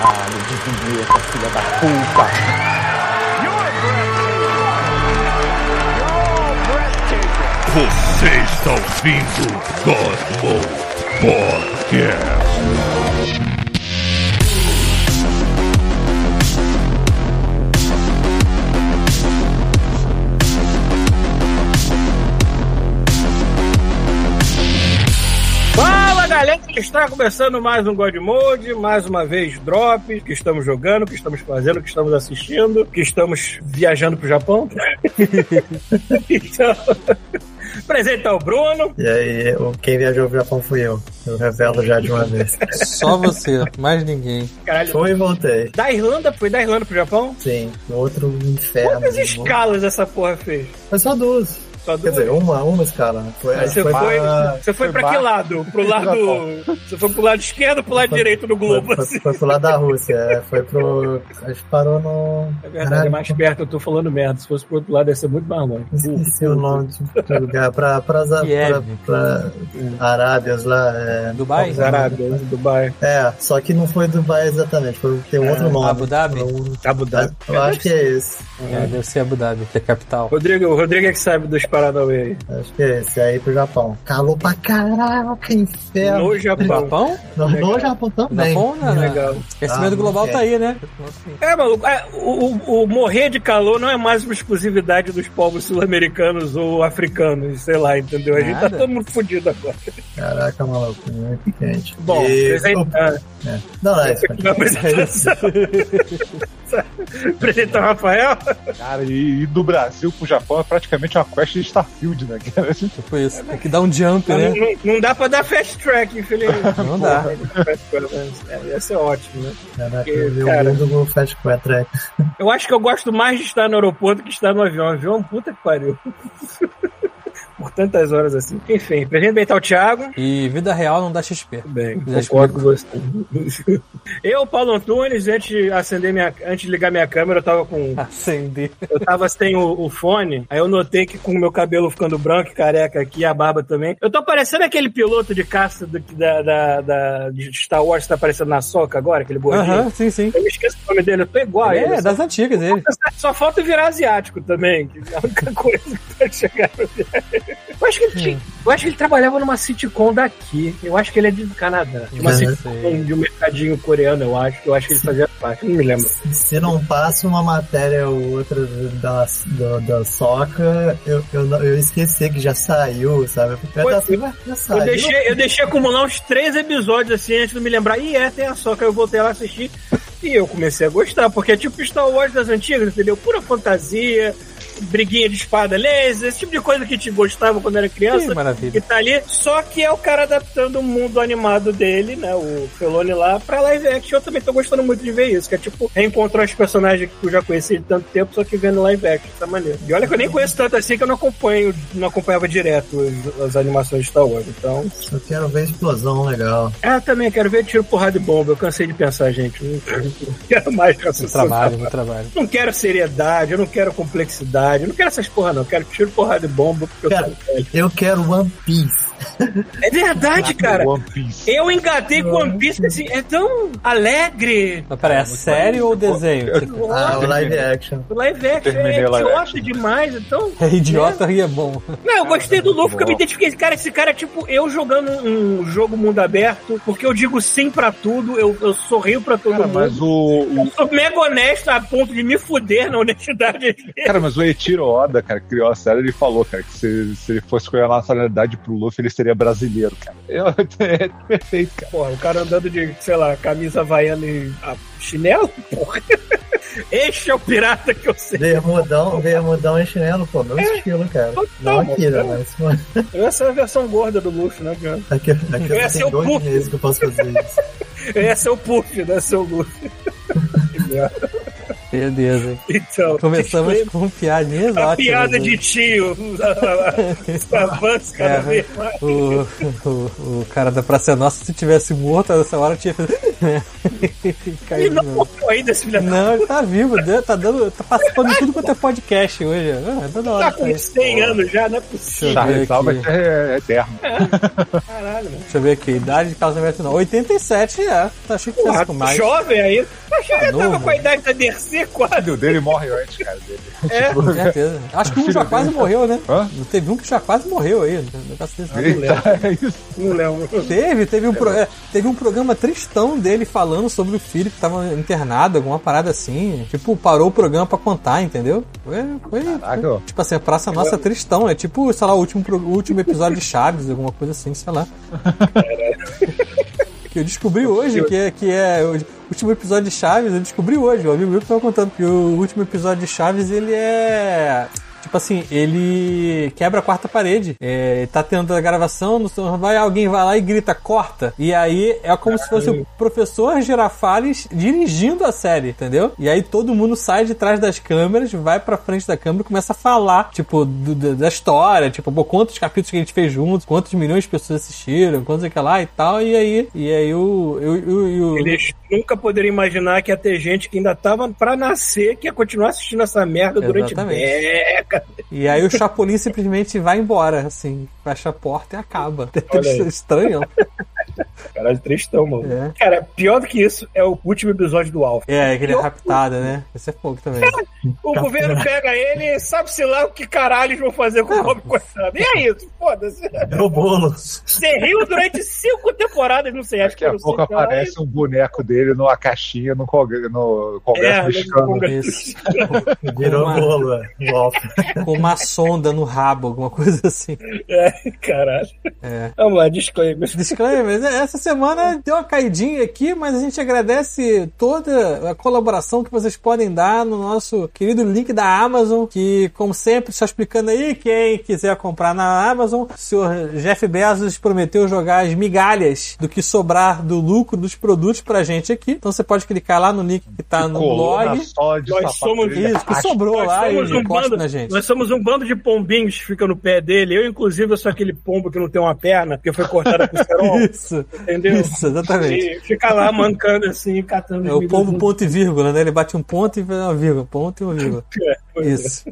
Caralho, de vinheta, filha da puta. Você está ouvindo God Mode Podcast. Está começando mais um God Mode, mais uma vez Drop, que estamos jogando, que estamos fazendo, que estamos assistindo, que estamos viajando pro Japão. então, presente tá o Bruno. E aí, o- quem viajou pro Japão fui eu. Eu revelo já de uma vez. Só você, mais ninguém. Caralho, Fui e voltei. da Irlanda, foi da Irlanda pro Japão? Sim, outro inferno. Quantas escalas essa porra fez? Foi só duas. Só Quer dizer, uma, uma escala. né? Foi, Aí você foi, pra- você foi pra foi que bar- lado? Pro lado. Você foi pro lado esquerdo ou pro lado Foi- direito do globo? Foi, assim? foi, foi pro lado da Rússia. é, Foi pro. A gente parou no. É verdade, é mais perto, eu tô falando merda. Se fosse pro outro lado, ia ser muito mais longe. Esqueci o nome de- do lugar. Pra, pra, pra, Kiev. pra, pra Arábias lá. É, Dubai? Os Arábias, Dubai. é, só que não foi Dubai exatamente. Foi, tem É, outro nome. Abu Dhabi? Foi um- Abu Dhabi. Eu acho que é esse. É, deve ser Abu Dhabi, que é capital. Rodrigo, o Rodrigo é que sabe dos Paranauê aí. Acho que é esse. Aí pro Japão. Calor pra caraca, inferno. No Japão. Japão? No, no Japão também. Japão, né? Legal. Aquecimento Ah, global é. tá aí, né? É, maluco, é, o, o- o morrer de calor não é mais uma exclusividade dos povos sul-americanos ou africanos, sei lá, entendeu? A gente tá Nada. todo mundo fudido agora. Caraca, maluco, muito quente. Bom, E- apresentar. É. Não, não, é isso. Apresentar o Rafael. Cara, e, e do Brasil pro Japão é praticamente uma quest de Starfield, né? cara? Tipo isso. Tem que dar um jump, Não, né? não- não dá pra dar fast track, infelizmente. Não dá. É, ia ser ótimo, né? Caraca, eu vi cara- o mundo no Fast Track. Eu acho que eu gosto mais de estar no aeroporto que estar no avião. Avião, puta que pariu. Por tantas horas assim. Enfim, beitar o Thiago. E vida real não dá XP. Bem, concordo com você. Eu, Paulo Antunes, antes de acender minha, antes de ligar minha câmera, eu tava com, Acender. eu tava sem o, o fone. Aí eu notei que com o meu cabelo ficando branco, e careca aqui, a barba também. Eu tô parecendo aquele piloto de caça do, da, da, da- de Star Wars que tá aparecendo na soca agora, aquele gordinho. Aham, sim, sim. Eu me esqueço o nome dele, eu tô igual a ele. É, das antigas dele. Só falta virar asiático também, que é a única coisa que pode chegar no Eu acho que ele tinha- eu acho que ele trabalhava numa sitcom daqui. Eu acho que ele é de Canadá. De uma Uhum. sitcom de um mercadinho coreano, eu acho. Eu acho que ele fazia parte. Não me lembro. Se não passa uma matéria ou outra da, da, da Soca, eu, eu, eu esqueci que já saiu, sabe? Eu Foi- tava assim, "Ué, já Eu saiu. deixei, eu deixei acumular uns três episódios assim antes de me lembrar. E é, tem a soca. Eu voltei lá assistir. E eu comecei a gostar, porque é tipo Star Wars das antigas, entendeu? Pura fantasia, briguinha de espada laser, esse tipo de coisa que te gostava quando era criança. Que maravilha. que tá ali, só que é o cara adaptando o mundo animado dele, né, o Felone lá, pra live action. Eu também tô gostando muito de ver isso, que é tipo reencontrar os personagens que eu já conheci de tanto tempo, só que vendo live action, tá maneiro. E olha que eu nem conheço tanto assim que eu não acompanho, não acompanhava direto as, as animações de Star Wars, então... Só quero ver explosão legal. Ah, eu também quero ver tiro, porrada e bomba, eu cansei de pensar, gente, não não quero mais raciocínio. trabalho, trabalho. Não quero seriedade, eu não quero complexidade, eu não quero essas porra não, eu quero tiro, porrada e bomba, porque eu Cara, tô velho. Eu quero One Piece. É verdade, cara. Eu engatei com One Piece assim, é tão alegre. Mas peraí, é série ou desenho? Ah, o live action. O live action é idiota demais, então. É idiota e é bom. Não, eu gostei do Luffy, que eu me identifiquei. Cara, esse cara é tipo eu jogando um jogo mundo aberto, porque eu digo sim pra tudo, eu, eu sorrio pra todo Cara, mundo. mas o, o- Eu sou mega honesto a ponto de me fuder na honestidade. Cara, mas o Eiichiro Oda, cara, que criou a série, ele falou, cara, que se, se ele fosse escolher a nacionalidade pro Luffy, ele seria brasileiro, cara. Eu- é perfeito, cara. Porra, o cara andando de, sei lá, camisa havaiana e ah, chinelo? Porra. Este é o pirata que eu sei. Bermudão, bermudão e chinelo, pô, meu estilo, cara. Não aqui, né? Mas, mano, Essa é a versão gorda do Luffy, né, cara? aqui, aqui Esse é o tem dois Puff. meses que eu posso fazer isso. Esse é o Puff, né, seu Luffy. Que merda. Beleza. então, Começamos disclaimer, com piadinhas a ótimas. piada né? de tio. Os avanços cada É. vez mais. O, o, o cara da Praça é Nossa, se tivesse morto nessa hora, tinha feito. Caiu Ele não morreu ainda, esse filho Não, ele tá vivo, né? tá, dando, tá participando de tudo quanto é podcast hoje. Ah, toda hora Tá com aí. 100 anos já, não é possível. Charles. Albert é eterno. Caralho, mano. Deixa eu ver aqui. Idade de casamento não. 87 é. Tá achando que fosse com mais. jovem aí. Acho que ele tava com a idade da DC quase. O dele morre antes, cara. Dele. É. Com certeza. Acho que um já quase dele morreu, né? Hã? Teve um que já quase morreu aí. Desse. Eita, é isso. Não lembro. Teve, teve um, pro- é, teve um programa tristão dele falando sobre o filho que tava internado, alguma parada assim. Tipo, parou o programa pra contar, entendeu? Foi, foi, Caraca, ó. Tipo assim, a Praça Nossa Tristão. É tipo, sei lá, o último, pro- o último episódio de Chaves, alguma coisa assim, sei lá. Que eu descobri hoje que é, que é o último episódio de Chaves, eu descobri hoje, o amigo meu que tava contando que o último episódio de Chaves, ele é... Tipo assim, ele quebra a quarta parede. É, tá tendo a gravação, no vai, alguém vai lá e grita, corta. E aí é como se fosse o professor Girafales dirigindo a série, entendeu? E aí todo mundo sai de trás das câmeras, vai pra frente da câmera e começa a falar, tipo, do- do- da história, tipo, pô, quantos capítulos que a gente fez juntos, quantos milhões de pessoas assistiram, quantos é que lá e tal. E aí, e aí o. eu- eu- eu- Eles nunca poderiam imaginar que ia ter gente que ainda tava pra nascer que ia continuar assistindo essa merda durante E aí o Chapolin simplesmente vai embora, assim, fecha a porta e acaba. Estranho. Caralho, tristão, mano. É. Cara, pior do que isso é o último episódio do Alpha. É, aquele é raptado, né? Esse é pouco também. O governo pega ele e sabe-se lá o que caralho eles vão fazer com o pobre coitado. E é isso, foda-se. Deu bolo. Você riu durante cinco temporadas, não sei, acho que Daqui a pouco aparece um boneco dele numa caixinha no, congre- no Congresso É, no mexicano. Congresso. Virou Uma- bolo, é. O. Com uma sonda no rabo, alguma coisa assim. É, caralho. É. Vamos lá, disclaimer. Disclaimer, né? Essa semana deu uma caidinha aqui, mas a gente agradece toda a colaboração que vocês podem dar no nosso querido link da Amazon, que, como sempre, só explicando aí, quem quiser comprar na Amazon, o senhor Jeff Bezos prometeu jogar as migalhas do que sobrar do lucro dos produtos pra gente aqui. Então você pode clicar lá no link que tá no blog. só de Nós somos-. Isso, que sobrou Nós lá e somos, um bando, na gente. nós somos um bando de pombinhos que fica no pé dele. Eu, inclusive, eu sou aquele pombo que não tem uma perna, porque foi cortada com cerol, Isso, entendeu? isso, exatamente. E fica lá mancando assim, catando É o pombo milhozinhos. ponto e vírgula, né? Ele bate um ponto e uma vírgula, ponto e uma vírgula. É, é. Isso.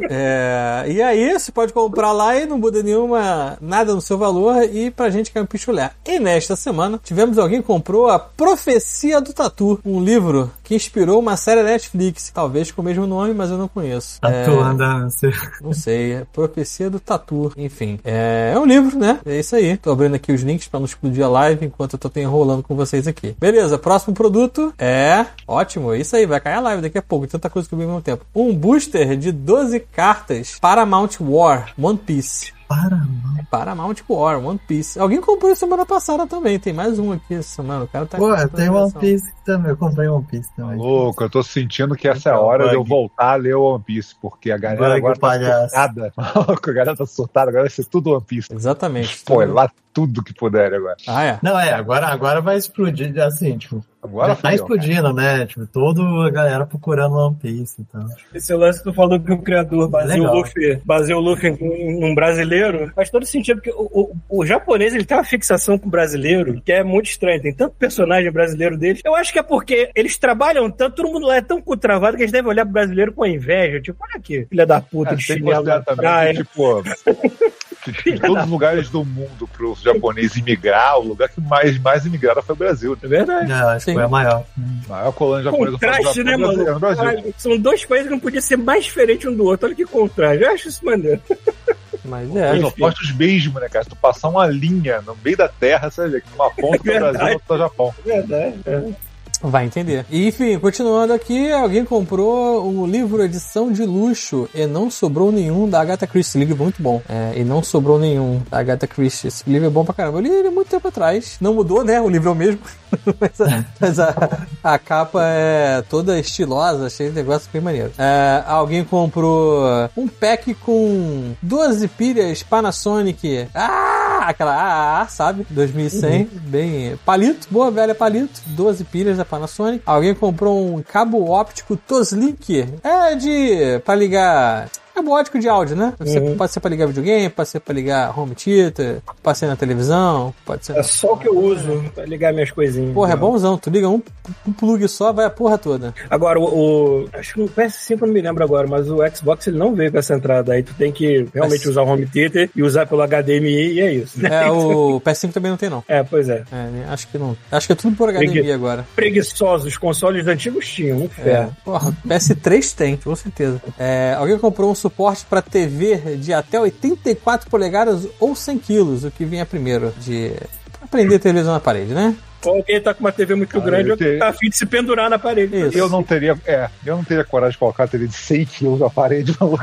É, e aí, você pode comprar lá e não muda nenhuma, nada no seu valor e pra gente que é um pichulé. E nesta semana, tivemos alguém que comprou a Profecia do Tatu, um livro que inspirou uma série Netflix, talvez com o mesmo nome, mas eu não conheço. É, Atuando, não sei. não sei, é Profecia do Tatu. Enfim, é, é um livro, né? É isso aí. Tô abrindo aqui os links pra não explodir a live enquanto eu tô enrolando com vocês aqui. Beleza, próximo produto é. Ótimo, é isso aí, vai cair a live daqui a pouco. Tanta coisa que eu vi ao mesmo tempo. Um booster de 12 cartas Paramount War One Piece. Para, mano. Paramount War One Piece. Alguém comprou isso semana passada também. Tem mais um aqui essa semana. O cara tá Pô, tem One. Piece também. Eu comprei One Piece também. Louco, eu tô sentindo que essa é a Então, hora de eu voltar a ler o One Piece, porque a galera Bug, agora tá palhaço. surtada. Maluco, a galera tá surtada, agora vai ser tudo One Piece. Exatamente. Spoiler tudo que puder agora. Ah, é. Não, é, agora, agora vai explodir, assim, tipo, Agora já tá explodindo, né? Tipo, toda a galera procurando One Piece e tal. Esse lance que tu falou que o criador baseou o. Luffy, baseou o Luffy num brasileiro, faz todo sentido, porque o, o, o japonês ele tem uma fixação com o brasileiro que é muito estranho. Tem tanto personagem brasileiro deles. Eu acho que é porque eles trabalham tanto, todo mundo lá é tão travado que eles devem olhar pro brasileiro com inveja. Tipo, olha aqui, filha da puta É, de chinelo também tipo, que, tipo, de todos os lugares do mundo pro japonês imigrar, o lugar que mais, mais imigraram foi o Brasil. É verdade. Já, acho que foi a maior. A maior colônia japonesa foi Contraste, né, mano? é no Brasil. Caralho, São dois países que não podiam ser mais diferentes um do outro. Olha que contraste. Eu acho isso maneiro. Mas é. Os opostos mesmo, né, cara? Se tu passar uma linha no meio da terra, você vê que numa ponta tá o Verdade. Brasil, outra tá o Japão. É verdade. É. Vai entender. E, enfim, continuando aqui, alguém comprou o livro edição de luxo e não sobrou nenhum da Agatha Christie. Livro muito bom. É, e não sobrou nenhum da Agatha Christie. Esse livro é bom pra caramba. Eu li ele muito tempo atrás. Não mudou, né? O livro é o mesmo. mas a, mas a- a capa é toda estilosa, cheia de negócio bem maneiro. É, alguém comprou um pack com 12 pilhas Panasonic. Ah! Aquela AA, sabe? 2100. Bem. Palito, boa velha palito. 12 pilhas da Panasonic. Alguém comprou um cabo óptico Toslink. É de. pra ligar cabótico de áudio, né? Você Uhum. pode ser pra ligar videogame, pode ser pra ligar home theater, pode ser na televisão, pode ser. É só o que eu uso pra ligar minhas coisinhas. Porra, é bonzão. Tu liga um, um plug só, vai a porra toda. Agora, o, o- Acho que o PS5 eu não me lembro agora, mas o Xbox ele não veio com essa entrada. Aí tu tem que realmente Mas- usar o home theater e usar pelo HDMI e é isso. né? É, o PS5 também não tem, não. É, pois é. É, né? acho que não. Acho que é tudo por HDMI agora. Preguiçosos, consoles antigos tinham, um É. ferro. Porra, PS3 tem, com certeza. É, alguém comprou um suporte pra TV de até 84 polegadas ou 100 quilos, o que vinha primeiro de pra prender televisão na parede, né? Ou alguém tá com uma TV muito Ah, grande ou tenho- tá afim de se pendurar na parede. Isso. Eu não teria, é, eu não teria coragem de colocar a TV de 100 quilos na parede, maluco.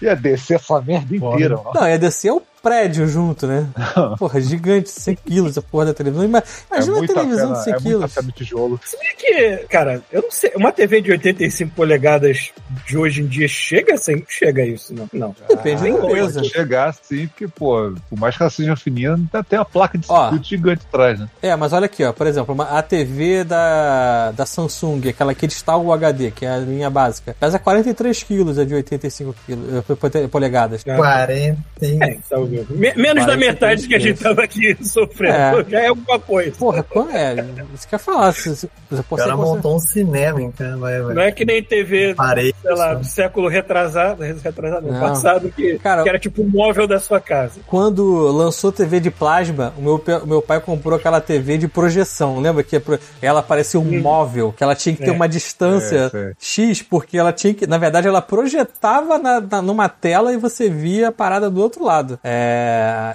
Ia descer essa merda inteira, mano. Não, ia descer o prédio junto, né? Porra, gigante, 100 quilos a porra da televisão. É Imagina a muita televisão de 100 é quilos. no tijolo. Se bem que, cara, eu não sei, uma TV de 85 polegadas de hoje em dia chega sem chega a isso, não. Não. Depende nem da empresa. Chegar assim, porque, pô, por mais que ela seja fininha, ainda tem a placa de Ó. circuito gigante atrás, né? É, mas olha aqui, ó, por exemplo, uma- a TV da, da Samsung, aquela que está o HD, que é a linha básica, pesa 43 quilos, é de 85 quilos, eh, polegadas. 40 e... É, tá ouvindo? Me- menos da 43 metade que a gente tava aqui sofrendo. É. Já é alguma coisa. Porra, qual é? Isso que eu ia falar. Se, se, se, O você cara montou um cinema em cama, vai, vai. Não é que nem TV, Parei. sei lá, do século retrasado, retrasado não, passado, que, Cara, que era tipo o móvel da sua casa. Quando lançou TV de plasma, o meu, o meu pai comprou aquela TV de projeção. Lembra que é ela parecia um móvel, que ela tinha que ter É. uma distância É, X, porque ela tinha que. Na verdade, ela projetava na, na- numa tela e você via a parada do outro lado. É,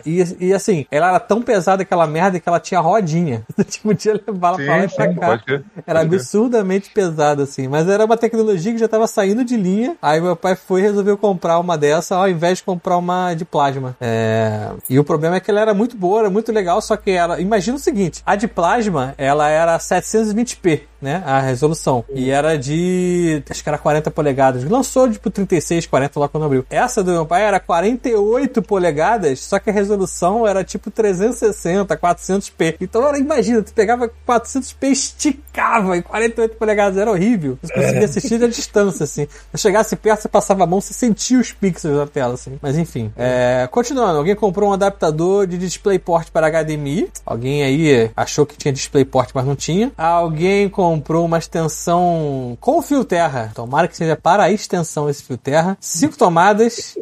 e, e assim, ela era tão pesada aquela merda que ela tinha rodinha. Você podia levar ela pra lá e pra cá. Era absurdamente pesado, assim. Mas era uma tecnologia que já tava saindo de linha. Aí meu pai foi e resolveu comprar uma dessa ao invés de comprar uma de plasma. É... E o problema é que ela era muito boa, era muito legal, só que ela. Imagina o seguinte: a de plasma, ela era 720p, né? A resolução. E era de. Acho que era 40 polegadas. Lançou tipo 36, 40 lá quando abriu. Essa do meu pai era 48 polegadas, só que a resolução era tipo 360, 400p. Então imagina, tu pegava 400p, esticava em 48 polegadas, era horrível. Você conseguia assistir à distância, assim. Se chegasse perto, você passava a mão, você sentia os pixels da tela, assim. Mas enfim. É, continuando, alguém comprou um adaptador de DisplayPort para HDMI. Alguém aí achou que tinha DisplayPort, mas não tinha. Alguém comprou uma extensão com fio terra. Tomara que seja para a extensão esse fio terra. Cinco tomadas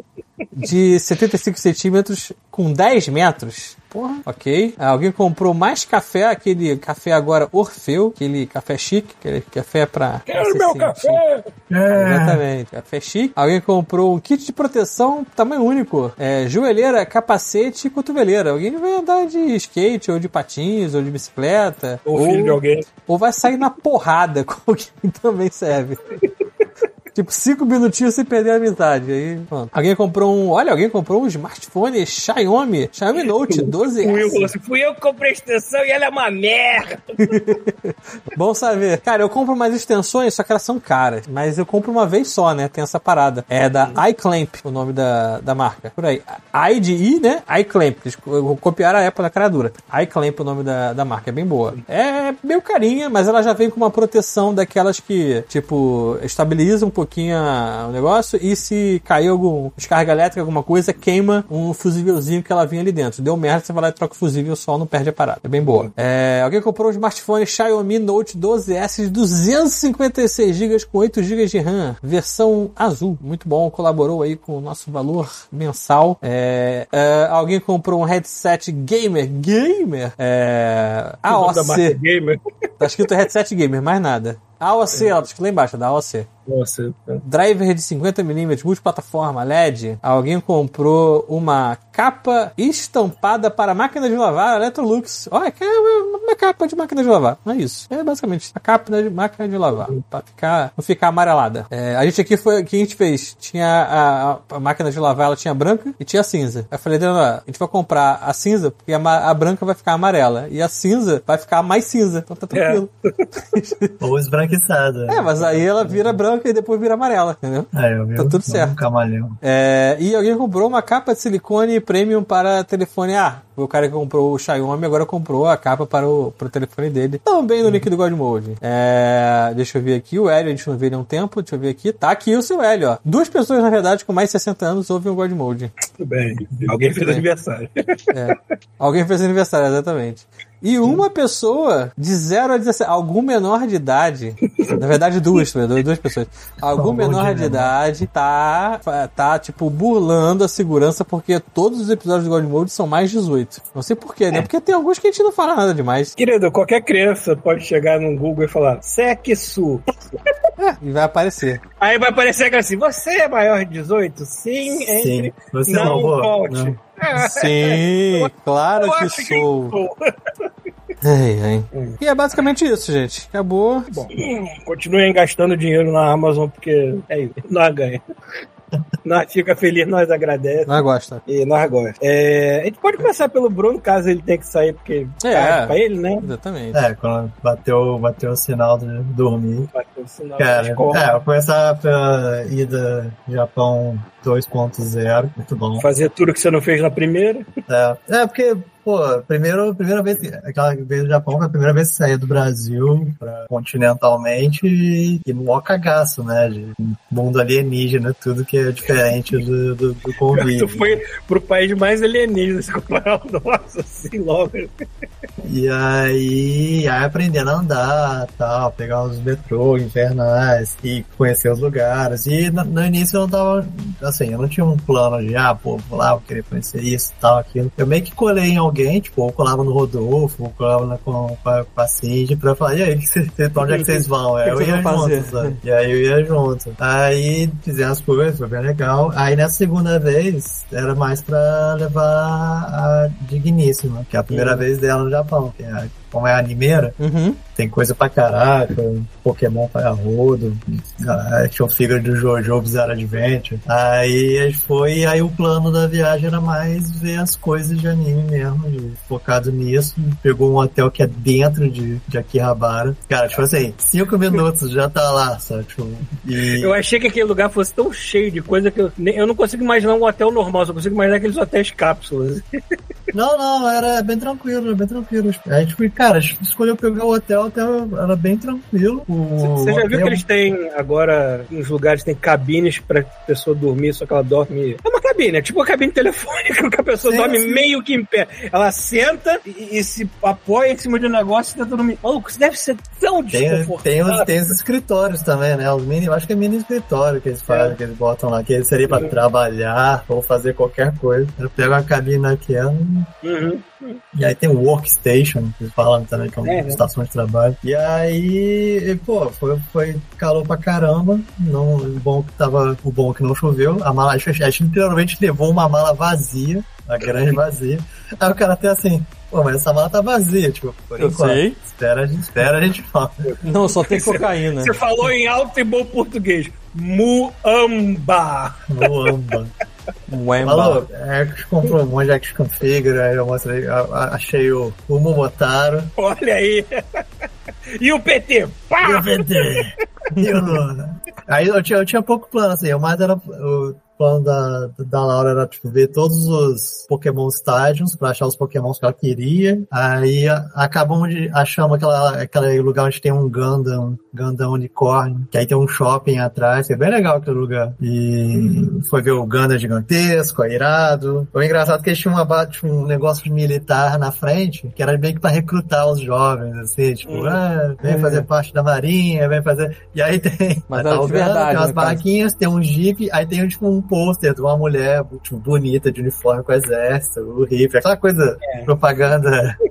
de 75 centímetros com 10 metros. Porra, ok. Ah, Alguém comprou mais café, aquele café agora Orfeu, aquele café chique, aquele café pra. pra Quero meu sentir- café! Exatamente, café chique. Alguém comprou um kit de proteção tamanho único. É, joelheira, capacete e cotoveleira. Alguém vai andar de skate, ou de patins, ou de bicicleta. Ou filho de alguém. ou vai sair na porrada, com alguém também serve. Tipo, cinco minutinhos sem perder a amizade. Aí, pronto. Alguém comprou um. Olha, alguém comprou um smartphone Xiaomi. Xiaomi Note O Will falou 12S. assim: fui eu que comprei a extensão e ela é uma merda. Bom saber. Cara, eu compro umas extensões, só que elas são caras. Mas eu compro uma vez só, né? Tem essa parada. É da iClamp, o nome da, da marca. Por aí. I de I, né? iClamp. Eles co- copiaram a Apple na cara dura. iClamp, o nome da, da marca. É bem boa. É meio carinha, mas ela já vem com uma proteção daquelas que, tipo, estabiliza um pouquinho a- o negócio e se cair algum descarga elétrica, alguma coisa, queima um fusívelzinho que ela vinha ali dentro. Deu merda, você vai lá e troca o fusível, o sol não perde a parada. É bem boa. É, alguém comprou um smartphone Xiaomi Note 12S de 256 GB com 8 GB de RAM, versão azul. Muito bom, colaborou aí com o nosso valor mensal. É, é, alguém comprou um headset gamer, gamer, é, AOC. gamer. Tá escrito headset gamer, mais nada. AOC, ó, escrito lá embaixo, da AOC. Nossa, Driver de 50mm, multiplataforma, LED. Alguém comprou uma capa estampada para máquina de lavar Electrolux. Olha, que é uma, capa de máquina de lavar. Não é isso. É basicamente a capa de máquina de lavar. Pra ficar, não ficar amarelada. É, a gente aqui foi, o que a gente fez? Tinha a, a- a máquina de lavar, ela tinha branca e tinha cinza. Aí eu falei, Adriano, ó, a gente vai comprar a cinza porque a, a branca vai ficar amarela e a cinza vai ficar mais cinza. Então tá tranquilo. Ou os esbranquiçada. É, mas aí ela vira branca e depois vira amarela, entendeu? É, eu vi Tá o- tudo o certo. Camaleão. É, e alguém comprou uma capa de silicone premium para telefone A. O cara que comprou o Xiaomi agora comprou a capa para o pro telefone dele. Também no link do God Mode. É, deixa eu ver aqui. O Hélio, a gente não vê ele há um tempo. Deixa eu ver aqui. Tá aqui o seu Hélio, ó. Duas pessoas, na verdade, com mais de 60 anos ouvem o God Mode. Tudo bem. Alguém fez bem. aniversário. É. Alguém fez aniversário, exatamente. E uma pessoa de 0 a 17, algum menor de idade, na verdade duas, duas duas pessoas, algum menor de de idade tá, tá, tipo, burlando a segurança porque todos os episódios do God Mode são mais 18. Não sei porquê, né? Porque tem alguns que a gente não fala nada demais. Querido, qualquer criança pode chegar no Google e falar Sexu. E vai aparecer. Aí vai aparecer aquela assim, você é maior de 18? Sim, entre. Sim. Você não roubou? volte. Não. Ah, Sim, claro eu que sou. sou. Ai, ai. E é basicamente isso, gente. Acabou. Bom, continuem gastando dinheiro na Amazon, porque é isso. Nós ganha. Nós fica feliz, nós agradecemos. Não gosta. E nós gostamos. É, a gente pode começar pelo Bruno, caso ele tenha que sair, porque É. é. pra ele, né? Exatamente. É, quando bateu, bateu o sinal de dormir. Bateu o sinal Cara, é, vou começar pela ida Japão 2.0, muito bom. Fazer tudo que você não fez na primeira. É, é porque, pô, primeiro, primeira vez, que- aquela vez no Japão foi a primeira vez que saí do Brasil pra, continentalmente e, e mó cagaço, né? De mundo alienígena, tudo que é diferente do, do, do convívio. Tu foi pro país mais alienígena. Você falou, Nossa, assim logo. E aí, aí aprendendo a andar, tal, pegar os metrô infernais e conhecer os lugares. E no, no início eu não tava, assim, eu não tinha um plano de, ah, pô, vou lá, vou querer conhecer isso, tal, aquilo. Eu meio que colei em alguém, tipo, ou colava no Rodolfo, ou colava na, com, com, a, com a Cindy pra falar, e aí, que cê, pra onde é que vocês vão? É, eu ia junto, sabe? E aí eu ia junto. Aí fizemos as coisas, foi bem legal. Aí nessa segunda vez, era mais pra levar a Digníssima, que é a primeira Uhum. vez dela no Japão. Que é, como é animeira, Uhum. Tem coisa pra caraca, Pokémon para rodo, action figure do Jojo Bizarre Adventure. Aí foi, aí o plano da viagem era mais ver as coisas de anime mesmo, de- focado nisso. Pegou um hotel que é dentro de, de Akihabara. Cara, tipo assim, cinco minutos já tá lá, sabe? Tipo, e... Eu achei que aquele lugar fosse tão cheio de coisa que eu, eu não consigo imaginar um hotel normal, só consigo imaginar aqueles hotéis cápsulas. Não, não, era bem tranquilo, bem tranquilo. A gente foi, cara, a gente escolheu pegar o hotel, hotel era bem tranquilo. Você já viu que eles têm agora, nos lugares, tem cabines pra pessoa dormir, só que ela dorme. É uma cabine, é tipo uma cabine telefônica, que a pessoa Sim, dorme sim. meio que em pé. Ela senta e, e se apoia em cima de um negócio e tenta dormir. Maluco, isso deve ser tão Tem, tem, desconfortável. os, tem os escritórios também, né? Os mini, eu acho que é mini escritório que eles fazem, que eles botam lá, que seria pra trabalhar ou fazer qualquer coisa. Eu pego uma cabine naquela Uhum. e aí tem o workstation, que eles falam também, que é uma É, né? estação de trabalho. E aí, e, pô, foi, foi calor pra caramba. Não, o bom que tava, o bom que não choveu. A mala, a gente, a gente literalmente levou uma mala vazia, uma grande vazia. Aí o cara até assim, pô, mas essa mala tá vazia, tipo, por Eu enquanto. sei. Espera, a gente espera, a gente fala. Não, só tem cocaína. Você falou em alto e bom português. Muamba. Muamba. Uemba. Falou, é, comprou um monte de action figure, aí eu mostrei, achei o, o Momotaro. Olha aí. E o PT? E o Pá! VT. E o Luna. Aí eu tinha, eu tinha pouco plano, assim, o mais era o plano da, da Laura era tipo, ver todos os Pokémon Stadiums pra achar os Pokémons que ela queria. Aí acabamos de achamos aquela, aquele lugar onde tem um Gundam, Gundam Unicorn, que aí tem um shopping atrás, que é bem legal aquele lugar. E foi ver o Gundam gigantesco, é irado. Foi engraçado que eles tinham uma, tinha um negócio de militar na frente, que era meio que pra recrutar os jovens, assim, tipo, Hum. ah, vem fazer parte da marinha, vem fazer. E aí tem. Mas era de Gundam, verdade, tem umas caso. barraquinhas, tem um jeep, aí tem tipo um pôster de uma mulher tipo, bonita de uniforme com o exército, o rifle, aquela coisa É. propaganda.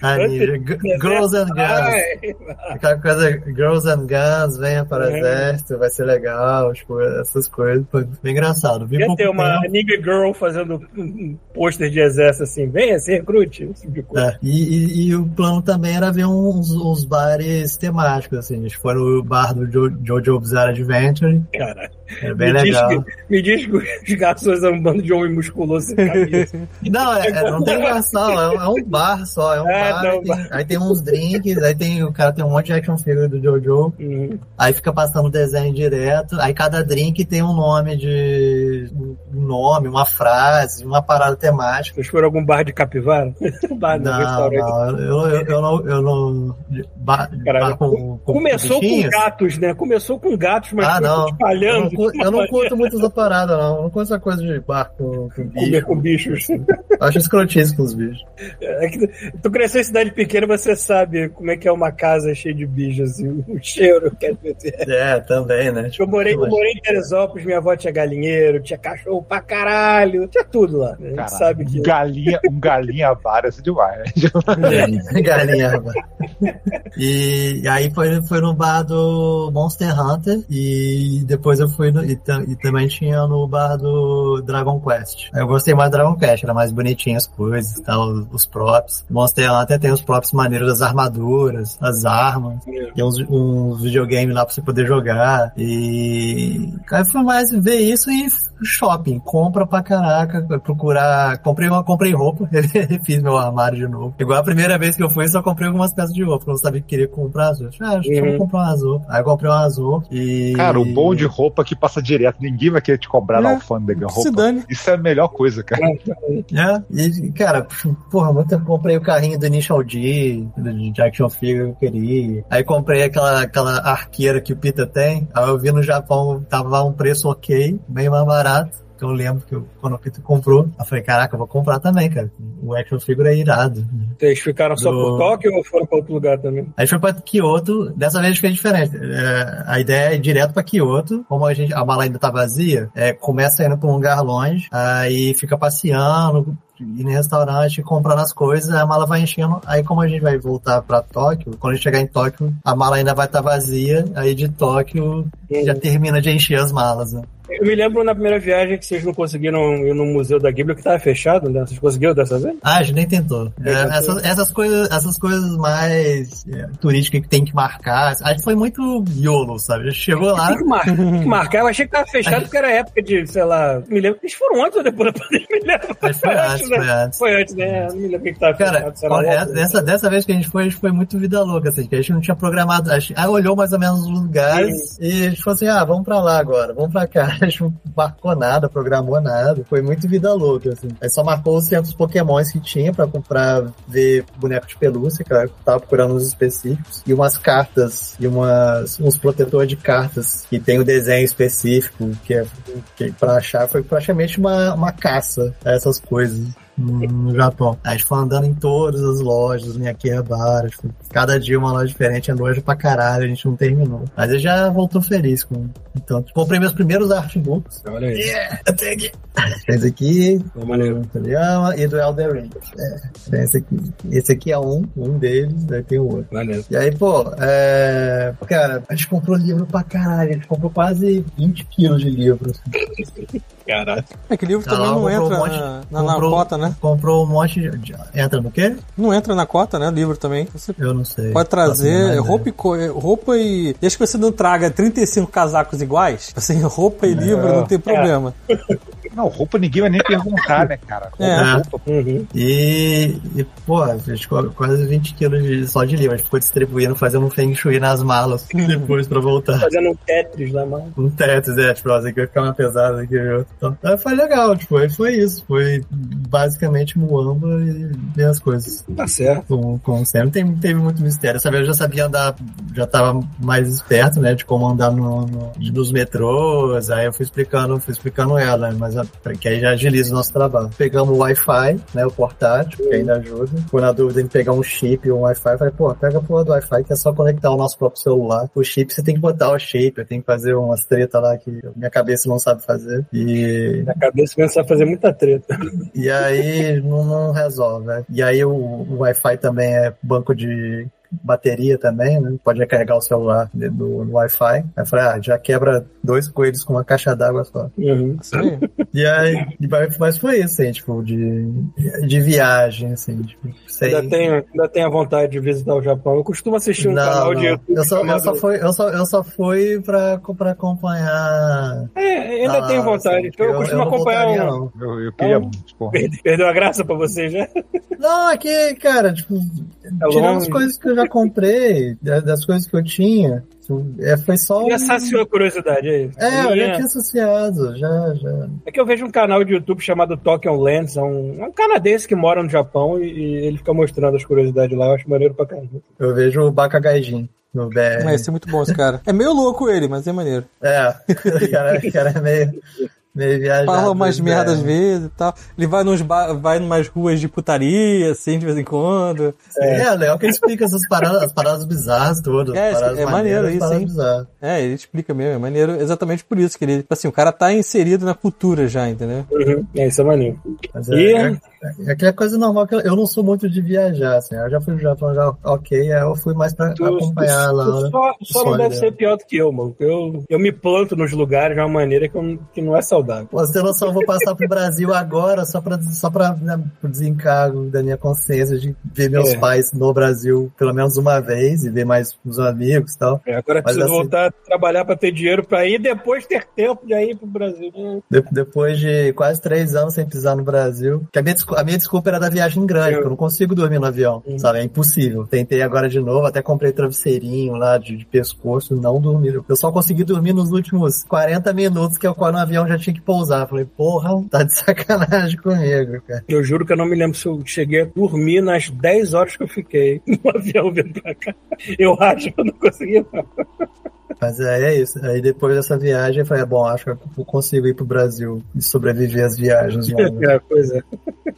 anime, Girls and Guns. Aquela coisa, Girls and Guns, venha para o É. exército, vai ser legal, tipo, essas coisas. Foi bem engraçado. Vi Ia ter uma tempo. girl fazendo um pôster de exército assim, venha, se recrute, tipo. É, e, e- e o plano também era ver uns, uns bares temáticos, assim. A gente foi no bar do jo, Jojo Bizarre Adventure. Caralho. É bem me, diz legal. que, me diz que os garçons são um bando de homem musculoso sem camisa. Não, é, é- não tem garçom, é, um- é um bar só, é um É, bar, não, aí, tem, aí tem uns drinks, aí tem, o cara tem um monte de action figure do Jojo, Uhum. aí fica passando desenho direto, aí cada drink tem um nome de. um nome, uma frase, uma parada temática. Vocês foram algum bar de capivara? bar não, Não, restaurante. não, eu, eu, eu não. Eu não bar, Caralho, bar com, com Começou com bichinhos? gatos, né? Começou com gatos, mas Ah, espalhando. Eu não curto muito essa parada, não. Eu não curto essa coisa de bar com, com Comer bicho. com bichos. Eu acho escrotice com os bichos. É que tu cresceu em cidade pequena, você sabe como é que é uma casa cheia de bichos, assim, o cheiro, quer dizer. É, também, né? Tipo, Eu morei, eu morei em Teresópolis, minha avó tinha galinheiro, tinha cachorro pra caralho, tinha tudo lá. né? A gente sabe que. um galinha, um galinha vara é demais. né? Galinha, rapaz. E, e aí foi, foi no bar do Monster Hunter e depois eu fui no, e, ta- e também tinha no bar do Dragon Quest. Eu gostei mais do Dragon Quest, era mais bonitinho as coisas e tal, os, os props. Monster Hunter tem os props maneiros das armaduras, as armas, tem uns, uns videogames lá pra você poder jogar. E aí foi mais ver isso e shopping, compra pra caraca, procurar, comprei uma, comprei roupa, fiz meu armário de novo. Igual a primeira vez que eu fui, só comprei algumas peças de roupa, porque eu não sabia que queria comprar as roupas. Ah, acho que eu Uhum. vou comprar umas roupas. Aí eu comprei umas roupas e... Cara, o bom de roupa que passa direto, ninguém vai querer te cobrar na É, alfândega Se roupa. dane. Isso é a melhor coisa, cara. É, e, cara, porra, muito tempo comprei o carrinho do Initial D, de de action figure que eu queria. Aí comprei aquela, aquela arqueira que o Peter tem. Aí eu vi no Japão, tava um preço ok, bem mais barato. Que eu lembro que eu, quando o Peter comprou, eu falei, caraca, eu vou comprar também, cara. O action figure é irado. Vocês ficaram só Do- por Tóquio ou foram pra outro lugar também? Aí foi pra Kyoto, dessa vez foi diferente. É, a ideia é ir direto pra Kyoto, como a, gente, a mala ainda tá vazia, é, começa indo pra um lugar longe, aí fica passeando, ir no restaurante, comprando as coisas, a mala vai enchendo. Aí como a gente vai voltar pra Tóquio, quando a gente chegar em Tóquio, a mala ainda vai estar vazia, aí de Tóquio já termina de encher as malas, né? Eu me lembro na primeira viagem que vocês não conseguiram ir no Museu da Ghibli, que tava fechado, né? Vocês conseguiram dessa vez? Ah, a gente nem tentou. É, essas, essas coisas, essas coisas mais é, turísticas que tem que marcar, a gente foi muito YOLO, sabe? A gente chegou lá, Tem que marcar, tem que marcar. Eu achei que tava fechado porque era época de, sei lá, me lembro. Eles foram antes ou depois da pandemia? Me lembro. Mas foi antes, né? foi antes. Foi antes, né? Não me lembro que que tava Cara, fechado. lá, olha, logo. dessa, dessa vez que a gente foi, a gente foi muito vida louca, assim, que a gente não tinha programado. A gente olhou mais ou menos os lugares e a gente falou assim: ah, vamos pra lá agora, vamos pra cá. A gente não marcou nada, programou nada. Foi muito vida louca, assim. Aí só marcou os centros pokémons que tinha pra comprar, ver boneco de pelúcia, que eu tava procurando uns específicos, e umas cartas, e umas, uns protetores de cartas que tem o desenho específico, que é que pra achar foi praticamente uma, uma caça a essas coisas no Japão. A gente foi andando em todas as lojas, em Akihabara, tipo, cada dia uma loja diferente, é loja pra caralho, a gente não terminou. Mas eu já voltou feliz com. Então, comprei meus primeiros artbooks. Olha aí. Eu tenho aqui. Esse aqui, Foi maneiro. e do Elder Ring. É, tem esse aqui. Esse aqui é um, um deles, daí tem o outro. Maneiro. E aí, pô, é... cara, a gente comprou livro pra caralho, a gente comprou quase 20 quilos de livros. Caralho. É que livro Tá também lá, não entra um monte- na, na, na comprou- cota, né? Comprou um monte de... de- Entra no quê? Não entra na cota, né? Livro também. Você Eu não sei. pode trazer roupa e, co- roupa e. Desde que você não traga 35 casacos iguais, assim, roupa e livro não tem problema. Não, roupa ninguém vai nem perguntar, né, cara? Roupa, É. roupa. Uhum. E, e pô, a gente quase 20 quilos de, só de livro. A gente ficou distribuindo, fazendo um feng shui nas malas depois pra voltar. Fazendo um Tetris lá, mano. Um Tetris, é, tipo, esse aqui vai ficar mais pesado aqui. Então, aí foi legal, tipo, aí foi isso. Foi basicamente Muamba e ver as coisas. Tá certo. Com, com o Sam. Não tem- teve muito mistério. Essa vez eu já sabia andar, já tava mais esperto, né, de como andar no, no- nos metrôs. Aí eu fui explicando, fui explicando ela, né, mas a- que aí já agiliza o nosso trabalho. Pegamos o Wi-Fi, né, o portátil, que ainda ajuda. Foi na dúvida em pegar um chip ou um Wi-Fi. Falei, pô, pega a porra do Wi-Fi que é só conectar o nosso próprio celular. O chip você tem que botar o shape, eu tenho que fazer umas treta lá que minha cabeça não sabe fazer. E Na cabeça começa a fazer muita treta. e aí não, não resolve, né? E aí o, o Wi-Fi também é banco de bateria também, né? Pode recarregar o celular no, no Wi-Fi. Aí eu falei, ah, já quebra dois coelhos com uma caixa d'água só. Uhum. Isso aí. E aí, mas foi isso, assim, tipo, de, de viagem, assim, tipo, sem... Ainda tenho, ainda tenho a vontade de visitar o Japão. Eu costumo assistir um não, canal não. de YouTube. Eu só, eu só fui, eu só, eu só fui pra, pra acompanhar. É, ainda Ah, tenho vontade. assim, eu, costumo não acompanhar voltaria, um. Eu, eu queria muito, porra. Perde- Perdeu a graça pra você já? Não, é que, cara, tipo, É tirando as coisas que eu já comprei, da- das coisas que eu tinha, é, foi só. um- Já saciou a curiosidade aí. É, eu já tinha associado, já, já. É que eu vejo um canal de YouTube chamado Tokyo Lens, é um, é um canadense que mora no Japão e, e ele fica mostrando as curiosidades lá, eu acho maneiro pra caramba. Eu vejo o Bakagaijin no BR. Mas é muito bom esse cara. É meio louco ele, mas é maneiro. É, o cara, o cara é meio, meio viajado. Fala umas no merdas às vezes e tal. Ele vai nos ba- vai numas ruas de putaria, assim, de vez em quando. É, é legal que ele explica essas paradas, as paradas bizarras todas. É, é maneiro isso, hein? bizarras. É, ele explica mesmo, é maneiro exatamente por isso, que ele, tipo assim, o cara tá inserido na cultura já, entendeu? Uhum. É, isso é maneiro. Mas E- é, é, é aquela coisa normal que eu, eu não sou muito de viajar, assim. Eu já fui no Japão, já ok, aí eu fui mais pra Tu, acompanhar tu- lá. tu né? só, só não deve dela. ser pior do que eu, mano. Eu, eu me planto nos lugares de uma maneira que, eu- que não é saudável. Você noção, eu vou passar pro Brasil agora só pra, só pra né, pro desencargo da minha consciência de ver meus É. pais no Brasil pelo menos uma vez e ver mais os amigos e tal. É, agora Mas preciso assim- voltar a trabalhar pra ter dinheiro pra ir depois ter tempo de ir pro Brasil. Hum, De- depois de quase três anos sem pisar no Brasil. Que a minha, a minha desculpa era da viagem grande, Eu- eu não consigo dormir no avião, Uhum. sabe? É impossível. Tentei agora de novo, até comprei travesseirinho lá de, de pescoço, não dormi. Eu só consegui dormir nos últimos 40 minutos, que é o qual no avião já tinha que pousar. Falei, porra, tá de sacanagem comigo, cara. Eu juro que eu não me lembro se eu cheguei a dormir nas 10 horas que eu fiquei no avião vindo pra cá. Eu acho que eu não consegui, não. Mas aí é isso. Aí depois dessa viagem, eu falei, bom, acho que eu consigo ir pro Brasil e sobreviver as viagens. longas. É, pois é.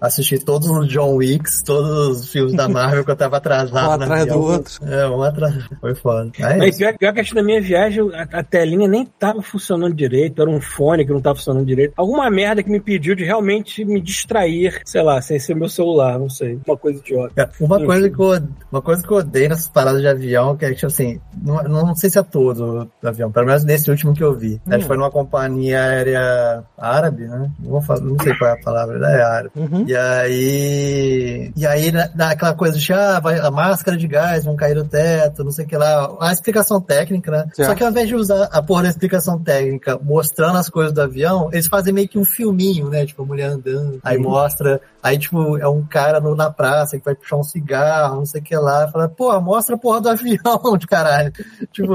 Assisti todos os John Wicks, todos os filmes da Marvel que eu tava atrasado. Um atrás do outro. É, um atrás. Foi foda. Aí é Mas isso. pior, pior que acho que na minha viagem a, a telinha nem tava funcionando direito, era um fone que não tava funcionando direito. Alguma merda que me pediu de realmente me distrair, sei lá, sem ser meu celular, não sei. Uma coisa idiota. Cara, Uma coisa, que eu, uma coisa que eu odeio nessas paradas de avião, que é tipo assim, não, não sei se é todo do avião, pelo menos nesse último que eu vi. A gente foi numa companhia aérea árabe, né? Não, vou falar, não sei qual é a palavra, é árabe. Uhum. E aí. E aí, na- naquela coisa de ah, vai, a máscara de gás vão cair do teto, não sei o que lá. A explicação técnica, né? Certo. Só que ao invés de usar a porra da explicação técnica mostrando as coisas do avião, eles fazem meio que um filminho, né? Tipo, a mulher andando. Aí mostra. Aí, tipo, é um cara no- na praça que vai puxar um cigarro, não sei o que lá. Fala, pô, mostra a porra do avião, de caralho. tipo,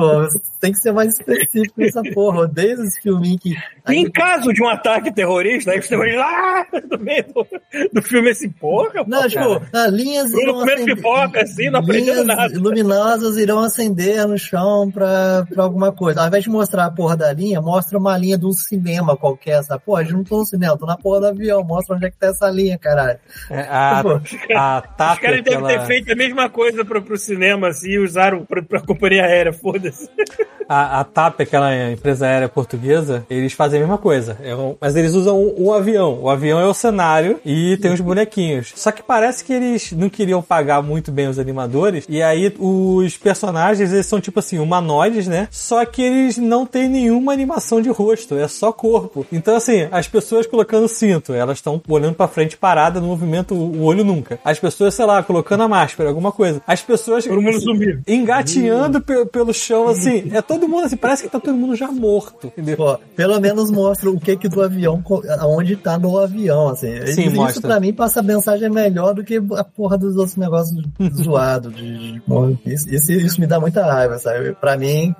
tem que ser mais específico nessa porra. Odeio esse filminho que. E em caso de um ataque terrorista, aí os terroristas lá no meio do, do filme assim, porra, Não, pô, tipo, ah, linhas irão acender- pipoca, assim, não linhas nada. luminosas irão acender no chão pra, pra alguma coisa. Ao invés de mostrar a porra da linha, mostra uma linha de um cinema qualquer, sabe? Pô, a gente não tô no cinema, tô na porra do avião, mostra onde é que tá essa linha, caralho. É, a, Pô, a Os TAP, caras devem ter aquela, feito a mesma coisa pro, pro cinema, assim, e usaram pra, pra companhia aérea, foda-se. a, a TAP, aquela empresa aérea portuguesa, eles fazem a mesma coisa. É um- mas eles usam um, um avião. O avião é o cenário e tem os bonequinhos. Só que parece que eles não queriam pagar muito bem os animadores. E aí os personagens, eles são tipo assim, humanoides, né? Só que eles não têm nenhuma animação de rosto. É só corpo. Então assim, as pessoas colocando cinto, elas estão olhando pra frente parada, no movimento o olho nunca. As pessoas, sei lá, colocando a máscara, alguma coisa. As pessoas Todo mundo zumbi. engatinhando pe- pelo chão, assim. É todo mundo assim, parece que tá todo mundo já morto, entendeu? Pô, pelo menos mostra o que que do avião, aonde tá no avião, assim. Sim, isso mostra. pra mim passa a mensagem melhor do que a porra dos outros negócios zoados. De, de- isso, isso, isso me dá muita raiva, sabe? Pra mim,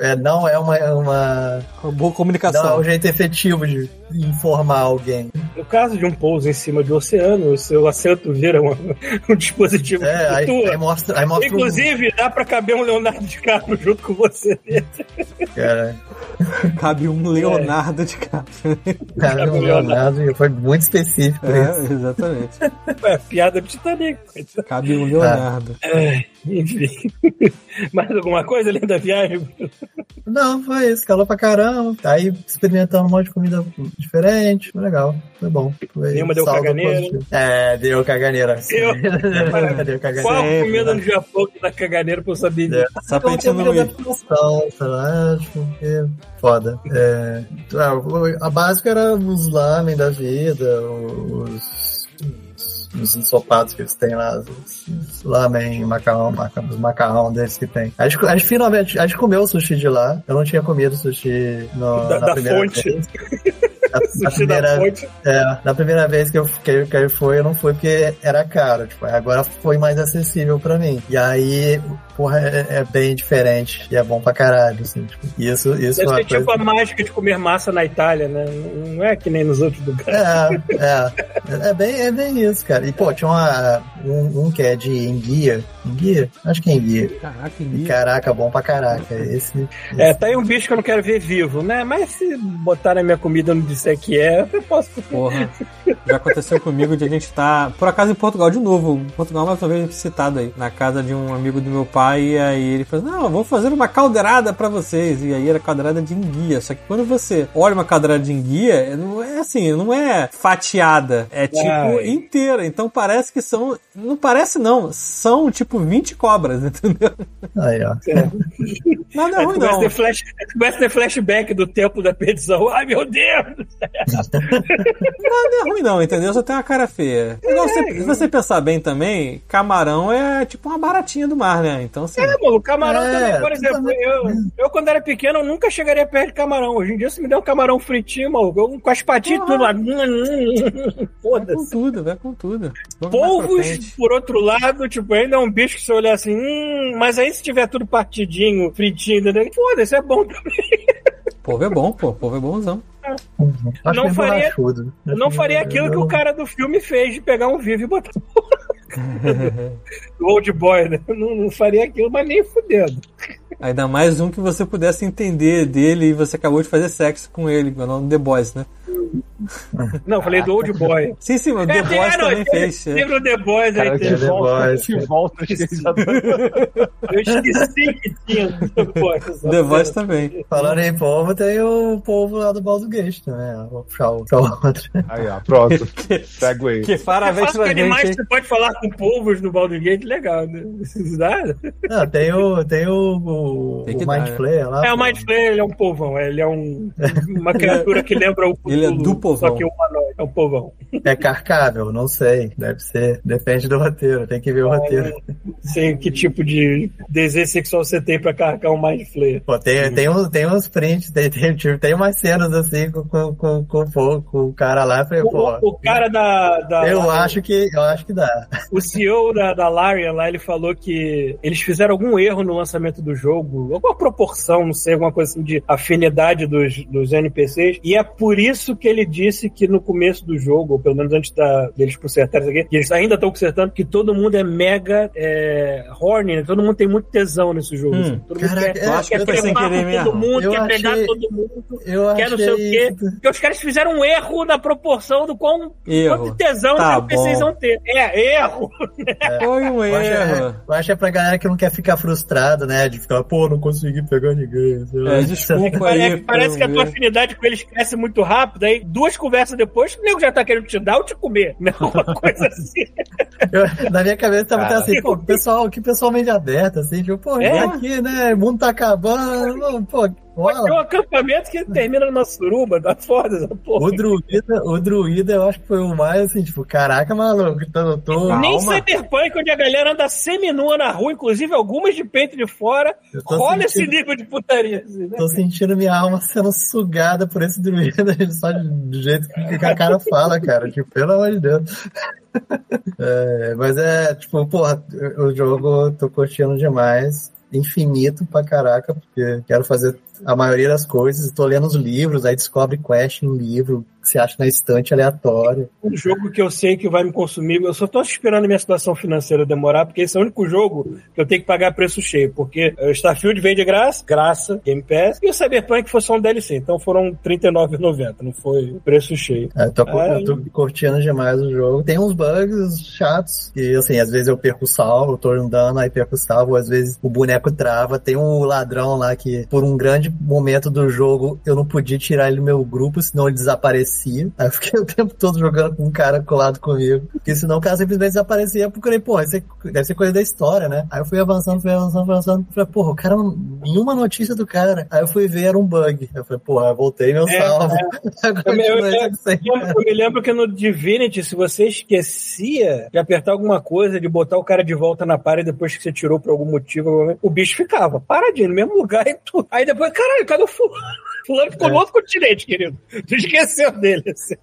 é, não é uma, uma Boa não é comunicação. um jeito efetivo de informar alguém. No caso de um pouso em cima de um oceano, o seu assento vira um, um dispositivo É, que aí, aí mostra, aí mostra um- Inclusive, dá pra caber um Leonardo DiCaprio junto com você. cara, Cabe um Leonardo de cara. cara, Cabe um Leonardo foi muito específico isso. É, exatamente. Ué, piada do Titanic. Cabe um Leonardo. É, enfim. Mais alguma coisa além da viagem? Não, foi isso. Calor pra caramba. Aí experimentando um monte de comida diferente. Foi legal. Foi bom. Foi Nenhuma deu caganeira? positivo. É, deu caganeira. Deu. deu caganeira. Qual Sempre, comida no Japão que dá caganeira pra eu saber É. disso? Só pra gente não ir. sei lá, tipo, é foda. É, ah, a básica era os lamen da vida, os, os, os ensopados que eles têm lá, os, os lamen, macarrão, macarrão, os macarrão deles que tem. A gente, a gente finalmente, a gente comeu o sushi de lá, eu não tinha comido sushi no, Da- na da primeira fonte. vez. Na, primeira, é, na primeira vez que eu, que, que eu fui, eu não fui porque era caro. Tipo, agora foi mais acessível pra mim. E aí, porra, é, é bem diferente. E é bom pra caralho, assim. Tipo, isso, isso Deve é tipo a coisa... mágica de comer massa na Itália, né? Não é que nem nos outros lugares. É, é. É bem, é bem isso, cara. E, pô, tinha uma, um, um que é de enguia. Enguia? Acho que é enguia. Caraca, E Ih, caraca, bom pra caraca. Esse, É, tá aí um bicho que eu não quero ver vivo, né? Mas se botar na minha comida e não disser que é, eu posso comer. Porra. Já aconteceu comigo de a gente estar, por acaso, em Portugal de novo. Portugal, mais uma vez citado aí, na casa de um amigo do meu pai. E aí ele falou: Não, vou fazer uma caldeirada pra vocês. E aí era caldeirada de enguia. Só que quando você olha uma caldeirada de enguia, não é assim, não é fatiada. É tipo Ai. inteira. Então parece que são. Não parece, não. São tipo 20 cobras, entendeu? aí, ó. Nada é Aí ruim, começa, a não. ter flash, começa a ter flashback do tempo da perdição. Ai, meu Deus! Nada é ruim, não, entendeu? Só tem uma cara feia. Igual você, se você pensar bem também, camarão é tipo uma baratinha do mar, né? Então, assim. É, mano, o camarão É, também, por exemplo, também. eu, eu quando era pequeno, eu nunca chegaria perto de camarão. Hoje em dia, se me der um camarão fritinho, maluco, eu, com as patinhas tudo lá. Vai com Foda-se. tudo, vai com tudo. Vamos Polvos, por outro lado, tipo, ainda é um bicho que você olhar assim, hum, mas aí se tiver tudo partidinho, fritinho, entendeu? foda-se, é bom também. Polvo é bom, pô. Polvo é bonzão. Acho Não bem faria- não faria aquilo que o cara do filme fez de pegar um vivo e botar o old boy, né? Não, não faria aquilo, mas nem fudendo. Ainda mais um que você pudesse entender dele e você acabou de fazer sexo com ele, com o nome The Boys, né? Não, falei do old boy. Sim, sim, mas o The É, Boys é, não, também tem- fez. é. Lembra o The Boys Cara, aí? que teve- volta, que volta, Eu esqueci que tinha The Boys. The Boys também. Falando em povo, tem o povo lá do Baldo Gate também, ó. Vou puxar o, o outro. Aí, ó, pronto. Segue aí. Que É pra que animais gente. você pode falar com povos no Baldur's Gate, legal, né? Dá? Não, tem o, tem o, o, Tem o dar, Mind né? Flayer lá. É, o pô. Mind Flayer, ele é um povão, ele é um, uma criatura que lembra o Ele é do povão. Só que humanoide, é um povão. É carcável? Não sei. Deve ser. Depende do roteiro. Tem que ver o roteiro. Sei que tipo de desejo sexual você tem pra carregar um Mind Flayer. Pô, tem, tem, uns, tem uns prints, tem, tem, tipo, tem umas cenas assim com, com, com, com, com o cara lá. Falei, pô, O, o cara da. da eu acho que eu acho que dá. O CEO da, da Larian lá, ele falou que eles fizeram algum erro no lançamento do jogo, alguma proporção, não sei, alguma coisa assim de afinidade dos, dos NPCs, e é por isso que ele disse que no começo do jogo, ou pelo menos antes da, deles consertarem isso aqui, que eles ainda estão consertando, que todo mundo é mega é, horny, né? todo mundo tem muito tesão nesse jogo. Hum. assim. Todo mundo Caraca, quer, eu acho que quer sem querer mesmo. todo mundo, Eu quer pegar achei- todo mundo. Eu Quer não sei o quê. isso. Porque os caras fizeram um erro na proporção do quão Erro. quanto tesão Tá vão ter. É, erro. Foi um Eu acho, erro. é, eu acho que é pra galera que não quer ficar frustrado, né? De ficar, pô, não consegui pegar ninguém. É, desculpa Parece, aí. parece que a tua ver. afinidade com eles cresce muito rápido, aí duas conversas depois, o nego já tá querendo te dar ou te comer. Não, uma coisa assim. Eu- na minha cabeça tava até assim, pô, pessoal, que pessoal mente aberta, assim, tipo, pô, É? vem aqui, né? O mundo tá acabando, pô, Tem um acampamento que termina numa suruba, tá foda essa porra. O druida, o druida, eu acho que foi o mais assim, tipo, caraca, maluco, tô, tô, Nem Calma. Cyberpunk, onde a galera anda seminua na rua, inclusive algumas de peito de fora, sentindo- esse nível de putaria. Assim, né? tô sentindo minha alma sendo sugada por esse druida, só do jeito que a cara fala, cara, tipo, pelo amor de Deus. É, mas é, tipo, porra, o jogo eu tô curtindo demais. Infinito pra caraca, porque quero fazer a maioria das coisas. Tô lendo os livros, aí descobre quest em livro que você acha na estante aleatória. um jogo que eu sei que vai me consumir. Eu só tô esperando a minha situação financeira demorar, porque esse é o único jogo que eu tenho que pagar preço cheio. Porque o Starfield vem de graça, graça, Game Pass, e o Cyberpunk foi só um DLC. Então foram R$ 39,90, não foi preço cheio. É, eu, tô, eu tô curtindo demais o jogo. Tem uns bugs chatos, que assim, às vezes eu perco o salvo, eu tô andando, aí perco o salvo, às vezes o boneco trava. Tem um ladrão lá que, por um grande grande momento do jogo, eu não podia tirar ele do meu grupo, senão ele desaparecia. Aí eu fiquei o tempo todo jogando com um cara colado comigo. Porque senão o cara simplesmente desaparecia. Eu procurei, pô, é- deve ser coisa da história, né? Aí eu fui avançando, fui avançando, fui avançando. Falei, porra, o cara, nenhuma notícia do cara. Aí eu fui ver, era um bug. Aí eu falei, porra, eu voltei meu É, salvo. Agora Eu me- eu- eu- Eu me lembro que no Divinity, se você esquecia de apertar alguma coisa, de botar o cara de volta na parede depois que você tirou por algum motivo, o bicho ficava paradinho no mesmo lugar e tudo. Aí depois, caralho, cadê o fulano? Fulano ficou no outro continente, querido. Tu esqueceu dele. assim.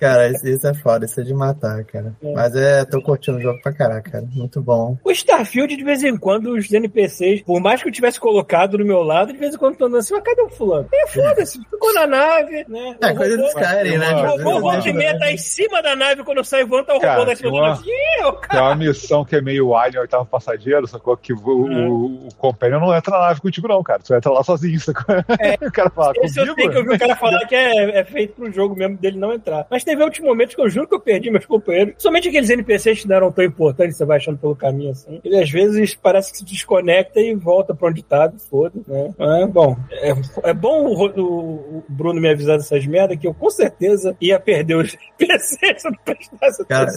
Cara, isso, é foda, isso é de matar, cara. Mas é, tô curtindo o jogo pra caraca, cara. Muito bom. O Starfield, de vez em quando, os NPCs, por mais que eu tivesse colocado do meu lado, de vez em quando tô andando assim, mas cadê o fulano? E foda-se, ficou na nave, né? É O coisa do robô- Skyrim, né? O robô volta e deixam- meia tá em cima da nave quando sai voando, tá o Cara, robô da uma- assim, "Ih, o Tem cara. uma missão que é meio Alien, oitavo passageiro, sacou? Que o, o, o companion não entra na nave contigo, não, cara. Tu entra lá sozinho, sacou? O cara fala, Esse eu comigo? sei que eu vi o cara falar que é, é feito pro jogo mesmo dele não entrar. Mas teve outros momentos que eu juro que eu perdi meus companheiros. Somente aqueles NPCs que não eram tão importantes, você vai achando pelo caminho assim. Ele às vezes parece que se desconecta e volta pra onde tá, foda, né? É, bom, é, é bom o, o- o Bruno me avisar dessas merdas que eu com certeza ia perder os NPCs se eu não prestasse Cara,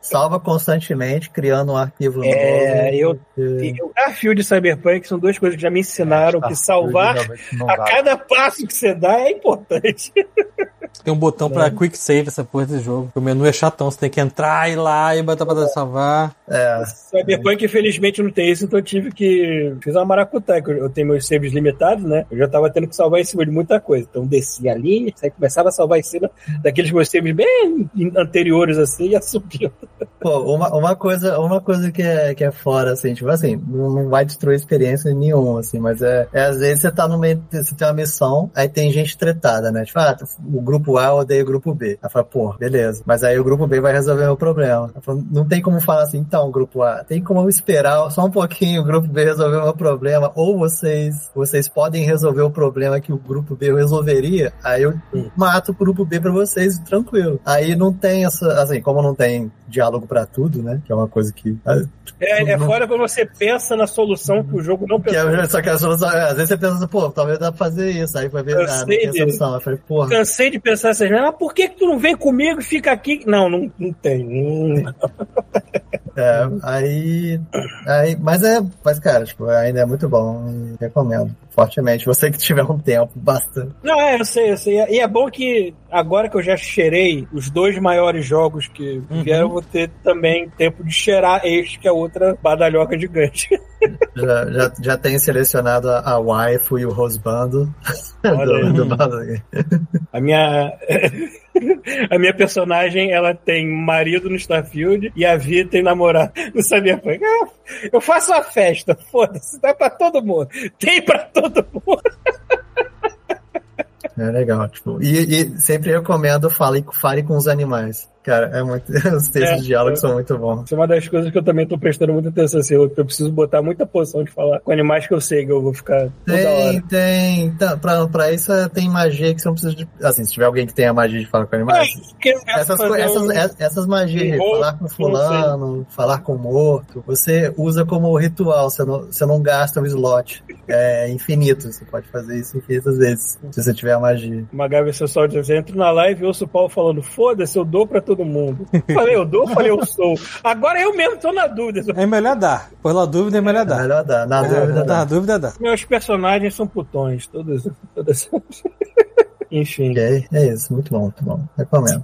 salva constantemente, criando um arquivo É, eu, novo. porque- e o Garfield e Cyberpunk são duas coisas que já me ensinaram que salvar a cada passo que você dá é importante. Tem um botão pra quick save essa porra desse jogo. O menu é chatão, você tem que entrar e ir lá e botar pra salvar. É, Cyberpunk, infelizmente, não tem isso, então eu tive que. Fiz uma maracutaia, que eu tenho meus saves limitados, né? Eu já tava tendo que salvar em cima de muita coisa. Então descia ali, aí começava a salvar em cima daqueles meus saves bem anteriores, assim, e ia subindo. Pô, uma, uma coisa, uma coisa que é, que é fora, assim, tipo assim, não não vai destruir experiência nenhuma, assim, mas é, é às vezes você tá no meio, você tem uma missão, aí tem gente tretada, né? Tipo, ah, o grupo A odeia o grupo B. Aí fala, pô, beleza. Mas aí o grupo B vai resolver o problema. Aí fala, não tem como falar assim, então, grupo A, tem como esperar só um pouquinho o grupo B resolver o meu problema, ou vocês, vocês podem resolver o problema que o grupo B resolveria, aí eu mato o grupo B pra vocês, tranquilo. Aí não tem essa, assim, como não tem diálogo pra tudo, né? Que é uma coisa que. É, é fora quando você pensa na solução que o jogo não Que é, só que a solução, é, às vezes você pensa assim, pô, talvez dá pra fazer isso. Aí vai ver, ah, não tem dele. solução. Eu falei, porra. Cansei de pensar assim, ah, por que, que tu não vem comigo e fica aqui? Não, não, não tem. Hum. É, aí, aí. Mas é. Mas, cara, tipo, ainda é muito bom. E recomendo fortemente. Você que tiver um tempo, bastante. Não, é, eu sei, eu sei. E é bom que agora que eu já cheirei os dois maiores jogos que vieram, eu vou ter também tempo de cheirar este, que é outra badalhoca gigante. Já, já, já tem selecionado a, a waifu e o rosbando do, do. A minha. A minha personagem, ela tem marido no Starfield e a Vi tem namorado no Cyberpunk. Ah, eu faço uma festa, foda-se, dá pra todo mundo. Tem pra todo mundo. É legal, tipo. E, e sempre recomendo fale, fale com os animais. Cara, é muito. Os textos É, de diálogo é. são muito bons. Isso é uma das coisas que eu também tô prestando muita atenção. Assim, eu, eu preciso botar muita posição de falar com animais que eu sei que eu vou ficar Tem, tem. Tá, pra, pra isso é, tem magia que você não precisa de. Assim, se tiver alguém que tenha magia de falar com animais. Eu quero Essas, essas, um- é- essas magias um falar com fulano, falar com morto, você usa como ritual, você não, você não gasta o slot. É infinito, você pode fazer isso infinitas vezes, se você tiver a magia. Uma Gabi Social diz entro na live e ouço o Paulo falando, foda-se, eu dou pra todo mundo. Falei, eu dou, falei, eu sou. Agora eu mesmo tô na dúvida. É melhor dar. Pela dúvida é melhor É dar. melhor dar, na dúvida Na dá. dúvida dá. Meus personagens são putões, todos. todas. Enfim. Ok, é isso, muito bom, muito bom. Recomendo.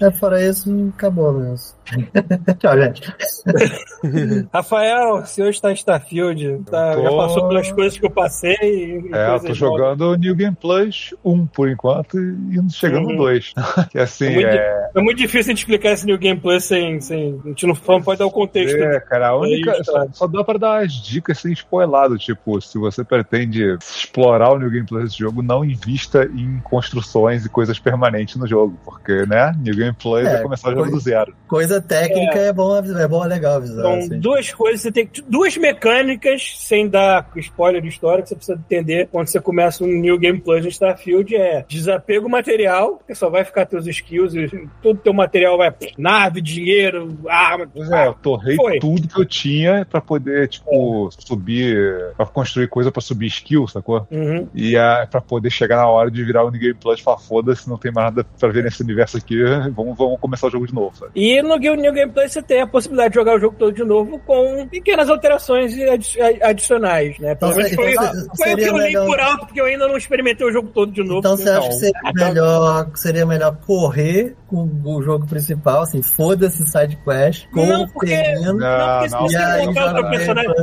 É, fora isso, acabou mesmo. Tchau, gente. Rafael, se hoje tá em Starfield, tá, Eu já tô- passou pelas coisas que eu passei. e É, eu tô novas. jogando New Game Plus 1 por enquanto e chegando Uhum. no 2. que assim, É muito, é. é muito difícil a gente explicar esse New Game Plus sem, sem. A gente não, pode dar o contexto. É, cara, a única. Aí, Só, tá. só dá pra dar as dicas sem spoilado. Tipo, se você pretende explorar o New Game Plus desse jogo, não invista em construções e coisas permanentes no jogo, porque, né, New Game Plus é, É, começar o jogo do zero. Coisa técnica é, bom, é bom, é legal avisar. São assim. duas coisas, você tem duas mecânicas, sem dar spoiler de história, que você precisa entender quando você começa um New Game Plus no Starfield, é desapego material, que só vai ficar teus skills, e todo teu material vai, nave, dinheiro, arma, Pois é, eu torrei Foi. tudo que eu tinha pra poder, tipo, subir, pra construir coisa pra subir skill, sacou? Uhum. E é pra poder chegar na hora de virar o New Game Plus e falar, foda-se, não tem mais nada pra ver nesse universo aqui, vamos, vamos começar o jogo de novo, sabe? E no New New Game Plus você tem a possibilidade de jogar o jogo todo de novo com pequenas alterações adi- adicionais, né? Pelo Então, menos foi, então, foi o que eu li melhor- por alto, porque eu ainda não experimentei o jogo todo de novo. Então você acha que seria melhor, seria melhor correr com o jogo principal, assim, foda-se side quest, com Não, o porque- terreno, Não, porque se você aí montar o personagem,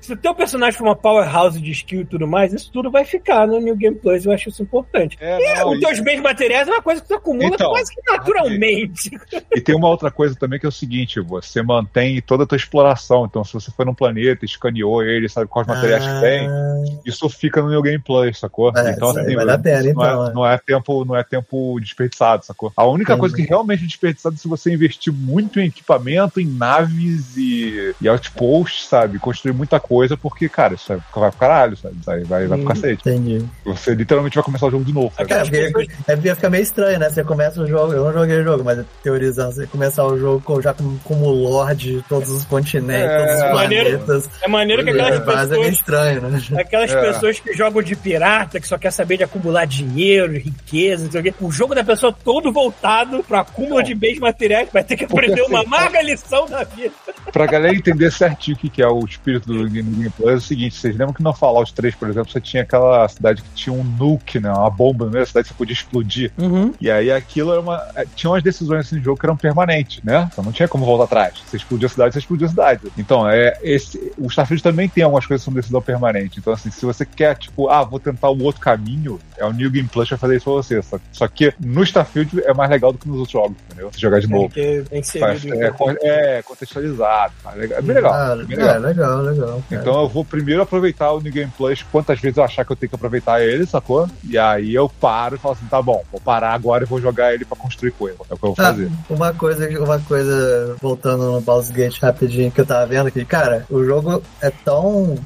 se o teu personagem for uma powerhouse de skill e tudo mais, isso tudo vai ficar no New Game Plus, eu acho isso importante. É, E não, os teus bens materiais é uma coisa que tu acumula Então, quase que naturalmente. E tem uma outra coisa também que é o seguinte: você mantém toda a tua exploração. Então, se você foi num planeta, escaneou ele, sabe quais materiais que tem, Ah, isso fica no New Game Plus, sacou? É, então, assim, vale a pena, não, então, é, é. não é tempo, não é tempo desperdiçado, sacou? A única Entendi. coisa que realmente é desperdiçado é se você investir muito em equipamento, em naves e, e outposts, sabe? Construir muita coisa, porque, cara, isso vai pro caralho, sabe? Vai, vai, vai pro Hum. cacete. Entendi. Você literalmente vai começar o jogo de novo, sabe? É, porque, é porque fica meio estranho, né? Você começa o jogo, eu não joguei o jogo, mas teorizando, você começar o jogo com- já como, como Lorde de todos os continentes, É, todos os maneiro. planetas. É maneiro que É, aquelas é meio pessoas. estranho, né? Aquelas É. pessoas que jogam de pirata, que só quer saber de acumular dinheiro, riqueza, não sei o quê. O jogo da pessoa todo voltado pro acúmulo de bens materiais, vai ter que Porque aprender uma assim, amarga lição da vida. Pra galera entender certinho o que, é o espírito do Game Game Plus, é o seguinte: vocês lembram que no Fallout 3, por exemplo, você tinha aquela cidade que tinha um nuke, né? Uma bomba no meio da cidade que você podia explodir. Uhum. E aí aquilo era uma. é, Tinha umas decisões assim no jogo que eram permanentes, né? Então não tinha como voltar atrás. Você explodia a cidade, você explodia a cidade. Então, é, esse, o Starfield também tem algumas coisas que são decisão permanente. Então, assim, se você quer, tipo, ah, vou tentar o outro caminho, é o New Game Plus que vai fazer isso pra você. Só, só que no Starfield é mais legal do que nos outros jogos, entendeu? Se jogar de novo. É Faz- inserido. é, con- é contextualizado. tá? É bem legal. Ah, bem é, legal. legal, legal. cara. Então eu vou primeiro aproveitar o New Game Plus quantas vezes eu achar que eu tenho que aproveitar ele, sacou? E aí eu paro e falo assim, tá bom, vou parar agora e vou jogar ele pra construir coisa. É o que eu vou Ah, fazer. uma coisa, uma coisa, voltando no Baldur's Gate rapidinho, que eu tava vendo aqui, cara, o jogo é tão.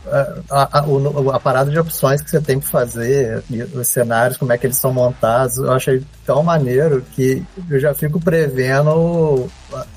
A, a, o- a parada de opções que você tem que fazer, e os cenários, como é que eles são montados, eu achei tão maneiro que eu já fico prevendo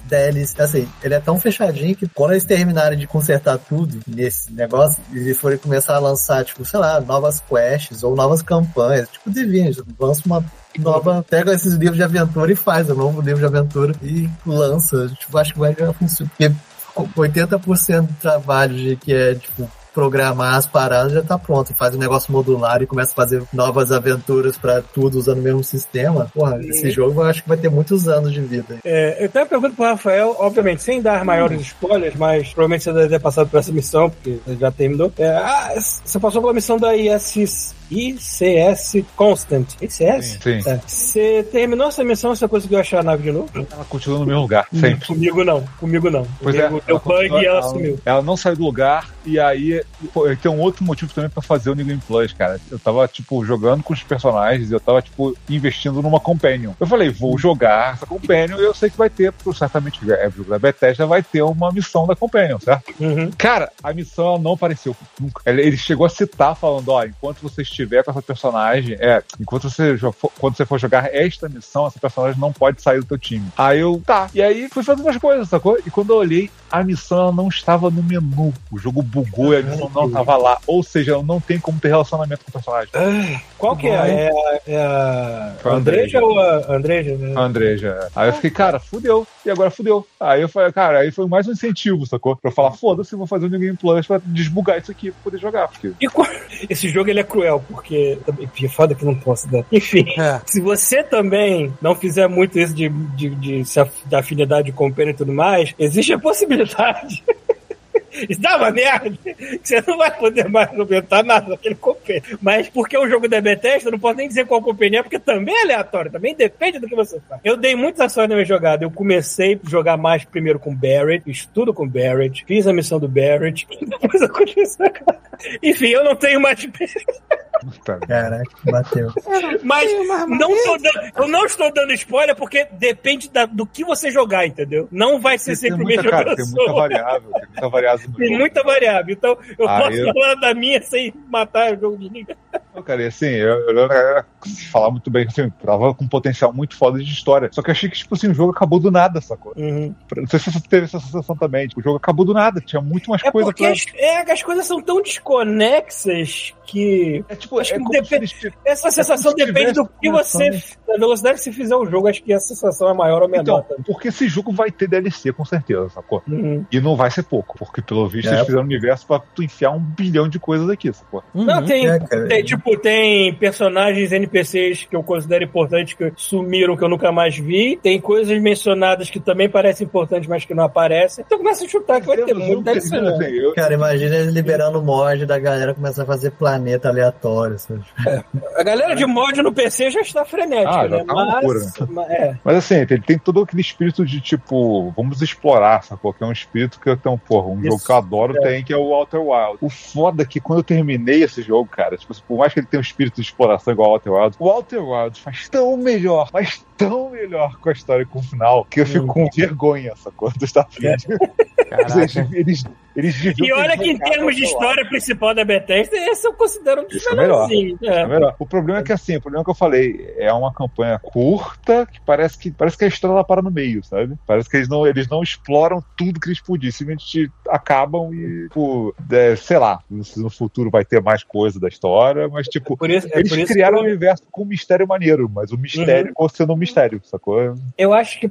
DLC. Assim, ele é tão fechadinho que quando eles terminarem de consertar tudo nesse negócio, eles forem começar a lançar, tipo, sei lá, novas quests ou novas campanhas, tipo Divinity, lança uma nova, pega esses livros de aventura e faz um novo livro de aventura e lança. Tipo, acho que vai funcionar. Porque 80% do trabalho de que é, tipo, programar as paradas já tá pronto. Faz um negócio modular e começa a fazer novas aventuras pra tudo usando o mesmo sistema. Porra, esse jogo eu acho que vai ter muitos anos de vida. É, eu tenho uma pergunta pro Rafael, obviamente, sem dar maiores spoilers, mas provavelmente você deve ter passado por essa missão, porque já terminou. É, ah, você passou pela missão da ISS, ICS Constant. ICS? Sim, sim. É. Você terminou essa missão, você conseguiu achar a nave de novo? Ela continua no mesmo lugar, sempre. Comigo não, comigo não. Pois comigo é, deu bug e ela ela- sumiu. Ela não saiu do lugar e aí pô, tem um outro motivo também pra fazer o New Game Plus, cara. Eu tava, tipo, jogando com os personagens eu tava, tipo, investindo numa Companion. Eu falei, vou jogar essa Companion e eu sei que vai ter, porque certamente é o jogo da Bethesda, vai ter uma missão da Companion, certo? Uhum. Cara, a missão ela não apareceu nunca. Ele, chegou a citar, falando: ó, enquanto você estiver com essa personagem, é, enquanto você for, quando você for jogar esta missão, essa personagem não pode sair do teu time. Aí eu, tá. E aí fui fazendo umas coisas, sacou? E quando eu olhei, a missão não estava no menu. O jogo bugou e a missão não estava lá. Ou seja, não tem como ter relacionamento com o personagem. Qual que é? É a, é a a Andreja Andreja. ou a Andreja? né? A Andreja. Aí eu fiquei, cara, fudeu. E agora fudeu. Aí eu falei, cara, aí foi mais um incentivo, sacou? Pra eu falar, foda-se, vou fazer o New Game Plus pra desbugar isso aqui pra poder jogar. Porque E qual- Esse jogo ele é cruel, porque. É foda que não posso dar. Enfim, É. se você também não fizer muito isso de, de, de, af- da afinidade com o Penny e tudo mais, existe a possibilidade. Isso dá uma merda você não vai poder mais comentar nada daquele companheiro. Mas porque um jogo da Bethesda, não posso nem dizer qual companhia é, porque também é aleatório, também depende do que você faz. Eu dei muita sorte na minha jogada. Eu comecei a jogar mais primeiro com Barrett, fiz tudo com Barrett, fiz a missão do Barrett, depois eu continuei. Enfim, eu não tenho mais. Caraca, bateu. Mas não tô dando- eu não estou dando spoiler porque depende da- do que você jogar, entendeu? Não vai ser sempre o mesmo cara, tem muita variável, tem muita variável Tem jogo. muita variável. Então, eu Ah, posso eu- falar da minha sem matar o jogo de ninguém. Não, cara, e assim, eu, eu galera falar muito bem, assim, tava com um potencial muito foda de história. Só que eu achei que, tipo assim, o jogo acabou do nada, sacou? Uhum. Não sei se você teve essa sensação também. Tipo, o jogo acabou do nada, tinha muito mais É coisa porque pra. as, é, as coisas são tão desconexas que É tipo, acho é que depende- se essa sensação se depende do que você. Da velocidade que você fizer o jogo, acho que a sensação é maior ou menor. Então, também. porque esse jogo vai ter DLC, com certeza, sacou? Uhum. E não vai ser pouco, porque pelo visto É. eles fizeram um universo pra tu enfiar um bilhão de coisas aqui, sacou? Não, tem, É, tem, tipo, tem personagens NPCs que eu considero importantes que sumiram, que eu nunca mais vi. Tem coisas mencionadas que também parecem importantes, mas que não aparecem. Então começa a chutar que vai ter muito DLC, né? Cara, imagina eles liberando mod da galera começar a fazer planeta aleatório. sabe? A galera de mod no PC já está frenética, Ah, já né? tá uma loucura, mas, mas- é. Mas assim, ele tem todo aquele espírito de tipo, vamos explorar, sacou? Que é um espírito que eu tenho, porra, um Isso, jogo que eu adoro é. tem, que é o Outer Wild. O foda é que quando eu terminei esse jogo, cara, tipo, por mais que ele tenha um espírito de exploração igual ao Outer Wild, o Outer Wild faz tão melhor, mas tão melhor com a história e com o final, que eu fico Hum. com vergonha, sacou? Do Starfield. Eles, eles, eles E olha que em termos de história principal da Bethesda, esse eu considero um dos Isso é melhor. melhorzinhos. É É. melhor. O problema é que assim, o problema que eu falei é uma campanha curta que parece que parece que a história ela para no meio, sabe? Parece que eles não, eles não exploram tudo que eles podiam, simplesmente acabam e, tipo, é, sei lá, se no futuro vai ter mais coisa da história, mas tipo, Por isso, é eles por isso que criaram eu- um universo com um mistério maneiro, mas o mistério ficou sendo um mistério, sacou? Eu acho que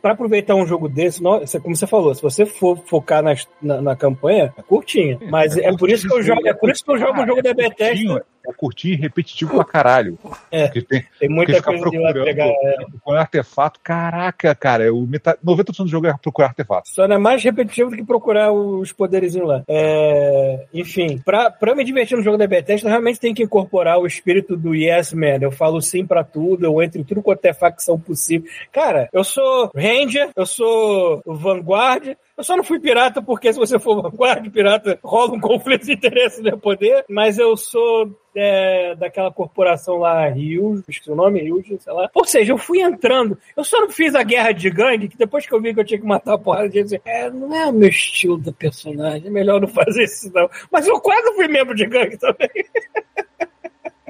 pra aproveitar um jogo desse, é como você falou, se você for focar nas- na, na campanha, é curtinha. Mas é, por isso que eu jogo, é por isso que eu jogo o jogo da Bethesda. É curtinho e repetitivo pra caralho. É. Porque tem, Tem muita coisa de lá procurando pegar. é. com artefato, caraca, cara, é o metade, 90% do jogo é procurar artefato. Só não é mais repetitivo do que procurar os poderes lá. É, enfim, pra, pra me divertir no jogo da Bethesda, realmente tem que incorporar o espírito do Yes Man. Eu falo sim pra tudo, eu entro em tudo quanto é facção possível. Cara, eu sou Ranger, eu sou Vanguard. Eu só não fui pirata porque se você for Vanguard, pirata, rola um conflito de interesse no poder. Mas eu sou é, daquela corporação lá, Rio, esqueci o nome, Rio, sei lá. Ou seja, eu fui entrando. Eu só não fiz a guerra de gangue, que depois que eu vi que eu tinha que matar a porrada de gente, é, não é o meu estilo da personagem, é melhor não fazer isso não. Mas eu quase fui membro de gangue também.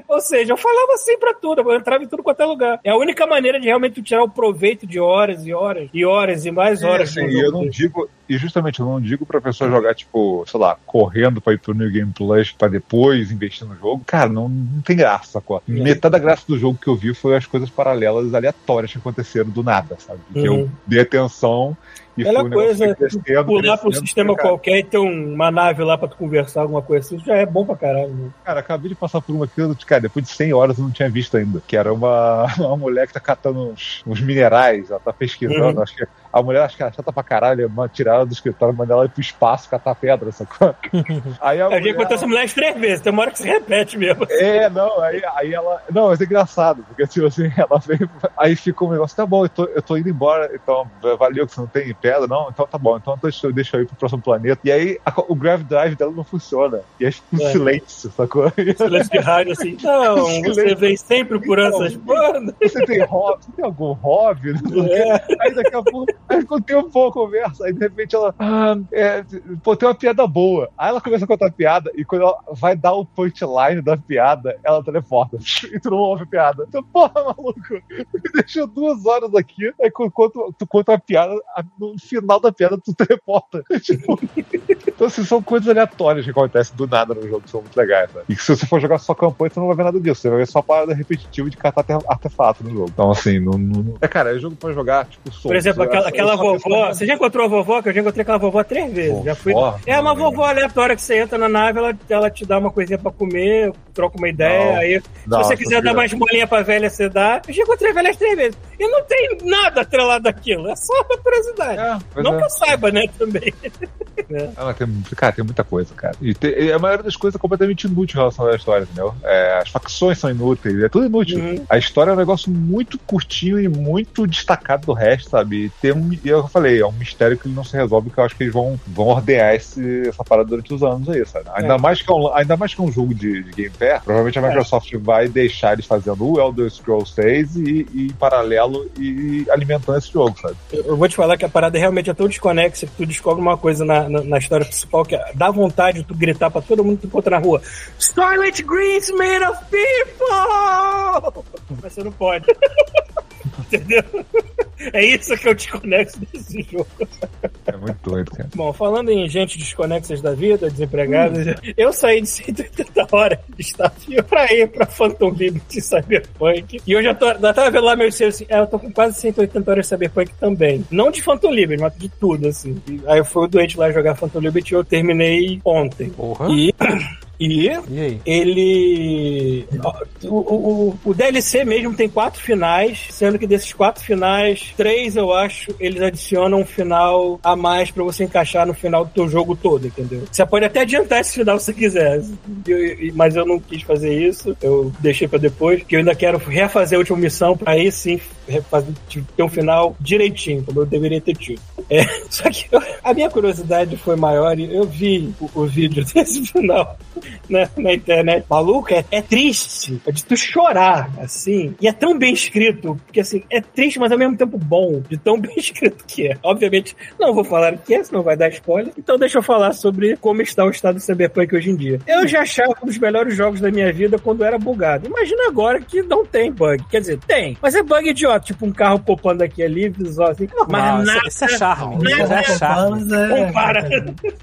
Ou seja, eu falava assim pra tudo, eu entrava em tudo quanto é lugar. É a única maneira de realmente tirar o proveito de horas e horas, e horas e mais horas. É, de um assim, e eu não digo, e justamente eu não digo pra pessoa jogar, tipo, sei lá, correndo pra ir pro New Game Plus pra depois investir no jogo. Cara, não, não tem graça, sacou? É. Metade da graça do jogo que eu vi foi as coisas paralelas aleatórias que aconteceram do nada, sabe? Que Uhum. eu dei atenção Aquela um coisa, crescendo, pular pro crescendo, sistema cara, qualquer e ter uma nave lá pra tu conversar, alguma coisa assim, já é bom pra caralho. Né? Cara, acabei de passar por uma que, cara, depois de 100 horas eu não tinha visto ainda. Que era uma, uma mulher que tá catando uns, uns minerais, ela tá pesquisando. Uhum. Acho que a mulher, acho que ela chata pra caralho, é tirar ela do escritório, mandar ela ir pro espaço catar pedra, sacou? Aí a Eu já mulher, encontrei essa mulher três vezes, tem uma hora que se repete mesmo. É, não, aí, aí ela. Não, mas é engraçado, porque tipo assim, ela veio. Aí fica um negócio, tá bom, eu tô, eu tô indo embora, então valeu que você não tem pedra, não? Então tá bom, então deixa, eu- deixa eu ir pro próximo planeta. E aí a- o Grav Drive dela não funciona. E aí fica um É. silêncio, sacou? Silêncio de rádio assim. Não, você vem sempre por essas bandas. Você tem hobby? Você tem algum hobby? Quê. É. Aí daqui a pouco, tem um pouco conversa, aí de repente ela, ah, é, pô, tem uma piada boa. Aí ela começa a contar a piada, e quando ela vai dar o punchline da piada, ela teleporta. E tu não ouve a piada. Então, porra, maluco, me deixou duas horas aqui, aí quando tu conta a piada, a- no final da piada tu teleporta. Tipo, então, assim, são coisas aleatórias que acontecem do nada no jogo, que são muito legais, sabe? E que se você for jogar só campanha, você não vai ver nada disso. Você vai ver só parada repetitiva de catar arte- artefato no jogo. Então, assim, não. não- É, cara, é jogo pra jogar, tipo, solto. Por exemplo, aquela, aquela vovó. Você já encontrou a vovó? Que eu já encontrei aquela vovó três vezes. Já fui. Vovó? É uma vovó aleatória que você entra na nave, ela, ela te dá uma coisinha pra comer, troca uma ideia. Não. aí, Não, se você quiser dar mais bolinha pra velha, você dá. Eu já encontrei velhas três vezes. E não tem nada atrelado daquilo. É só uma curiosidade. É, não é. que eu saiba, né, também. Ah, mas tem, cara, tem muita coisa, cara. E, tem- e a maioria das coisas é completamente inútil em relação à história, entendeu? É, as facções são inúteis, é tudo inútil. Uhum. A história é um negócio muito curtinho e muito destacado do resto, sabe? E tem um eu falei, é um mistério que não se resolve, que eu acho que eles vão, vão ordear esse, essa parada durante os anos aí, sabe? Ainda, É. mais, que é um, ainda mais que é um jogo de, de Game Pass, provavelmente a Microsoft vai deixar eles fazendo o Elder Scrolls 6 e, e em paralelo e alimentando esse jogo, sabe? Eu eu vou te falar que a parada realmente é tão desconexa que tu descobre uma coisa na, na, na história principal que dá vontade de tu gritar pra todo mundo que tu encontra na rua: Starlight Green's made of people! Mas você não pode. Entendeu? É isso que eu desconexo desse jogo. É muito doido, cara. Bom, falando em gente desconexas da vida, desempregadas, eu saí de 180 horas de desafio pra ir pra Phantom Liberty Cyberpunk. E eu já, tô, já tava vendo lá meu selo assim, é, eu tô com quase 180 horas de Cyberpunk também. Não de Phantom Liberty, mas de tudo, assim. E aí eu fui doente lá jogar Phantom Liberty e eu terminei ontem. Porra. E. E E ele. O, o, o DLC mesmo tem quatro finais, sendo que desses quatro finais, três eu acho, eles adicionam um final a mais pra você encaixar no final do teu jogo todo, entendeu? Você pode até adiantar esse final se você quiser, Eu- mas eu não quis fazer isso, eu deixei pra depois, porque eu ainda quero refazer a última missão pra aí sim ter um final direitinho, como eu deveria ter tido. É, só que eu- a minha curiosidade foi maior e eu vi o, o vídeo desse final na, na internet. Maluco, é, é triste. É de tu chorar, assim. E é tão bem escrito, porque assim, é triste, mas ao mesmo tempo bom, de tão bem escrito que é. Obviamente, não vou falar o que é, senão vai dar spoiler. Então deixa eu falar sobre como está o estado do Cyberpunk hoje em dia. Eu já achava um dos melhores jogos da minha vida quando era bugado. Imagina agora que não tem bug. Quer dizer, tem. Mas é bug idiota, tipo um carro popando aqui ali, visual assim. Normal, mas isso- nada. isso é charme. Isso nada- já é charme. É- Compara.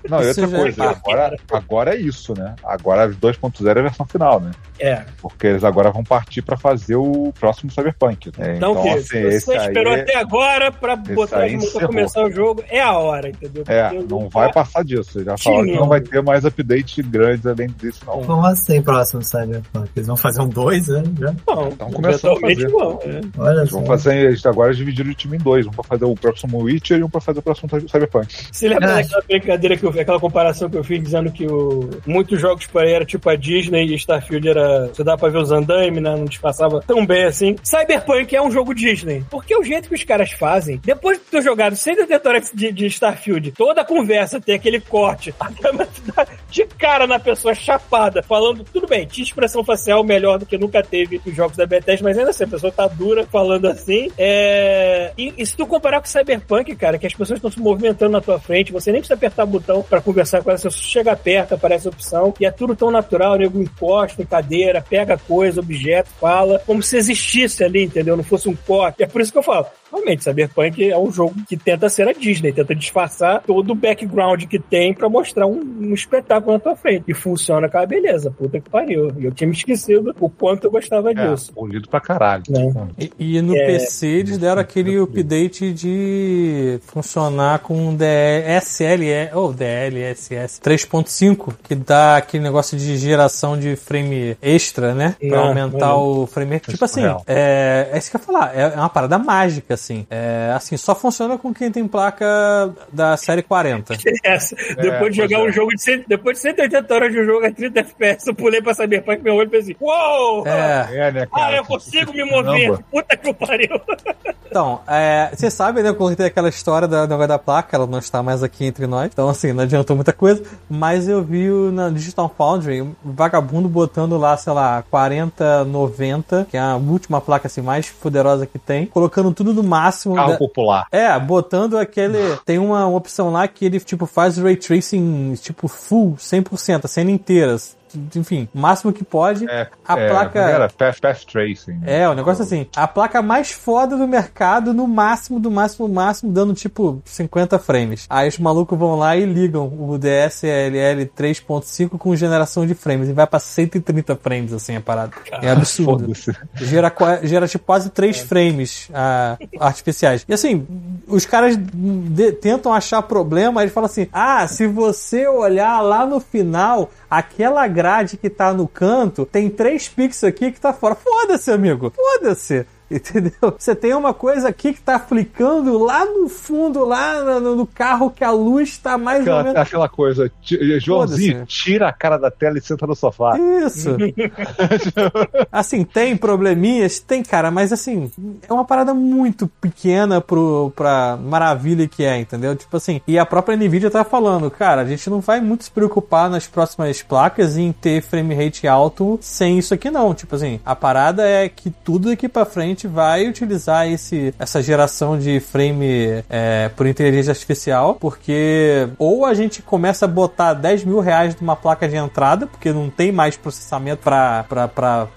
Não, e Isso outra é coisa, parte. agora, agora é isso, né? Agora 2.0 é a versão final, né? É. Porque eles agora vão partir pra fazer o próximo Cyberpunk. Né? Então, o quê? assim, você esperou aí, até agora pra botar aí pra começar o jogo, é a hora, entendeu? É, Porque não eu- vai passar disso. Já falaram que não vai ter mais update grandes além disso, não. Como assim, próximo Cyberpunk? Eles vão fazer um 2, né? Já? Não, Estão começando a fazer. vão, é. Olha só. Fazer, eles agora dividiram o time em dois. Um pra fazer o próximo Witcher e um pra fazer o próximo Cyberpunk. Se lembra Ah. daquela brincadeira que eu aquela comparação que eu fiz dizendo que o, muitos jogos por aí era tipo a Disney e Starfield era. Você dá pra ver os andaime, né? Não disfarçava tão bem assim. Cyberpunk é um jogo Disney. Porque o jeito que os caras fazem, depois de ter jogado 180 horas de, de Starfield, toda a conversa tem aquele corte, a câmera dá de cara na pessoa chapada, falando, tudo bem, tinha expressão facial melhor do que nunca teve nos jogos da Bethesda, mas ainda assim, a pessoa tá dura falando assim. É... E, e se tu comparar com Cyberpunk, cara, que as pessoas estão se movimentando na tua frente, você nem precisa apertar o botão pra conversar com ela, você chega perto, aparece a opção, e é tudo tão natural, nego encosta em cadeira, pega coisa, objeto, fala, como se existisse ali, entendeu? Não fosse um corte. É por isso que eu falo, realmente, Cyberpunk é um jogo que tenta ser a Disney, tenta disfarçar todo o background que tem pra mostrar um, um espetáculo na tua frente. E funciona com a beleza, puta que pariu. E eu tinha me esquecido o quanto eu gostava É, disso. polido pra caralho. Né? E, e no É. PC eles deram aquele update de funcionar com DSLE, ou DLSS 3.5, que dá aquele negócio de geração de frame extra, né? Pra Não, aumentar não. o frame Tipo assim, real. é, é isso que eu ia falar, é uma parada mágica, assim. É, assim, só funciona com quem tem placa da série 40. Essa. depois de pois jogar é. um jogo de 100, depois de 180 horas de um jogo a 30 FPS, eu pulei pra Cyberpunk meu olho e pensei, uou! É, É, né, Ah, cara? eu consigo me mover! Caramba. Puta que pariu! Então, é, você sabe, né, quando tem aquela história da negócio da placa, ela não está mais aqui entre nós, então assim, não adiantou muita coisa, mas eu vi na Digital Foundry um vagabundo botando lá, sei lá, 4090, que é a última placa assim mais poderosa que tem, colocando tudo no máximo. Carro né? popular. É, botando aquele. Tem uma opção lá que ele, tipo, faz ray tracing, tipo, full, 100%, a cena inteira. Enfim, o máximo que pode. É, a é, placa. como Era path, path tracing. né? É, o negócio assim, a placa mais foda do mercado, no máximo, do máximo, do máximo, dando tipo 50 frames. Aí os malucos vão lá e ligam o DSLL 3.5 com geração de frames e vai pra 130 frames, assim, a parada. É absurdo. Gera, gera tipo quase 3 frames ah, artificiais. E assim, os caras de- tentam achar problema, eles falam assim: ah, se você olhar lá no final, aquela grade que tá no canto tem 3 pixels aqui que tá fora. Foda-se, amigo. Foda-se. Entendeu? Você tem uma coisa aqui que tá flicando lá no fundo, lá no, no carro, que a luz tá mais Aquela, ou menos. aquela coisa, Joãozinho, tira a cara da tela e senta no sofá. Isso. assim, tem probleminhas? Tem, cara, mas assim, é uma parada muito pequena pro, pra maravilha que é, entendeu? Tipo assim, e a própria Nvidia tá falando, cara, a gente não vai muito se preocupar nas próximas placas em ter frame rate alto sem isso aqui não. Tipo assim, a parada é que tudo daqui pra frente vai utilizar esse, essa geração de frame é, por inteligência artificial, porque ou a gente começa a botar 10 mil reais numa placa de entrada, porque não tem mais processamento pra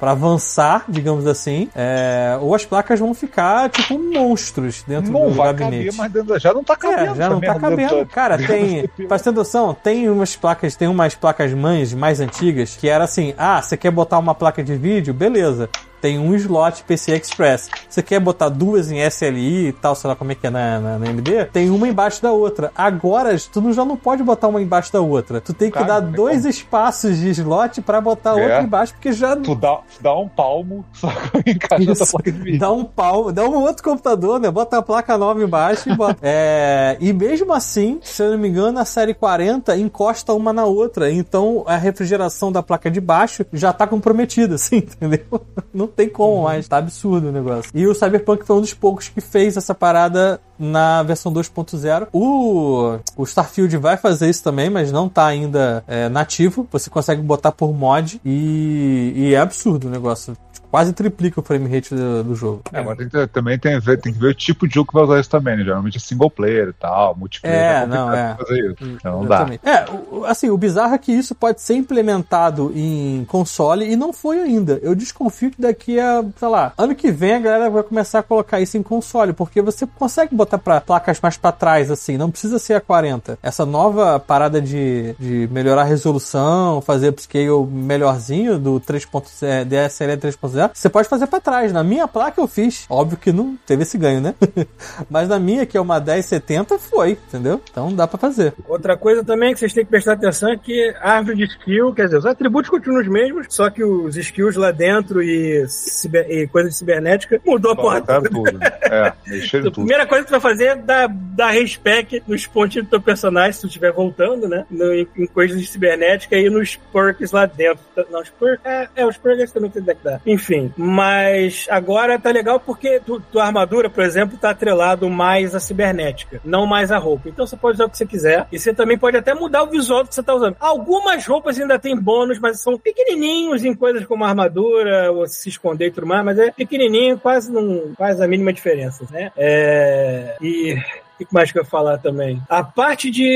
avançar, digamos assim, é, ou as placas vão ficar tipo monstros dentro Não do vai gabinete. caber, mas dentro, já não tá cabendo. É, já não tá cabendo. Cara, tem. Pra ter noção, tem umas placas, tem umas placas mães mais antigas que era assim: ah, você quer botar uma placa de vídeo? Beleza. Tem um slot PCI Express. Você quer botar duas em SLI e tal, sei lá como é que é na, na, na AMD? Tem uma embaixo da outra. Agora, tu não- já não pode botar uma embaixo da outra. Tu tem que dar dois espaços de slot pra botar É. outra embaixo, porque já Tu dá, dá um palmo, só encaixando a isso. placa de vídeo. Dá um pau, dá um outro computador, né? Bota a placa nova embaixo e bota. É, e mesmo assim, se eu não me engano, a série 40 encosta uma na outra. Então a refrigeração da placa de baixo já tá comprometida, assim, entendeu? Não tem como mais. Tá absurdo o negócio. E o Cyberpunk foi um dos poucos que fez essa parada na versão 2.0. O, o Starfield vai fazer isso também, mas não tá ainda é, nativo. Você consegue botar por mod e, e é absurdo o negócio. Quase triplica o frame rate do, do jogo. É, mas tem também tem, tem que ver o tipo de jogo que vai usar isso também, né? Geralmente é single player e tal, multiplayer. É, complicado não, é. Fazer isso. Então não dá. É, assim, o bizarro é que isso pode ser implementado em console e não foi ainda. Eu desconfio que daqui a, sei lá, ano que vem a galera vai começar a colocar isso em console, porque você consegue botar pra placas mais pra trás, assim, não precisa ser a 40. Essa nova parada de, de melhorar a resolução, fazer upscale melhorzinho do 3.0, DSLR 3.0, você pode fazer pra trás. Na minha placa eu fiz. Óbvio que não teve esse ganho, né? Mas na minha, que é uma 1070, foi, entendeu? Então dá pra fazer. Outra coisa também que vocês têm que prestar atenção é que a árvore de skill, quer dizer, os atributos continuam os mesmos, só que os skills lá dentro e, ciber, e coisa de cibernética mudou a toda. tudo. É, mexeram A tudo. primeira coisa que tu vai fazer é dar, dar respec nos pontinhos do teu personagem, se tu estiver voltando, né? No- em, em coisas de cibernética e nos perks lá dentro. Não, os perks. É, é, os perks também tem que dar. Enfim. Mas agora tá legal porque tu, tua armadura, por exemplo, tá atrelado mais à cibernética, não mais à roupa. Então você pode usar o que você quiser. E você também pode até mudar o visual que você tá usando. Algumas roupas ainda tem bônus, mas são pequenininhos em coisas como armadura, ou se esconder e tudo mais, mas é pequenininho, quase não faz a mínima diferença, né? É... E... O que mais que eu ia falar também? A parte de.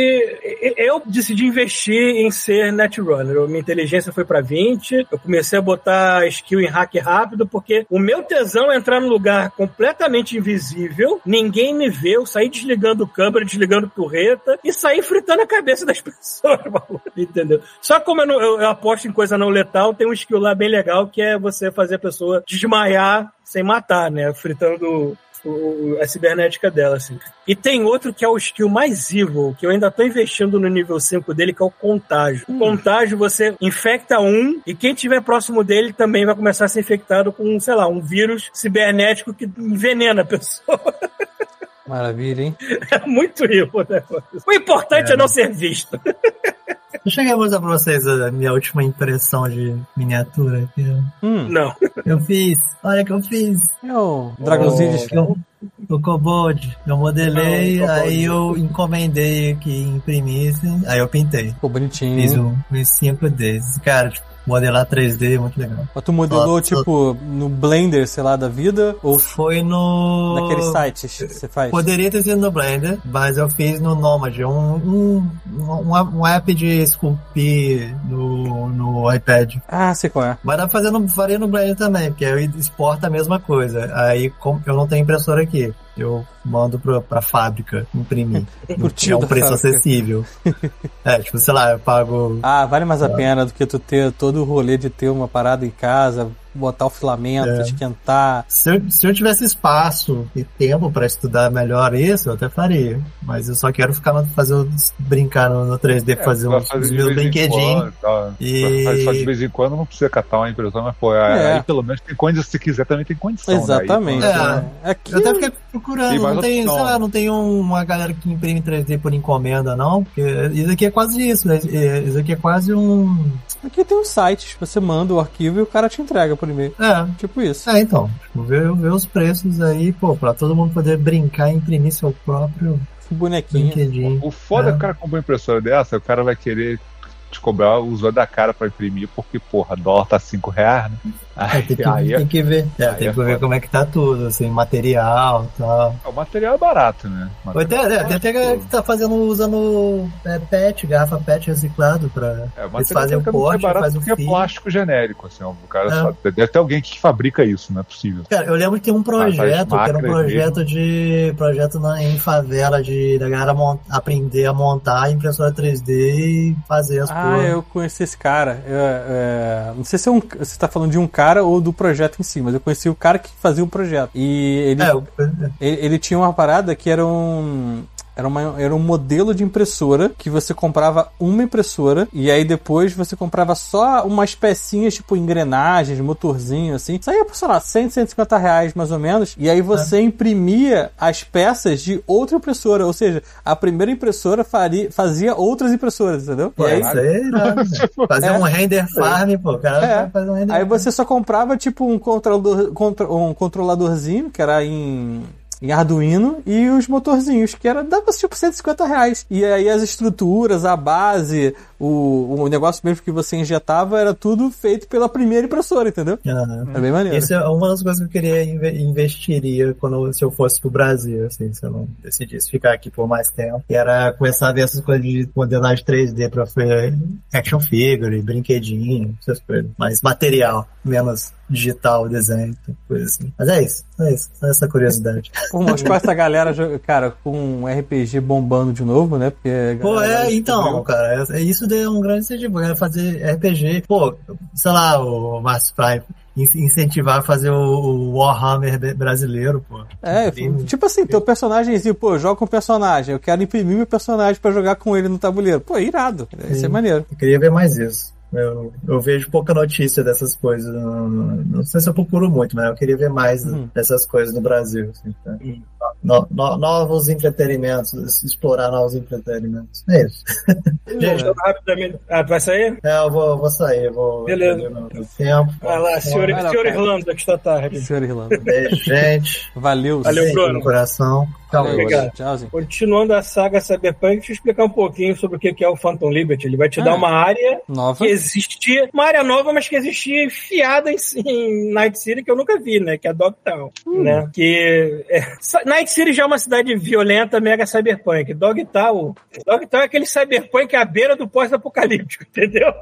Eu decidi investir em ser netrunner. Minha inteligência foi pra 20. Eu comecei a botar skill em hack rápido, porque o meu tesão é entrar num lugar completamente invisível, ninguém me vê, eu sair desligando câmera, desligando torreta e sair fritando a cabeça das pessoas, maluco. Entendeu? Só como eu, não- eu- eu aposto em coisa não letal, tem um skill lá bem legal que é você fazer a pessoa desmaiar sem matar, né? Fritando o- a cibernética dela, assim. E tem outro que é o skill mais evil, que eu ainda tô investindo no nível 5 dele, que é o contágio. O contágio, você infecta um, e quem tiver próximo dele também vai começar a ser infectado com, sei lá, um vírus cibernético que envenena a pessoa. Maravilha, hein? É muito evil o negócio. O importante é, não ser visto. Eu cheguei a mostrar pra vocês a minha última impressão de miniatura. que eu- Hum, Não. Eu fiz. Olha que eu fiz. é o dragãozinho de Eu, o Kobold. Eu modelei, Não, aí eu encomendei que imprimisse, aí eu pintei. Ficou bonitinho. Fiz um, fiz cinco desses. Cara, tipo, modelar 3D é muito legal. Mas tu modelou, tipo, no Blender, sei lá, da vida? Ou Foi no. naqueles sites que você faz? Poderia ter sido no Blender, mas eu fiz no Nomad, um, um, um, um app de esculpir no, no iPad. Ah, sei qual é. Mas dá pra fazer no, faria no Blender também, porque aí exporta a mesma coisa. Aí, como eu não tenho impressora aqui, eu mando pra, pra fábrica imprimir. É um preço fábrica. acessível. é, tipo, sei lá, eu pago Ah, vale mais a pena do que tu ter todo o rolê de ter uma parada em casa, botar o filamento, É. esquentar. Se eu, se eu tivesse espaço e tempo pra estudar melhor isso, eu até faria. Mas eu só quero ficar fazer os- brincar no, no 3D, fazer Vai uns, fazer uns meus vez em brinquedinhos. tal. E- fazer de vez em quando não precisa catar uma impressora, mas pô, aí, É. aí pelo menos tem condição, se quiser também tem condição. né? Aí, Exatamente. É. né? Aqui, Eu até fiquei procurando, Tem não tem, opção. sei lá, não tem um- uma galera que imprime 3D por encomenda, não? Porque isso aqui é quase isso, né? É, Isso aqui é quase um. Aqui tem um site, você manda o arquivo e o cara te entrega por e-mail. É. Tipo isso. É, então, tipo, ver, ver os preços aí, pô, pra todo mundo poder brincar e imprimir seu próprio Bonequinho. O foda é É. que o cara compra uma impressora dessa, o cara vai querer te cobrar o usuário da cara pra imprimir, porque, porra, dólar tá 5 reais, né? É, Aí, tem, que, aí é- tem que ver. É, tem é que ver como é que tá tudo, assim, material e tal. o material é barato, né? Ou até, é, tem até galera que tá fazendo, usando é, PET, garrafa PET reciclado pra. É, o Eles material fazem fica muito corte, barato faz porque é plástico genérico, assim, o cara É. só, deve ter alguém que fabrica isso, não é possível. Cara, eu lembro que tem um projeto, que era um projeto de. projeto na, em favela de da galera mon- aprender a montar impressora 3D e fazer as Ah, porra. eu conheci esse cara. É, é, não sei se é um, você tá falando de um cara ou do projeto em si, mas eu conheci o cara que fazia o projeto. E ele, É, eu- ele, ele tinha uma parada que era um. Era, uma, era um modelo de impressora que você comprava uma impressora e aí depois você comprava só umas pecinhas, tipo engrenagens, motorzinho, assim. Saía por, sei lá, 100, 150 reais mais ou menos. E aí você imprimia as peças de outra impressora. Ou seja, a primeira impressora faria, fazia outras impressoras, entendeu? Pô, aí, isso aí é? Fazer É. um render farm, pô, o cara É. fazer um render Aí você só comprava tipo um controlador, um controladorzinho, que era em, em Arduino, e os motorzinhos, que era dava tipo 150 reais. E aí as estruturas, a base, o, o negócio mesmo que você injetava, era tudo feito pela primeira impressora, entendeu? É bem maneiro. Isso é uma das coisas que eu queria inve- investiria quando se eu fosse pro Brasil, assim, se eu não decidisse ficar aqui por mais tempo. Que era começar a ver essas coisas de modelagem 3D pra fazer action figure, brinquedinho, essas coisas. Mais material, menos digital, desenho, coisa assim. Mas é isso, é isso, é essa curiosidade. Mas com essa galera, cara, com um RPG bombando de novo, né? Porque Pô, é, então, cara, é, é isso é um grande incentivo, fazer RPG. Pô, sei lá, o Márcio Prime, in- incentivar a fazer o, Warhammer brasileiro, pô. É, tipo assim, teu personagemzinho, pô, joga com um personagem, eu quero imprimir meu personagem pra jogar com ele no tabuleiro. Pô, irado. Isso é maneiro. Eu queria ver mais isso. Eu, eu vejo pouca notícia dessas coisas. Não, não sei se eu procuro muito, mas eu queria ver mais Uhum. dessas coisas no Brasil. assim, tá? No- no- novos entretenimentos, explorar novos entretenimentos. É isso. Gente, rapidamente. Ah, tu vai sair? É, eu vou, vou sair, vou. Beleza. tempo. Vai lá, senhor, Vai lá, senhor. Irlanda, que está tarde. Senhor Irlanda. Beijo, gente. Valeu, Valeu. Bruno. No coração. Obrigado. Tchauzinho. Continuando a saga Cyberpunk, deixa eu explicar um pouquinho sobre o que que é o Phantom Liberty. Ele vai te Ah. dar uma área Nova. que existia, uma área nova, mas que existia enfiada em, em Night City que eu nunca vi, né? Que é Dogtown, Hum. né? Que é, Night City já é uma cidade violenta, mega cyberpunk. Dogtown, Dogtown é aquele cyberpunk à beira do pós-apocalíptico, entendeu?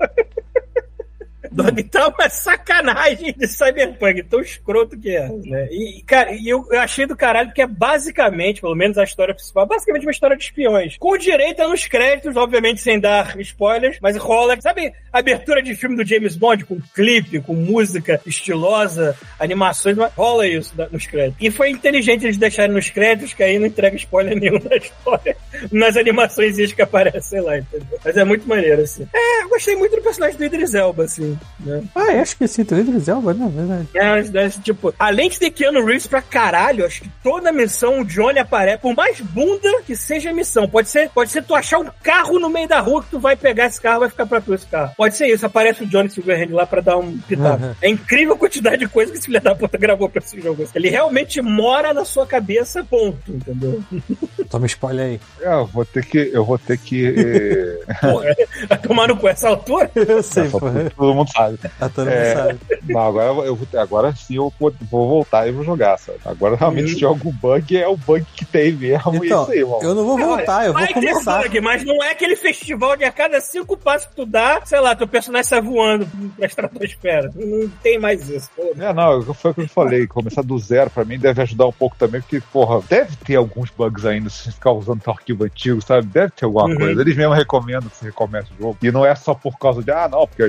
Dogtown é sacanagem de cyberpunk, tão escroto que é, né? E, cara, e eu, achei do caralho porque é basicamente, pelo menos a história principal, basicamente uma história de espiões. Com direito nos créditos, obviamente sem dar spoilers, mas rola, sabe, a abertura de filme do James Bond, com clipe, com música estilosa, animações, rola isso da- nos créditos. E foi inteligente eles deixarem nos créditos, que aí não entrega spoiler nenhum da história, nas animações que aparecem lá, entendeu? Mas é muito maneiro, assim. É, eu gostei muito do personagem do Idris Elba, assim, né? Ah, eu esqueci, tu Idris Elba, né? Verdade. É, né, tipo, além de ter Keanu Reeves pra caralho, acho que toda missão o Johnny aparece. Por mais bunda que seja a missão. Pode ser, pode ser tu achar um carro no meio da rua que tu vai pegar esse carro vai ficar pra tu esse carro. Pode ser isso, aparece o Johnny Silverhand lá pra dar um pitaco. Uhum. É incrível a quantidade de coisa que esse filho da puta gravou pra esse jogo. Ele realmente mora na sua cabeça, ponto, entendeu? Toma spoiler aí. É, eu vou ter que. Eu vou ter que. eh, Porra, vai tomar no cu essa altura? Eu sei, todo mundo sabe. A mundo É. sabe. Não, agora, eu, vou- agora sim eu vou, vou voltar e vou jogar, sabe? Agora realmente Uhum. se tiver algum bug, é o bug que tem mesmo. Então, isso aí, eu não vou voltar, eu vou Vai ter começar. bug, mas não é aquele festival de a cada cinco passos que tu dá, sei lá, teu personagem sai voando pra estratosfera. Não tem mais isso. pô. É, não, foi o que eu falei. Começar do zero pra mim deve ajudar um pouco também, porque, porra, deve ter alguns bugs ainda se você ficar usando teu arquivo antigo, sabe? Deve ter alguma Uhum. coisa. Eles mesmo recomendam que você recomece o jogo. E não é só por causa de, ah, não, porque a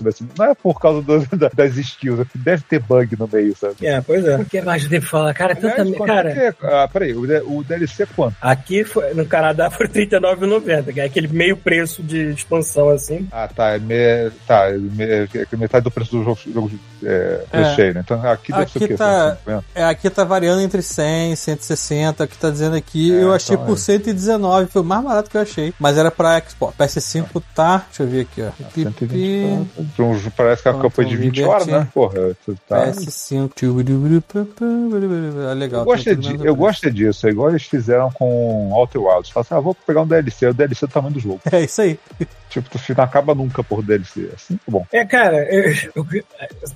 experiência assim. Não é por causa do- da- das skills, é deve ter bug no meio, sabe? É, pois é. O que mais eu devo falar? Cara, tanta. Aliás, quanto Cara, é que é? Ah, peraí, o, o DLC é quanto? aqui foi- no Canadá foi R$39,90, que é aquele meio preço de expansão assim. Ah, tá. É, me, tá, é é metade do preço do jogo, jogo é, É. cheio, né? Então aqui deve ser o Aqui quê? tá- 150? É, aqui tá variando entre 100 e 160, aqui tá dizendo aqui, É, eu achei então por é. 119, foi o mais barato que eu achei, mas era pra Xbox. PS5 tá, deixa eu ver aqui, ó. Pipi, 120 Pra um parece que é uma Quantum campanha de 20 Liberty. horas, né? Porra, tu tá. PS5. É legal. Eu gosto, de, eu gosto disso, é igual eles fizeram com Outer Wilds. Fala assim, ah, vou pegar um DLC, o DLC é do tamanho do jogo. É isso aí. Tipo, tu não acaba nunca por DLC. Assim, tá bom. É, cara, eu, eu,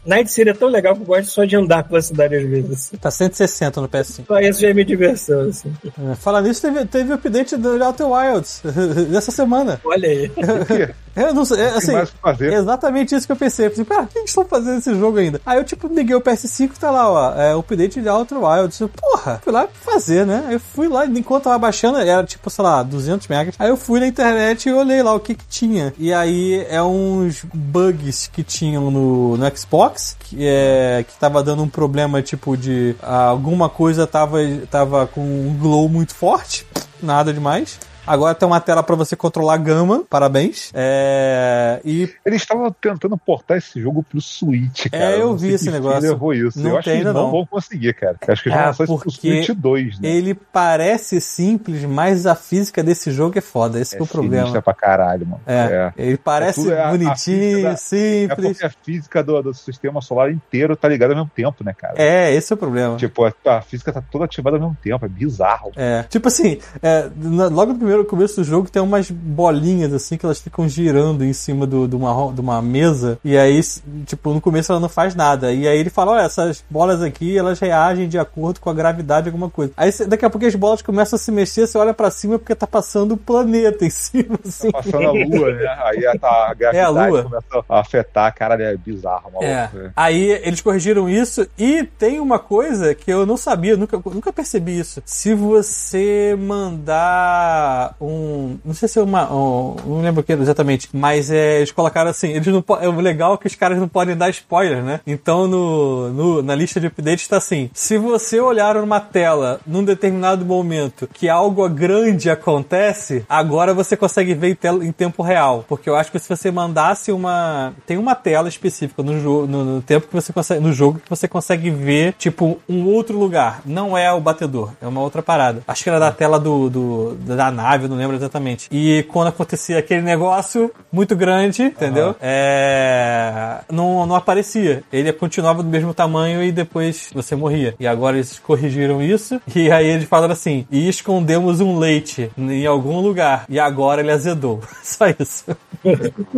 Night City é tão legal que eu gosto só de andar pela cidade às vezes. Assim. Tá 160 no PS5. Só isso já é minha diversão, assim. É, Falar nisso, teve, teve o update do Outer Wilds dessa semana. Olha aí. Eu não sei, é, assim, fazer. É exatamente isso que eu pensei. Eu cara, por que estão fazendo esse jogo ainda? Aí eu, tipo, liguei o PS5, tá lá, ó, é, update de Outer Wilds. Eu, Porra, fui lá fazer, né? Aí eu fui lá, enquanto tava baixando, era tipo, sei lá, 200 megas. Aí eu fui na internet e olhei lá o que que tinha. E aí é uns bugs que tinham no, no Xbox, que, é, que tava dando um problema, tipo, de ah, alguma coisa tava, tava com um glow muito forte. Nada demais. Agora tem uma tela pra você controlar a gama, parabéns. É, e Eles estavam tentando portar esse jogo pro Switch, cara. É, eu não vi esse negócio. levou isso. Não eu acho que ainda não, não. vão conseguir, cara. Eu acho que eles É, vão lançar isso pro porque Switch 2, né? ele parece simples, mas a física desse jogo é foda. Esse que é o problema. sinistra pra caralho, mano. É, ele parece é a- a bonitinho, da- É simples. porque a física do, do sistema solar inteiro tá ligada ao mesmo tempo, né, cara? É, esse é o problema. Tipo, a, a física tá toda ativada ao mesmo tempo, é bizarro. É, tipo assim, é, logo no primeiro começo do jogo tem umas bolinhas assim que elas ficam girando em cima do, de, uma, de uma mesa e aí, tipo, no começo ela não faz nada. E aí ele fala, olha, essas bolas aqui, elas reagem de acordo com a gravidade de alguma coisa. Aí daqui a pouco as bolas começam a se mexer, você olha pra cima porque tá passando o planeta em cima, assim. Passando a lua, né? Aí a, a gravidade É a lua. começa a afetar, cara, é bizarro, maluco. É. É. Aí eles corrigiram isso e tem uma coisa que eu não sabia, nunca, nunca percebi isso. Se você mandar um. Não sei se é uma. um- não lembro o que exatamente, mas é, eles colocaram assim: eles não é legal que os caras não podem dar spoiler, né? Então no, no- na lista de updates tá assim: se você olhar numa tela num determinado momento que algo grande acontece, agora você consegue ver em, em tempo real. Porque eu acho que se você mandasse uma. Tem uma tela específica no jogo, no, no tempo que você consegue. No jogo que você consegue ver, tipo, um outro lugar. Não é o batedor, é uma outra parada. Acho que era da tela do, do- da nave, eu não lembro exatamente. E quando acontecia aquele negócio muito grande, entendeu? É. Não, não aparecia. Ele continuava do mesmo tamanho e depois você morria. E agora eles corrigiram isso. E aí eles falaram assim: e escondemos um leite em algum lugar. E agora ele azedou. Só isso.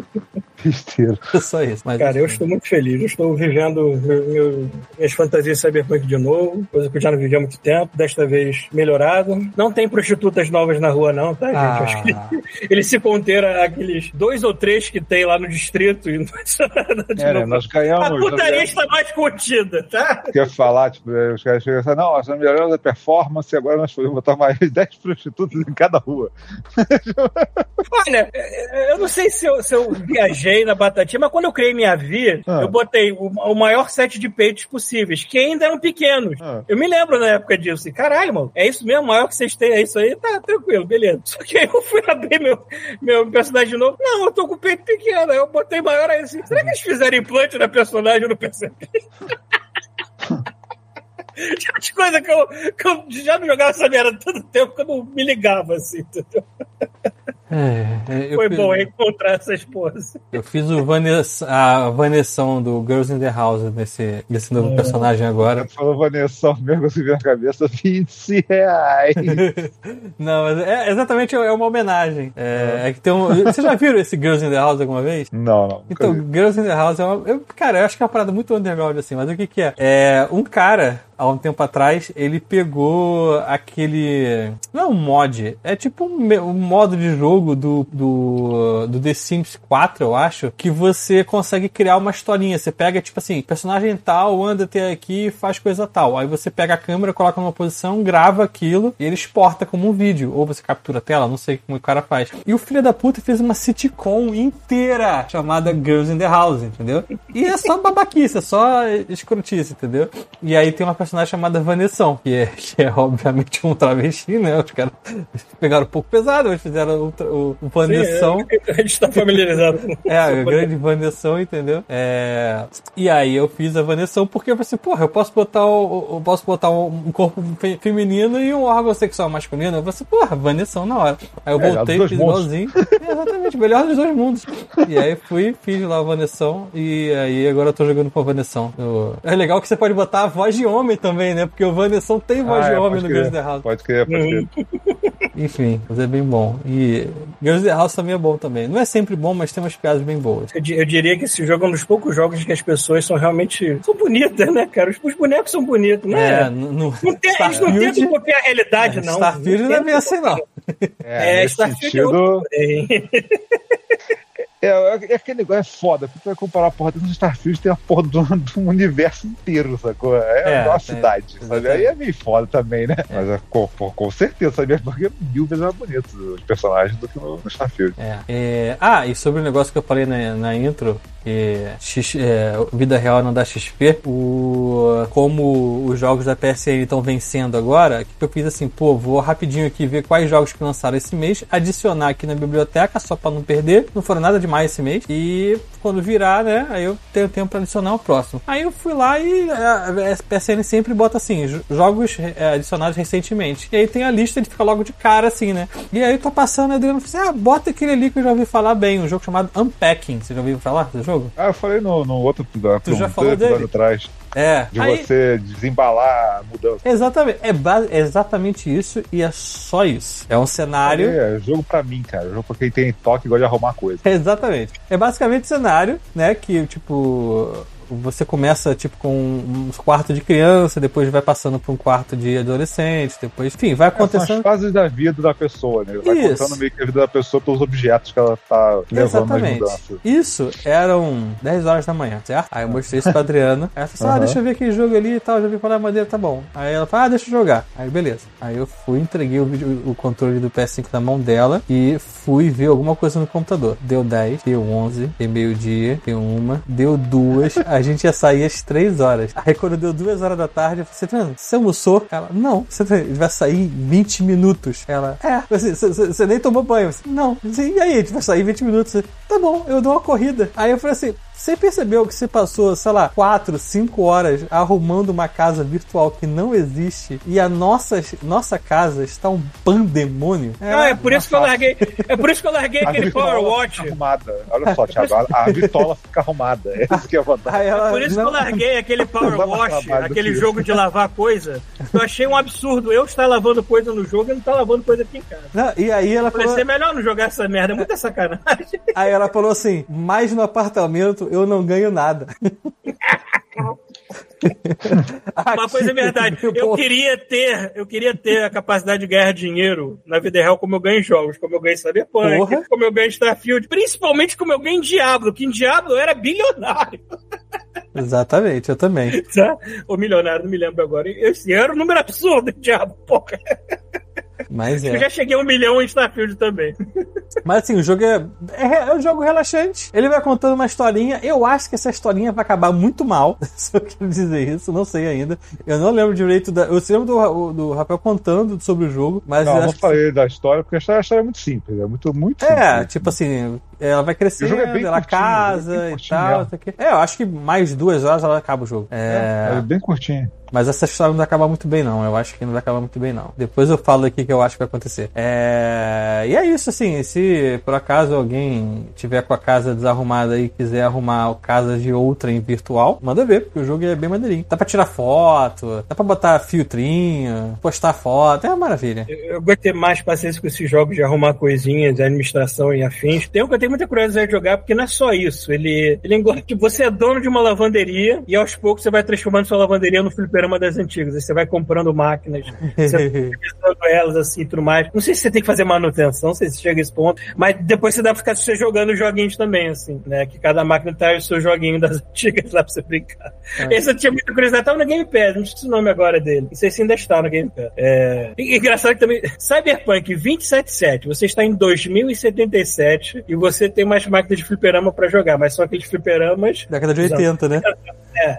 Besteira. Só isso. Mas, Cara, eu estou muito feliz. Eu estou vivendo meu- meu- minhas fantasias cyberpunk de novo, coisa que eu já não vivia há muito tempo, desta vez melhorado. Não tem prostitutas novas na rua, não, tá, gente? Ah. Acho que eles se conteram àqueles dois ou três que tem lá no distrito e não de É, né? Nós A ganhamos. nós putaria está mais contida, tá? Quer falar, tipo, é, os caras chegam e falam, não, nós melhoramos a performance e agora nós podemos botar mais 10 prostitutas em cada rua. Olha, é, eu não sei se eu, se eu viajei na batatinha, mas quando eu criei minha Vi, Ah. eu botei o, o maior set de peitos possíveis, que ainda eram pequenos. Ah. Eu me lembro na época disso. Caralho, mano, é isso mesmo? O maior que vocês têm é isso aí? Tá, tranquilo, beleza. Só que aí eu fui abrir meu, meu personagem novo. Não, eu tô com o peito pequeno. Aí eu botei maior aí assim. Será que eles fizeram implante na personagem? Eu não percebi. Tinha umas coisas que eu, que eu já não jogava essa merda há tanto tempo que eu não me ligava, assim, entendeu? É, é, Foi fiz- bom encontrar essas porras. Eu fiz o Vanes, a Vanessão do Girls in the House nesse, nesse novo É. personagem agora. Ela falou Vanessa mesmo assim na cabeça, 20 reais. Não, mas é exatamente é uma homenagem. É, é que tem um, Vocês já viram esse Girls in the House alguma vez? Não, não. Então, vi. Girls in the House é uma. eu- cara, eu acho que é uma parada muito underground assim, mas o que que é? É um cara há um tempo atrás, ele pegou aquele. Não é um mod, é tipo um, um modo de jogo do, do, do The Sims 4, eu acho, que você consegue criar uma historinha. Você pega, tipo assim, personagem tal anda até aqui faz coisa tal. Aí você pega a câmera, coloca numa posição, grava aquilo e ele exporta como um vídeo. Ou você captura a tela, não sei como o cara faz. E o filho da puta fez uma sitcom inteira chamada Girls in the House, entendeu? E é só babaquice, é só escrotice, entendeu? E aí tem uma personagem chamada Vanessão, que é, que é obviamente um travesti, né? Os caras pegaram um pouco pesado, mas fizeram o, o, o Vanessão. Sim, é, a gente tá familiarizado com É, a grande Vanessão, entendeu? É... E aí eu fiz a Vanessão porque eu falei assim, porra, eu posso botar, o, eu posso botar um corpo fe- feminino e um órgão sexual masculino. Eu falei assim, porra, Vanessão na hora. Aí eu Melhor voltei, fiz igualzinho. É, exatamente, melhor dos dois mundos. E aí fui, fiz lá a Vanessão e aí agora eu tô jogando com a Vanessão. Eu- É legal que você pode botar a voz de homem também, né? Porque o Vanessão tem voz Ah, de é, homem no crer. Girls in the House. Pode crer, pode crer. Enfim, mas é bem bom. E Girls the House também é bom também. Não é sempre bom, mas tem umas piadas bem boas. Eu, eu diria que esse jogo é um dos poucos jogos que as pessoas são realmente. são bonitas, né, cara? Os, os bonecos são bonitos, né? É, no, no Não tem, eles não Starfield- tentam copiar a realidade, não. Starfield não é bem assim, não. É, nesse Starfield é outro sentido, porém. É, é aquele negócio é foda. porque Tu vai comparar a porra do Starfield tem a porra do, do universo inteiro, sacou? É, É, uma tem- cidade, sabe? exatamente. Aí é meio foda também, né? Mas é, com, com- certeza, sabe? Porque é mil vezes mais bonito os personagens do que no, no Starfield. É. É, Ah, e sobre o negócio que eu falei na, na intro, X- é, vida real não dá XP, o, como os jogos da PSN estão vencendo agora, que eu fiz assim, pô, vou rapidinho aqui ver quais jogos que lançaram esse mês, adicionar aqui na biblioteca, só pra não perder, não foram nada demais esse mês, e quando virar, né, aí eu tenho tempo pra adicionar o próximo. Aí eu fui lá e a a PSN sempre bota assim, jo- jogos é, adicionados recentemente. E aí tem a lista, ele fica logo de cara assim, né? E aí eu tô passando, a Adriano assim, ah, bota aquele ali que eu já ouvi falar bem, um jogo chamado Unpacking. Você já ouviu falar desse jogo? Ah, eu falei no, no outro episódio, Tu já falou dele? atrás, É. de aí- você desembalar a mudança. Exatamente, é, é exatamente isso e é só isso. É um cenário. É, jogo pra mim, cara. Jogo pra quem tem toque e gosta de arrumar coisa. Exatamente. É basicamente o cenário, né? Que, tipo, você começa, tipo, com um quarto de criança, depois vai passando pra um quarto de adolescente, depois, enfim, vai É, são as acontecendo. fases da vida da pessoa, né? Vai Isso. contando meio que a vida da pessoa pelos objetos que ela tá levando nas Exatamente. mudanças. Isso eram 10 horas da manhã, certo? Aí eu mostrei isso pra Adriana. Aí ela falou assim: ah, deixa eu ver aquele jogo ali e tal. Já vi falar maneira, tá bom. Aí ela falou: ah, deixa eu jogar. Aí beleza. Aí eu fui, entreguei o, vídeo, o controle do PS5 na mão dela e fui ver alguma coisa no computador. Deu 10, deu 11, deu meio-dia, deu uma, deu duas. A gente ia sair às 3 horas. Aí quando deu 2 horas da tarde, eu falei: você, tá- você almoçou? Ela: não, você tá- vai sair em 20 minutos. Ela: é, você, você- nem tomou banho. Falei, não, e aí? A gente vai sair em 20 minutos. Tá bom, eu dou uma corrida. Aí eu falei assim: você percebeu que você passou, sei lá, 4, 5 horas arrumando uma casa virtual que não existe e a nossa, nossa casa está um pandemônio? Ah, é por isso que eu larguei. É por isso que eu larguei A aquele vitola Power fica Watch. arrumada. Olha só, Thiago, a, a vitola fica arrumada. É isso que é a vantagem. Ela, Por isso que não, eu larguei aquele Power Não mais do aquele que jogo de lavar coisa. Eu achei um absurdo eu estar lavando coisa no jogo e não estar lavando coisa aqui em casa. não, e aí ela Vai falou, ser melhor não jogar essa merda, é muita sacanagem. aí ela falou assim: mas no apartamento eu não ganho nada. Uma coisa é verdade, eu queria ter, eu queria ter a capacidade de ganhar dinheiro na vida real como eu ganho em jogos, como eu ganho em Cyberpunk, Porra. como eu ganho em Starfield, principalmente como eu ganho em Diablo, que em Diablo eu era bilionário, Exatamente, eu também. tá? Ou milionário, não me lembro agora. Esse era um número absurdo Diablo, porra. Mas Eu é. já cheguei a um milhão em Starfield também. Mas assim, o jogo é, é, é um jogo relaxante. Ele vai contando uma historinha. Eu acho que essa historinha vai acabar muito mal. Se eu quero dizer isso, não sei ainda. Eu não lembro direito da. Eu lembro do, do Rafael contando sobre o jogo, mas Não, eu não acho que. falei da história, porque a história, a história é muito simples. É muito, muito É, simples. tipo assim, ela vai crescendo, é ela curtinho, casa é e tal. mesmo. isso aqui. É, eu acho que mais duas horas ela acaba o jogo. É, É bem curtinho. Mas essa história não vai acabar muito bem, não. Eu acho que não vai acabar muito bem, não. Depois eu falo aqui que eu acho que vai acontecer. É... E é isso, assim. Se por acaso alguém tiver com a casa desarrumada e quiser arrumar a casa de outra em virtual, manda ver, porque o jogo é bem maneirinho. Dá pra tirar foto, dá pra botar filtrinho, postar foto. É uma maravilha. Eu, eu gosto de ter mais paciência com esses jogos de arrumar coisinhas, de administração e afins. Tem um que eu tenho muita curiosidade de jogar, porque não é só isso. Ele, ele engorda. Tipo, você é dono de uma lavanderia e aos poucos você vai transformando sua lavanderia no fliperama das antigas. Aí você vai comprando máquinas, você vai elas assim e tudo mais. Não sei se você tem que fazer manutenção, não sei se chega a esse ponto, mas depois você dá pra ficar você jogando joguinhos também, assim, né? Que cada máquina traz o seu joguinho das antigas lá pra você brincar. É. Esse eu tinha muita curiosidade, tava no Game Pass, não sei o nome agora dele. Não sei se ainda está no Game Pass. É... E, engraçado que também. Cyberpunk 277, você está em 2077 e você tem mais máquinas de fliperama pra jogar, mas são aqueles fliperamas. Década de 80, né? É.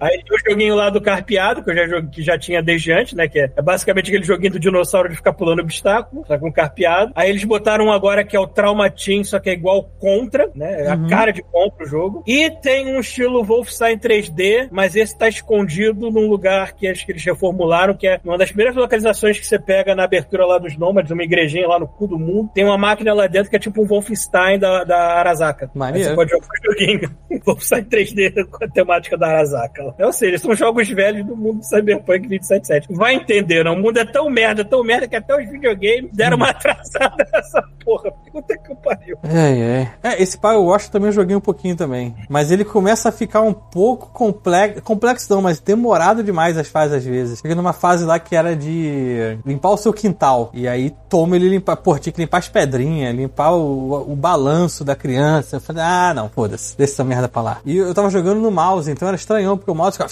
Aí tem o joguinho lá do carpeado, que eu já, joguei, que já tinha desde antes, né? Que é, é basicamente aquele joguinho do dinossauro de ficar pulando obstáculo, só com carpeado. Aí eles botaram um agora que é o Trauma Team, só que é igual Contra, né? É a cara de Contra o jogo. E tem um estilo Wolfenstein 3D, mas esse tá escondido num lugar que acho que eles reformularam, que é uma das primeiras localizações que você pega na abertura lá dos Nômades, uma igrejinha lá no cu do mundo. Tem uma máquina lá dentro que é tipo um Wolfenstein da, da Arasaka. Aí Maneiro. você pode jogar um joguinho Wolfenstein 3D com a temática da Arasaka. Ou seja, são jogos velhos do mundo do Cyberpunk 277. Vai entender, não? O mundo é tão merda, tão merda, que até os videogames deram uma atrasada nessa porra. Puta que pariu. Ai, ai. É, esse Power Wash também eu joguei um pouquinho também. Mas ele começa a ficar um pouco complexo. Complexo não, mas demorado demais as fases às vezes. Cheguei numa fase lá que era de limpar o seu quintal. E aí toma ele limpar. Pô, tinha que limpar as pedrinhas, limpar o, o balanço da criança. Eu falei, ah, não, foda-se, deixa essa merda pra lá. E eu tava jogando no mouse, então era estranhão, porque o mouse ficava.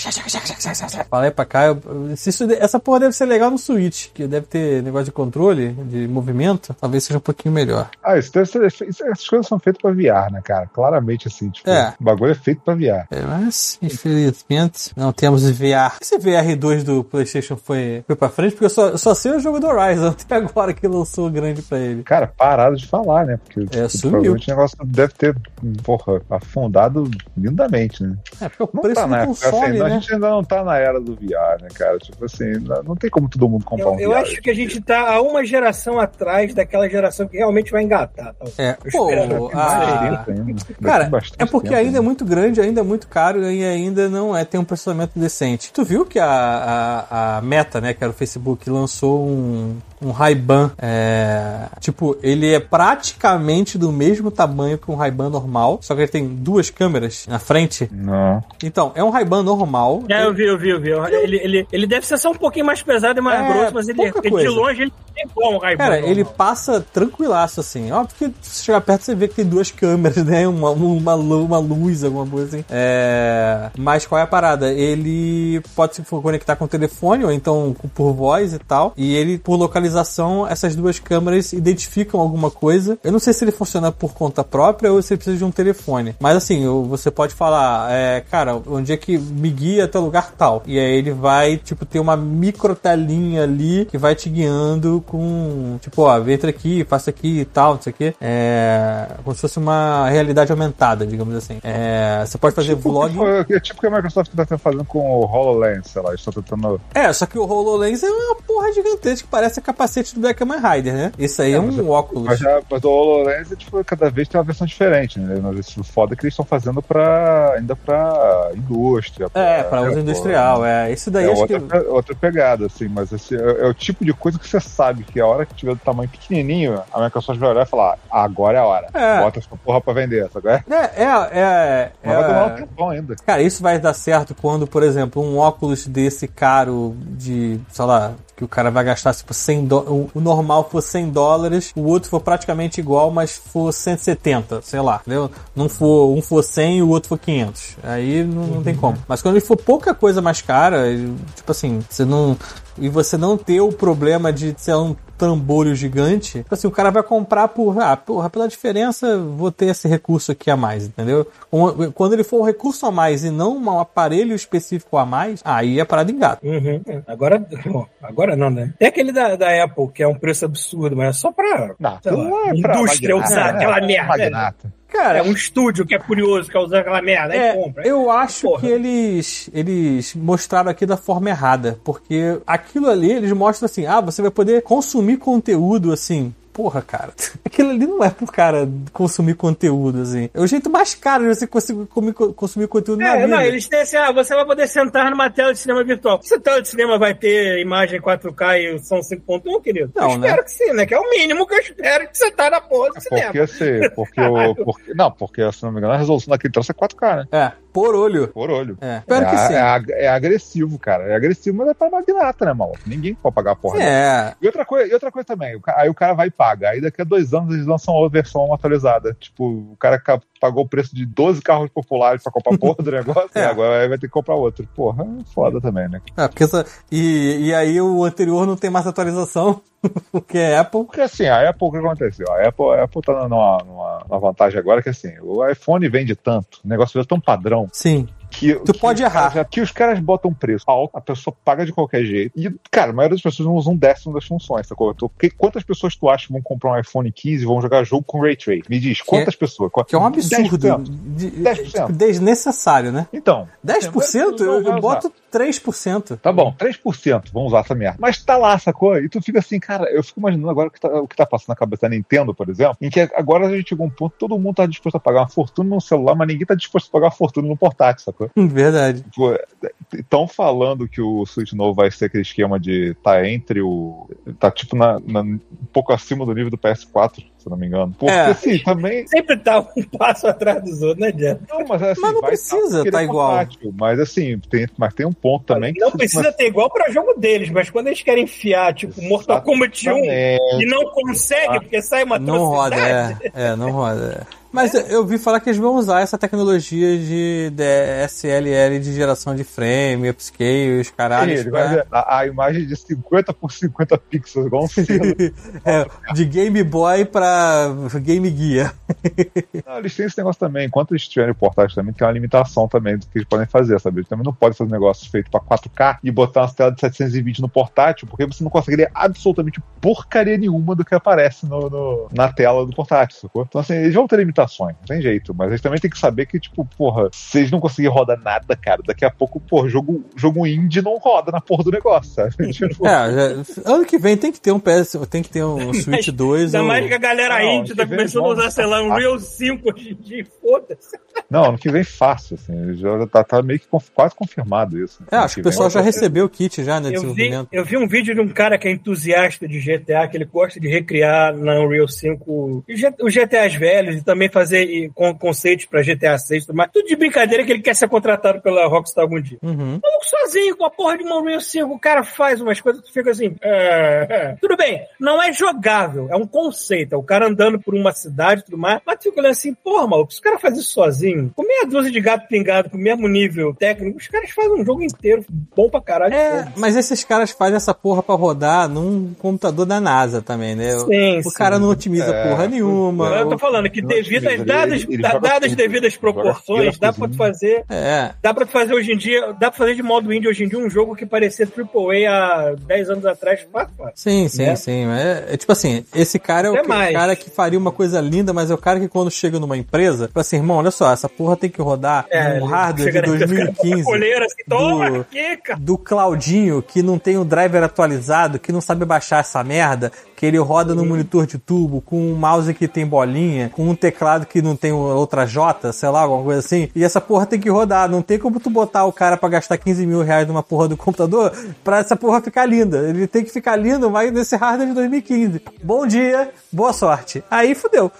Falei pra cá, eu, isso, essa porra deve ser legal no Switch, que deve ter negócio de controle, de movimento. Talvez seja um pouquinho melhor. Ah, isso deve ser, essas coisas são feitas pra VR, né, cara? Claramente, assim, tipo, É. o bagulho é feito pra VR. É, mas, infelizmente, não temos VR. Esse VR2 do PlayStation foi, foi pra frente, porque eu só, eu só sei o jogo do Horizon até agora que lançou grande pra ele. Cara, parado de falar, né? Porque tipo, É, provavelmente o negócio deve ter, porra, afundado lindamente, né? É, porque o Não preço tá do na console, assim, a né? gente ainda não tá na era do VR, né, cara? Tipo assim, não tem como todo mundo comprar Eu, um eu VR. acho que a gente tá a uma geração atrás daquela geração que realmente vai engatar. tá? É, Eu pô, a- ainda. Cara, é porque tempo, ainda é né? muito grande, ainda é muito caro e ainda não é tem um processamento decente. Tu viu que a, a, a Meta, né, que era o Facebook, lançou um, um Ray-Ban, é, tipo, ele é praticamente do mesmo tamanho que um Ray-Ban normal, só que ele tem duas câmeras na frente. Não. Então, é um Ray-Ban normal. É, eu vi, eu vi, eu vi. Ele, ele, ele deve ser só um pouquinho mais pesado e mais É, grosso, mas ele, ele de longe ele é igual um ray Cara, ele passa tranquilaço, assim. Óbvio que se você chegar perto, você vê que tem duas câmeras, né? Uma, uma, uma luz, alguma coisa assim. É... Mas qual é a parada? Ele pode se conectar com o telefone, ou então por voz e tal. E ele, por localização, essas duas câmeras identificam alguma coisa. Eu não sei se ele funciona por conta própria ou se ele precisa de um telefone. Mas assim, o- você pode falar, é, cara, onde é que me guia até lugar tal. E aí ele vai, tipo, ter uma micro telinha ali que vai te guiando com, tipo, ó, entra aqui, faça aqui e tal, não sei o quê. É, como se fosse uma realidade aumentada, digamos assim. É, você pode fazer vlog. Tipo, é tipo que a Microsoft tá fazendo com o HoloLens, sei lá, estão tentando. É, só que o HoloLens é uma porra gigantesca que parece a capacete do Black Kamen Rider, né? Isso aí é, mas um óculos. Mas, mas o HoloLens, é, tipo, cada vez tem uma versão diferente, né? Mas isso foda é que eles estão fazendo pra, ainda pra indústria. É, pra uso industrial, é. Isso daí É acho outra, que. outra pegada, assim, mas esse é, é o tipo de coisa que você sabe que a hora que tiver do tamanho pequenininho, a Microsoft vai olhar e falar: agora é a hora. É. Bota essa porra pra vender, sabe? É? É, é, é. Mas vai demorar um é... tempão ainda. Cara, isso vai dar certo quando, por exemplo, um óculos desse caro de, sei lá, que o cara vai gastar tipo 100 dólares, o normal for 100 dólares, o outro for praticamente igual, mas for 170, sei lá, entendeu? Não for, um for 100 e o outro for 500. Aí não, não tem como. Mas quando ele for pouca coisa mais cara, tipo assim, você não e você não ter o problema de ser um trambolho gigante, tipo assim, o cara vai comprar por, ah, porra, pela diferença, vou ter esse recurso aqui a mais, entendeu? Quando ele for um recurso a mais e não um aparelho específico a mais, aí a parada engata. Uhum. Agora, bom, agora não, né? Tem aquele da, da Apple, que é um preço absurdo, mas é só pra Não, lá, é pra indústria usar né? aquela É merda. né? Magnata. Cara, É um estúdio que é curioso, quer usar aquela merda, aí É, compra. eu acho Porra. que eles, eles mostraram aqui da forma errada, porque aquilo ali eles mostram assim, ah, você vai poder consumir conteúdo assim porra, cara, aquilo ali não é pro cara consumir conteúdo, assim. É o jeito mais caro de você conseguir comer- consumir conteúdo na É, vida. não, eles têm assim, ah, você vai poder sentar numa tela de cinema virtual. Essa tela de cinema vai ter imagem 4K e som 5.1, querido? Não, eu né? espero que sim, né? Que é o mínimo que eu espero que você tá na porra do cinema. Porque, assim, porque o. Porque, não, porque, se não me engano, a resolução daquele troço é 4K, né? É, por olho. Por olho. É, espero é, que sim. é é agressivo, cara. É agressivo, mas é pra magnata, né, maluco? Ninguém pode pagar a porra. É, E outra, coisa, e outra coisa também, aí o cara vai e paga. Aí daqui a dois anos eles lançam uma versão atualizada. Tipo, o cara ca- pagou o preço de 12 carros populares pra comprar a porra do negócio É. agora vai ter que comprar outro. Porra, é foda também, né? é porque essa, e, e aí o anterior não tem mais atualização, porque é Apple. Porque assim, a Apple, o que aconteceu? A Apple, a Apple tá numa, numa, numa vantagem agora que assim, o iPhone vende tanto, o negócio é tão padrão Sim. Que. Tu que pode caras errar. já- que os caras botam preço alto, a pessoa paga de qualquer jeito. E, cara, a maioria das pessoas não usam um décimo das funções, sacou? Que- quantas pessoas tu acha que vão comprar um iPhone 15 e vão jogar jogo com Ray? Me diz, quantas pessoas? Que é um absurdo. 10%. De, 10%. tipo, desnecessário, né? Então. 10%? não Eu, eu boto 3%. Tá bom, 3%, vamos usar essa merda. Mas tá lá, sacou? E tu fica assim, cara, eu fico imaginando agora o que tá, o que tá passando na cabeça da Nintendo, por exemplo, em que agora a gente chegou a um ponto todo mundo tá disposto a pagar uma fortuna no celular, mas ninguém tá disposto a pagar uma fortuna no portátil, sacou? Verdade. Estão falando que o Switch novo vai ser aquele esquema de tá entre o. tá tipo na, na- um pouco acima do nível do PS4, se eu não me engano. Porque É. assim, também. Sempre tá um passo atrás dos outros, né, Jeff? Não, mas, assim, Mas não vai precisa tá é igual. portátil, Mas assim, tem, mas tem um ponto também que. Não precisa ter igual pra jogo deles, mas quando eles querem enfiar, tipo, Mortal Kombat 1 Exatamente. e não consegue, porque sai uma Não roda, é. É, não roda. é. Mas eu- eu vi falar que eles vão usar essa tecnologia de DSLL de geração de frame, upscale, os Sim, caralhos. ele vai pra- ver a, a imagem de 50 por 50 pixels, igual um selo. É, de Game Boy pra Game Gear. Não, eles têm esse negócio também. Enquanto eles estiverem portáteis também, tem uma limitação também do que eles podem fazer, sabe? Eles também não podem fazer um negócio feito pra 4K e botar uma tela de 720 no portátil, porque você não conseguiria absolutamente porcaria nenhuma do que aparece no, no- na tela do portátil, sacou? Então, assim, eles vão ter limitações, não tem jeito. Mas eles também têm que saber que, tipo, porra, se eles não conseguirem rodar nada, cara, daqui a pouco, porra, jogo, jogo indie não roda na porra do negócio, sabe? Tipo, É, ano que vem tem que ter um PS, tem que ter um Switch 2. Ainda ou- mais que a galera Não, índia tá começando a usar, sei lá, um Real 5 hoje em dia, foda-se. Não, ano que vem fácil, assim, já tá, tá meio que conf- quase confirmado isso. É, acho que o pessoal já recebeu. recebeu o kit já, né, de Eu vi, desenvolvimento. eu vi um vídeo de um cara que é entusiasta de GTA, que ele gosta de recriar na Unreal 5 os G- os GTAs velhos e também fazer con- conceitos pra GTA 6 e tudo mais. Tudo de brincadeira que ele quer ser contratado pela Rockstar algum dia. Uhum. Maluco sozinho com a porra de uma Unreal 5, o cara faz umas coisas que tu fica assim. é, é. Tudo bem, não é jogável, é um conceito. É o cara andando por uma cidade e tudo mais. Mas tu fica olhando assim, porra, maluco, se o cara faz isso sozinho, com meia dúzia de gato pingado, com o mesmo nível técnico, os caras fazem um jogo inteiro bom pra caralho. É, mas esses caras fazem essa porra pra rodar num computador da NASA também, né? O- Sim, o sim. cara não otimiza É, porra nenhuma. Eu tô falando que devido dadas, ele- dadas tudo. devidas proporções, dá pra fazer. É. Dá pra tu fazer hoje em dia, dá pra fazer de modo indie hoje em dia um jogo que parecia AAA há 10 anos atrás, fácil, fácil. Sim, sim, Né? sim. É, é tipo assim, esse cara é o que- mais. cara que faria uma coisa linda, mas é o cara que quando chega numa empresa, fala assim, irmão, olha só, essa porra tem que rodar É, um hardware de chega nessa- 2015. Colheira assim, toma do- aqui, cara. do Claudinho, que não tem o driver atualizado, que não sabe baixar essa merda, que ele roda no monitor de tubo, com um mouse que tem bolinha, com um teclado que não tem outra J, sei lá, alguma coisa assim. E essa porra tem que rodar. Não tem como tu botar o cara pra gastar 15 mil reais numa porra do computador pra essa porra ficar linda. Ele tem que ficar lindo, mas nesse hardware de 2015. Bom dia, boa sorte. Aí fudeu.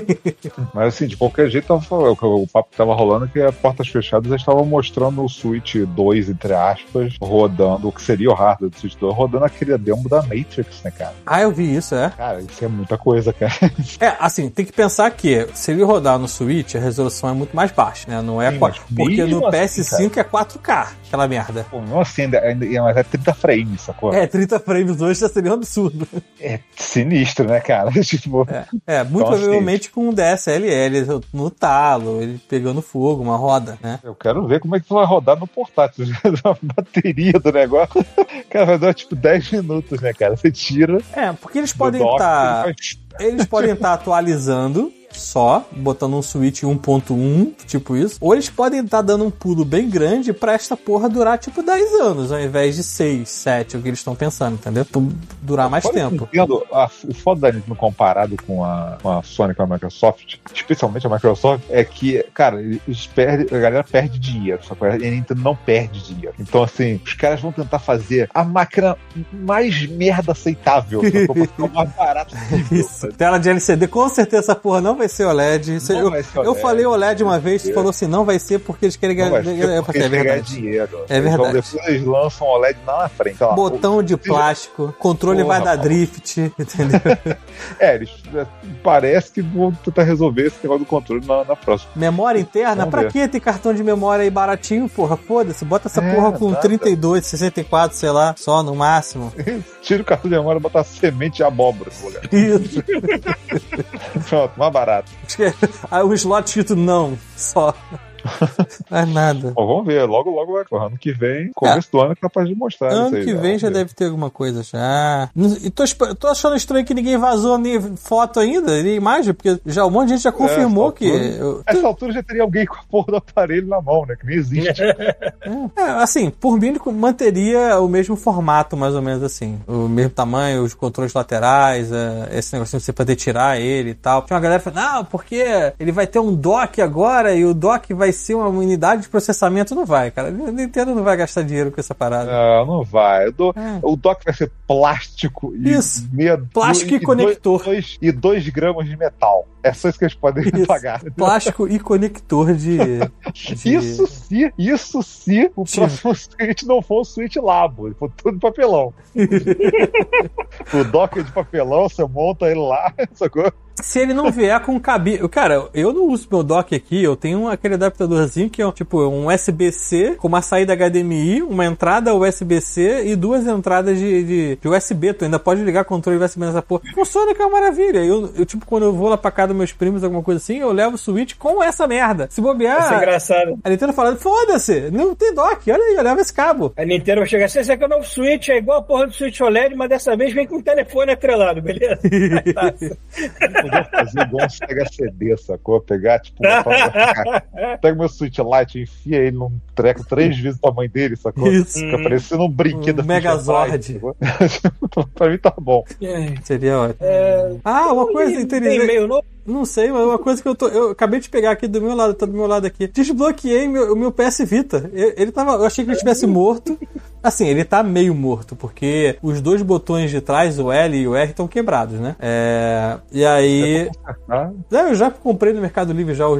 Mas assim, de qualquer jeito, o, papo que tava rolando é que a portas fechadas estavam mostrando o Switch 2, entre aspas, rodando, o que seria o hardware do Switch 2, rodando aquele demo da Matrix, né, cara? Ah, eu vi isso, é. Cara, isso é muita coisa, cara. É, assim, tem que pensar que se ele rodar no Switch, a resolução é muito mais baixa, né? Não é Sim, 4, mas porque no assim, PS5 é 4K, aquela merda. Pô, não assim, ainda, ainda, mas é 30 frames, sacou? É, 30 frames hoje já seria um absurdo. É sinistro, né, cara? tipo, É, muito Então, assim, com um DSLL no talo, ele pegando fogo, uma roda, né? eu quero ver como é que vai rodar no portátil. a bateria do negócio. Cara, vai dar tipo 10 minutos, né, cara? Você tira É, porque eles podem estar. faz- Eles podem estar atualizando. Só, botando um Switch 1.1, tipo isso, ou eles podem estar dando um pulo bem grande pra esta porra durar tipo 10 anos, ao invés de 6, 7, o que eles estão pensando, entendeu? Pra Durar mais tempo. entendo, a- o foda da Nintendo comparado com a, com a Sony, com a Microsoft, especialmente a Microsoft, é que, cara, eles perdem, a galera perde dinheiro, só que a Nintendo não perde dinheiro. Então, assim, os caras vão tentar fazer a máquina mais merda aceitável, sacou? pra ficar o mais barato possível. Isso. Tela de LCD, com certeza essa porra não vai ser OLED. Eu, vai ser eu OLED, falei OLED uma vai vez, tu falou assim, não vai ser porque eles querem ganhar. vai ser eu porque é verdade. dinheiro. É verdade. depois eles lançam o OLED lá na frente. lá, Botão de plástico, controle Porra, vai dar drift, entendeu? É, eles é, parece que vão tentar resolver esse negócio do controle na, na próxima. memória interna, Vamos pra ver. que ter cartão de memória aí baratinho, porra? Foda-se, bota essa É, porra com nada. 32, 64, sei lá, só no máximo. Tira o cartão de memória e botar semente de abóbora. Isso. Pronto, mais barato. É- Aí o slot escrito não, só. Não é nada. Bom, vamos ver. Logo, logo vai. Porra, Ano que vem, começo do ano, é capaz de mostrar. isso Ano aí, que né? vem Vamos já deve ter alguma coisa já. E tô, tô achando estranho que ninguém vazou nem foto ainda, nem imagem, porque já um monte de gente já confirmou essa que. altura- eu- Essa altura já teria alguém com a porra do aparelho na mão, né? Que nem existe. É, assim, por mim ele manteria o mesmo formato, mais ou menos assim. O mesmo tamanho, os controles laterais, é, esse negocinho de você poder tirar ele e tal. Tinha uma galera falando, não, porque ele vai ter um dock agora e o dock vai ser uma unidade de processamento. Não vai, cara. A Nintendo não vai gastar dinheiro com essa parada. Não, não vai. Dou- É. O dock vai ser plástico e Isso. meia- Plástico e dois- conector. dois- e 2 gramas de metal. É só isso que eles podem Isso. pagar. Plástico e conector de. de- Isso se, isso se o Sim. próximo Switch não for um Switch Labo, ele for tudo de papelão. o dock é de papelão, você monta ele lá, sacou? Se ele não vier com cabine. Cara, eu não uso meu dock aqui, eu tenho aquele adaptadorzinho que é tipo um USB-C com uma saída HDMI, uma entrada USB-C e duas entradas de, de, de USB. Tu ainda pode ligar controle USB nessa porra. Funciona que é uma maravilha. Eu, eu, tipo, quando eu vou lá pra casa dos meus primos, alguma coisa assim, eu levo o Switch com essa merda. Se Vai ser bobear. engraçado. A Nintendo fala, foda-se, não tem dock, olha aí, eu levo esse cabo. A Nintendo vai chegar assim, esse aqui é o novo Switch, é igual a porra do Switch OLED, mas dessa vez vem com um telefone atrelado, beleza? Podia fazer igual um Sega CD, sacou? Pegar, tipo, uma parada- pega meu Switch Lite, enfia ele num treco três vezes o tamanho dele, sacou? Isso. Fica parecendo um brinquedo Um da Megazord. Pra mim tá bom. Seria ótimo. É, Ah, uma coisa Tem interessante. e-mail novo? Não sei, mas uma coisa que eu tô. Eu acabei de pegar aqui do meu lado, tá do meu lado aqui. Desbloqueei meu, o meu PS Vita. Eu- Ele tava. Eu achei que ele estivesse morto. Assim, ele tá meio morto, porque os dois botões de trás, o L e o R, estão quebrados, né? É, e aí. É, eu já comprei no Mercado Livre já o,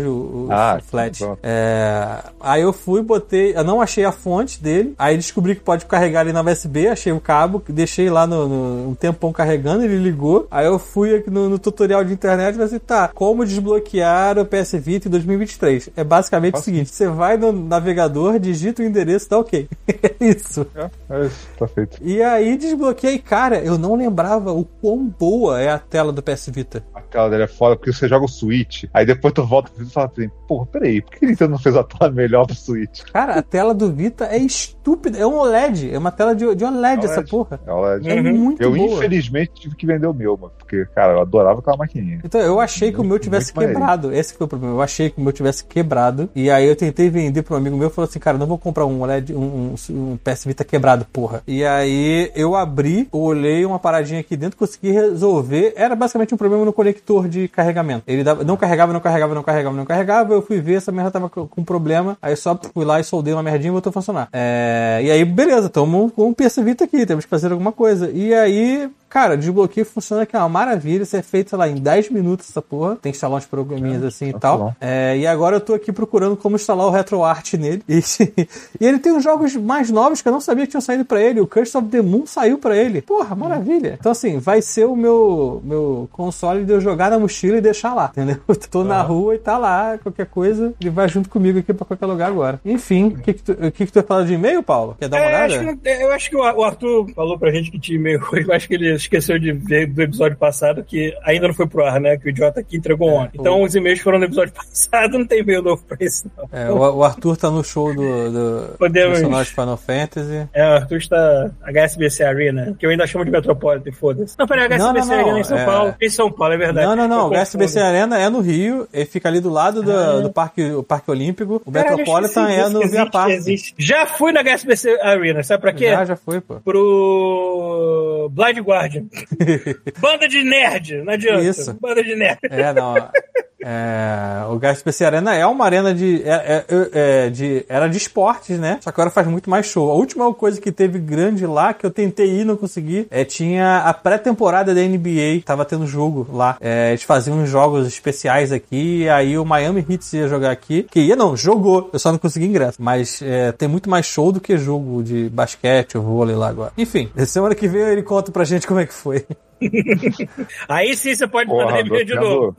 o, Ah, flat. É, aí eu fui, botei. Eu não achei a fonte dele. Aí descobri que pode carregar ele na USB. Achei o cabo, deixei lá no, no- um tempão carregando, ele ligou. Aí eu fui aqui no, no tutorial de internet e falei assim: tá, como desbloquear o PS Vita em 2023? É basicamente o seguinte: você vai no navegador, digita o endereço, dá ok. é isso. É, é isso, tá feito. E aí desbloqueei, cara, eu não lembrava o quão boa é a tela do PS Vita. A tela dele é foda porque você joga o Switch, aí depois tu volta e fala assim, porra, peraí, por que a Nintendo não fez a tela melhor do Switch? Cara, a tela do Vita é estúpida. É um OLED. É uma tela de, de OLED, essa OLED. porra. É OLED. É muito Eu, boa. infelizmente, tive que vender o meu, mano, porque, cara, eu adorava aquela maquininha. Então, eu achei que o meu tivesse muito maneiro. quebrado. Esse que foi o problema. Eu achei que o meu tivesse quebrado. E aí eu tentei vender um amigo meu e falou assim: cara, não vou comprar um OLED, um, um, um PS Vita quebrado, porra. E aí eu abri, olhei uma paradinha aqui dentro, consegui resolver. Era basicamente um problema no conector de carregamento. Ele dava- não carregava, não carregava, não carregava, não carregava. Eu fui ver, essa merda tava com problema. Aí só fui lá e soldei uma merdinha e voltou a funcionar. É, e aí, beleza, tamo com o PS Vita aqui, temos que fazer alguma coisa. E aí, Cara, desbloqueio funciona que é uma maravilha. Isso é feito, sei lá, em 10 minutos essa porra. Tem que instalar uns programinhas assim e tá tal. É, e agora eu tô aqui procurando como instalar o RetroArt nele. E, e ele tem uns jogos mais novos que eu não sabia que tinham saído pra ele. O Curse of the Moon saiu pra ele. Porra, maravilha. Então, assim, vai ser o meu, meu console de eu jogar na mochila e deixar lá, entendeu? Eu tô na rua e tá lá, qualquer coisa, ele vai junto comigo aqui pra qualquer lugar agora. Enfim, o que, que, tu, que, que tu ia falar de e-mail, Paulo? Quer dar uma É, olhada? acho que- eu acho que o Arthur falou pra gente que tinha e-mail. Eu acho que ele esqueceu de ver do episódio passado que ainda não foi pro ar, né? Que o idiota aqui entregou ontem. Então os e-mails foram no episódio passado, não tem e-mail novo pra isso, não. É, o, o Arthur tá no show do, do Podemos- personagem Final Fantasy. É, o Arthur está HSBC Arena, que eu ainda chamo de Metropolitan, foda-se. Não, peraí, HSBC Não, não, não, Arena é em São é- Paulo. Em São Paulo, é verdade. Não, não, não. O HSBC. Arena é no Rio, ele fica ali do lado do, do parque, o parque Olímpico. O Caralho, Metropolitan é no Via Parque. Já fui na HSBC Arena, sabe pra quê? Já, já foi, pô. Pro Blind Guardian. Banda de nerd, não adianta. Isso. Banda de nerd. É, não. É, o HSBC Arena é uma arena de, é, é, é, de. Era de esportes, né? Só que agora faz muito mais show. A última coisa que teve grande lá, que eu tentei ir e não consegui, é, tinha a pré-temporada da NBA. Tava tendo jogo lá. É, eles faziam uns jogos especiais aqui. Aí o Miami Heat ia jogar aqui. Que ia, não, jogou. Eu só não consegui ingresso. Mas é, tem muito mais show do que jogo de basquete ou vôlei lá agora. Enfim, semana que vem ele conta pra gente como é que foi. Aí sim você pode mandar Porra, e-mail tô de novo.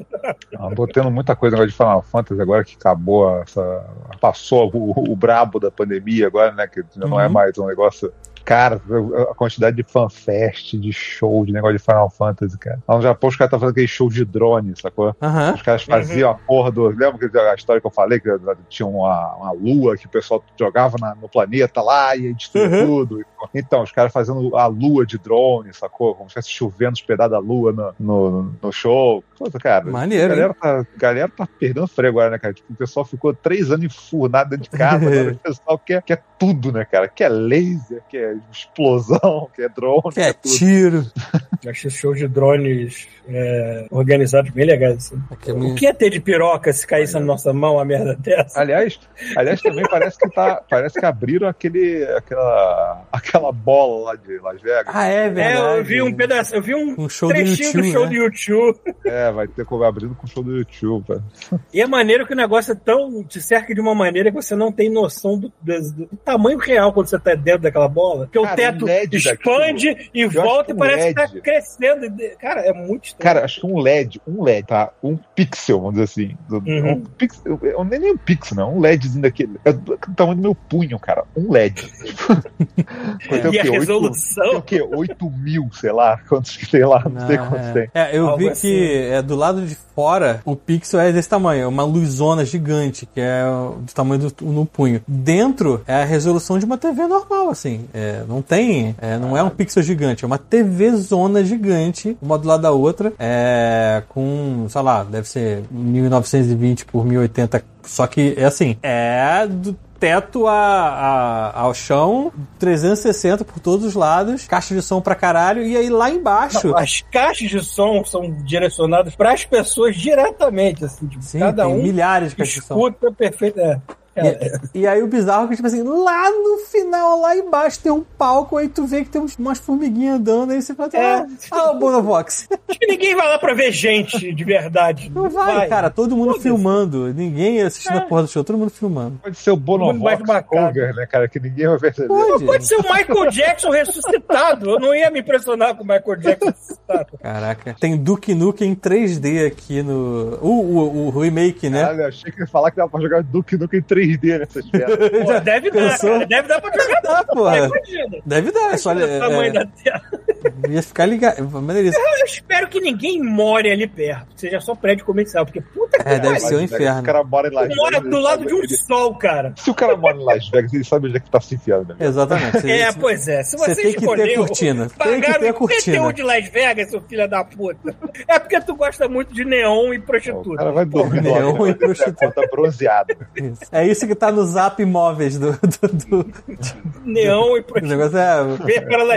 eu tô tendo muita coisa agora de Final Fantasy, agora que acabou essa. Passou o, o brabo da pandemia agora, né? Que não é Uhum. mais um negócio. Cara, a quantidade de fanfest, de show, de negócio de Final Fantasy, cara. Lá no Japão os caras estavam fazendo aquele show de drone, sacou? Aham. Os caras faziam a porra do. Lembra que a história que eu falei? Que tinha uma, uma lua que o pessoal jogava na- no planeta lá e destruía Uhum. tudo. Então, os caras fazendo a lua de drone, sacou? Como se estivesse chovendo os pedaços da lua no, no, no show. Puta, cara. Maneiro, A galera tá, a galera tá perdendo freio agora, né, cara? Tipo, o pessoal ficou três anos enfurnado dentro de casa. agora o pessoal quer, quer tudo, né, cara? Quer laser, quer explosão, quer drone. Que é tudo. tiro. Eu Achei show de drones é, organizados bem legais. Assim. É O que ia ter de piroca se caísse na nossa mão uma merda dessa? Aliás, aliás, também parece que tá, parece que abriram aquele, aquela, aquela bola lá de Las Vegas. Ah, é verdade. É, eu vi um pedaço, eu vi um, Um show do trechinho do, YouTube, show né? do YouTube. É, vai ter como abrindo com o show do YouTube. cara. E é maneiro que o negócio é tão. te cerca de uma maneira que você não tem noção do, do- do tamanho real quando você tá dentro daquela bola. Porque Cara, o teto LED expande e acho volta e um parece que tá LED. crescendo. Cara, é muito estranho. Cara, acho que um LED, um LED, tá? Um pixel, vamos dizer assim. Uhum. Um pixel, eu- nem nem um pixel, não. Um LEDzinho daquele. É do, tamanho do meu punho, cara. Um LED. O e a resolução. Tem o quê? 8 mil, sei lá. Quantos que tem lá? Não, sei Não, quantos é. tem. É, eu Algo vi assim. que é, do lado de fora o pixel é desse tamanho, é uma luzona gigante, que é do tamanho do no punho. Dentro é a resolução de uma TV normal, assim. É, não tem. é, não é um pixel gigante, é uma TV zona gigante, uma do lado da outra, é, com, sei lá, deve ser 1920 por 1080. Só que é assim, é do teto a, a- ao chão, 360 por todos os lados, caixa de som pra caralho, e aí lá embaixo. As caixas de som são direcionadas para as pessoas diretamente, assim, tipo, Sim, cada tem um milhares de caixas de som. escuta perfeito. É. E, e aí o bizarro é que, tipo assim, lá no final, lá embaixo, tem um palco, aí tu vê que tem umas formiguinhas andando, aí você fala, É. ah, ah, o Bonovox. Acho que ninguém vai lá pra ver gente de verdade. Não vai, cara, todo mundo Foda-se. filmando, ninguém assistindo É. a porra do show, todo mundo filmando. Pode ser o vai Bonovox cover, né, cara? Que ninguém vai perceber. Pode. Pode ser o Michael Jackson ressuscitado. Eu não ia me impressionar com o Michael Jackson ressuscitado. Caraca. Tem Duke Nukem em 3D aqui no. O, o, o remake, né? Caralho, eu achei que ia falar que dava pra jogar Duke Nukem em 3D nessas merdas. Pô, deve dar, pensou? cara. Deve dar pra jogar. Ah, porra. Imagina. Deve dar, é só. o tamanho É, da é, ia ficar ligado. Maneiríssimo. Eu espero que ninguém more ali perto. Seja só prédio comercial. Porque puta que É, deve pariu. ser o Vegas, inferno. O cara mora em Las Tu mora Vegas, do lado de um ele- sol, cara. Se o cara mora em Las Vegas, ele sabe onde é que tá se enfiando, né? Exatamente. Você- É, pois é. Se Você você, tem que ter cortina. Tem que pagar ter o cortina. IPTU de Las Vegas, seu filho da puta, é porque tu gosta muito de neon e O prostituta. cara vai dormir Neon e a prostituta. conta bronzeada. Isso. É isso que tá no zap imóveis do, do, do- Neon e O prostituta. negócio é.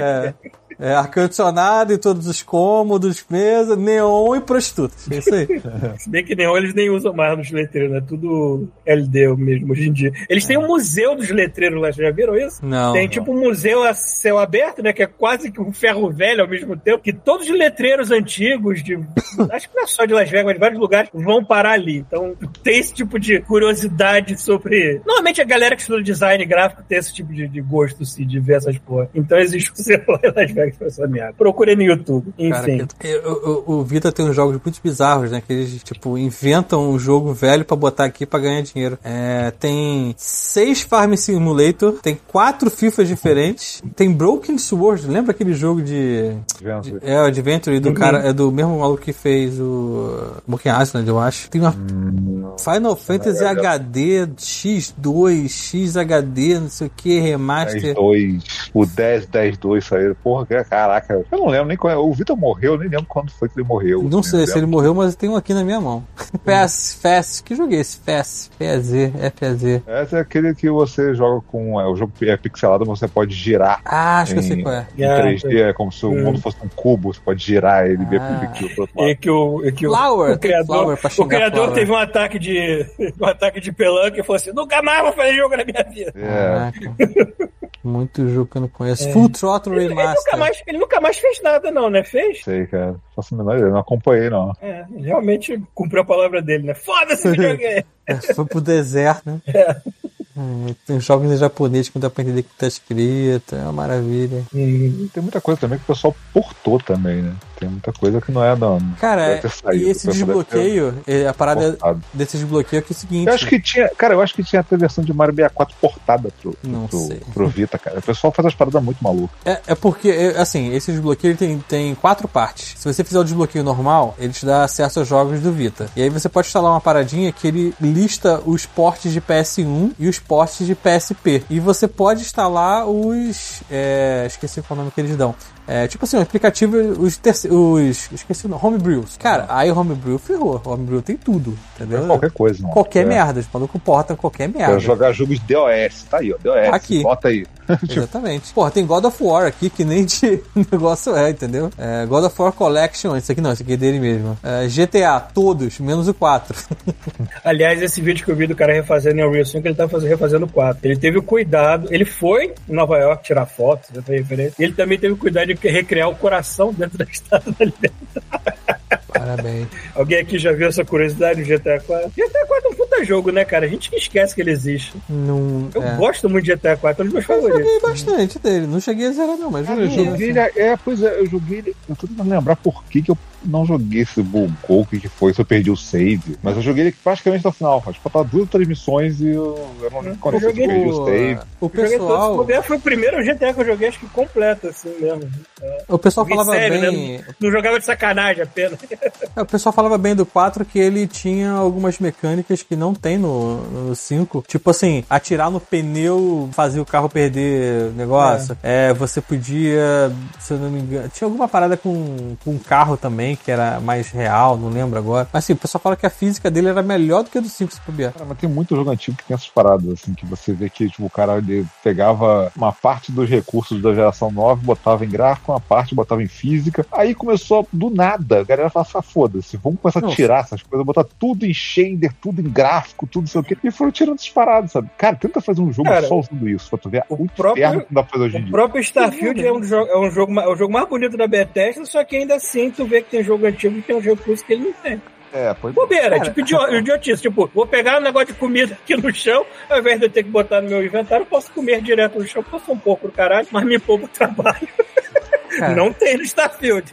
É. é ar-condicionado em todos os cômodos, mesa, neon e prostitutas. É isso aí. Se bem que neon eles nem usam mais nos letreiros, né? Tudo LD mesmo hoje em dia. Eles têm um museu dos letreiros lá, já viram isso? Não. Tem tipo um museu a céu aberto, né? Que é quase que um ferro velho ao mesmo tempo. Que todos os letreiros antigos, de. acho que não é só de Las Vegas, mas de vários lugares, vão parar ali. Então tem esse tipo de curiosidade sobre. Normalmente a galera que estuda design gráfico tem esse tipo de, de gosto, assim, de ver essas porra. Então existe um museu lá em Las Vegas. Essa merda. Procurei no YouTube. Enfim. Cara, o, o- o Vita tem uns jogos muito bizarros, né? Que eles, tipo, inventam um jogo velho pra botar aqui pra ganhar dinheiro. É, tem seis Farm Simulator, tem quatro FIFAs diferentes, tem Broken Sword, lembra aquele jogo de... Vendo? É, o Adventure do cara, é do mesmo maluco que fez o Broken Island, eu acho. Tem uma Final Fantasy HD X2, XHD, não sei o que, remaster. 10-2, o 10, 10, 2 saíram. Porra, caraca, eu não lembro nem quando. O Vitor morreu, eu nem lembro quando foi que ele morreu. Não sei se ele lembro. morreu, mas tem um aqui na minha mão. PES, PES, que joguei esse? PES, PEZ, FAZ. Esse é aquele que você joga com. É, o jogo é pixelado, mas você pode girar. Ah, acho que eu sei em- qual é. Em É, 3D, é como se o Hum. mundo fosse um cubo, você pode girar ele e ver pro pro outro lado. E que o, e que o, Flower, o criador, o criador Flower. teve um ataque de um ataque de pelanca e falou assim: nunca mais vou fazer jogo na minha vida. É. Muito jogo que eu não conheço. Full Throttle Ele, ele nunca Remaster. mais, ele nunca mais fez nada, não, né? Fez? sei, cara. Faço a menor ideia, não acompanhei, não. É, realmente cumpriu a palavra dele, né? Foda-se videogame! É, Foi pro deserto, né? Tem jogos em japonês que não dá pra entender o que tá escrito. É uma maravilha. Hum, Tem muita coisa também que o pessoal portou também, né? Tem muita coisa que não é não. Cara, saído, e esse o pessoal deve ter desbloqueio, é, a parada portado. desse desbloqueio é que é o seguinte. Eu acho que tinha, cara, eu acho que tinha até versão de Mario 64 portada pro, Não pro, sei. pro Vita, cara. O pessoal faz as paradas muito malucas. É, é porque, é, assim, esse desbloqueio tem, tem quatro partes. Se você fizer o desbloqueio normal, ele te dá acesso aos jogos do Vita. E aí você pode instalar uma paradinha que ele lista os portes de PS1 e os portes de PSP. E você pode instalar os. é, esqueci qual nome que eles dão. É, tipo assim, o aplicativo, os, terce- os esqueci o nome, homebrews. Cara, aí o homebrew ferrou. O homebrew tem tudo, entendeu? Qualquer coisa, não. Qualquer é. merda. Os malucos portam qualquer Quero merda. jogar jogos DOS, tá aí, ó, DOS. Aqui. Bota aí. Exatamente. Porra, tem God of War aqui que nem de negócio é, entendeu? É, God of War Collection, esse aqui não, esse aqui é dele mesmo. É, GTA, todos, menos o 4. Aliás, esse vídeo que eu vi do cara refazendo em Unreal 5, ele tá fazendo, refazendo o 4. Ele teve o cuidado, ele foi em Nova York tirar fotos, já tem referência. E ele também teve o cuidado de recriar o coração dentro da Estátua da Liberdade. Parabéns. Alguém aqui já viu essa curiosidade do GTA 4? GTA 4 é um puta jogo, né, cara? A gente esquece que ele existe. Não. Eu é. gosto muito de GTA 4, é um dos meus favoritos. Joguei bastante dele. Não cheguei a zerar, não, mas eu joguei. joguei ele. É, pois é, eu joguei. Eu tô tentando lembrar por que, que eu não joguei esse bugou, o que, que foi, se eu perdi o save. Mas eu joguei ele praticamente até o final. Acho que faltava duas ou três missões e eu, eu não lembro quando eu, joguei perdi o save. o Eu joguei todos. Se pessoal, foi o primeiro GTA que eu joguei, acho que completo, assim mesmo. o pessoal Joguei falava sério, bem. né? Não jogava de sacanagem apenas. É, O pessoal falava bem do 4 que ele tinha algumas mecânicas que não tem no, no 5. Tipo assim, atirar no pneu fazia o carro perder o negócio. É. você podia, se eu não me engano, tinha alguma parada com, com um carro também que era mais real, não lembro agora. Mas assim, o pessoal fala que a física dele era melhor do que a do 5, se puder. Cara, mas tem muito jogo antigo que tem essas paradas, assim, que você vê que tipo, o cara ele pegava uma parte dos recursos da geração 9, botava em gráfico, uma parte botava em física. Aí começou do nada. A galera falou assim: ah, foda-se, vamos começar a Não. tirar essas coisas, botar tudo em shader, tudo em gráfico, tudo sei o quê. E foram tirando essas paradas, sabe? Cara, tenta fazer um jogo Cara, só usando isso, pra tu ver o o próprio- que dá pra fazer hoje em O dia. próprio Starfield é um, jogo, é, um jogo, é o jogo mais bonito da Bethesda, só que ainda assim tu vê que tem jogo antigo e tem um recurso que ele não tem. É, pois Bobeira, Cara. tipo idio- idiotice. Tipo, vou pegar um negócio de comida aqui no chão, ao invés de eu ter que botar no meu inventário, eu posso comer direto no chão, porque eu sou um pouco do caralho, mas me poupa o trabalho. Cara. Não tem no Starfield.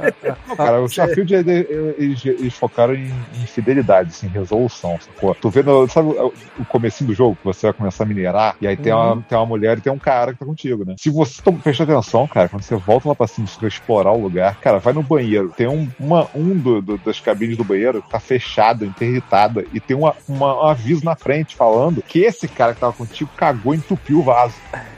Não, cara, o Starfield ele- ele- eles, eles focaram em, em fidelidade, assim, em resolução, sacou? Tu vê, no, sabe o, o comecinho do jogo, que você vai começar a minerar, e aí tem, uma, tem uma mulher e tem um cara que tá contigo, né? Se você prestar atenção, cara, quando você volta lá pra cima pra explorar o lugar, cara, vai no banheiro, tem um, uma, um do, do- das cabines do banheiro que tá fechado, interditada, e tem uma, uma- um aviso na frente falando que esse cara que tava contigo cagou e entupiu o vaso.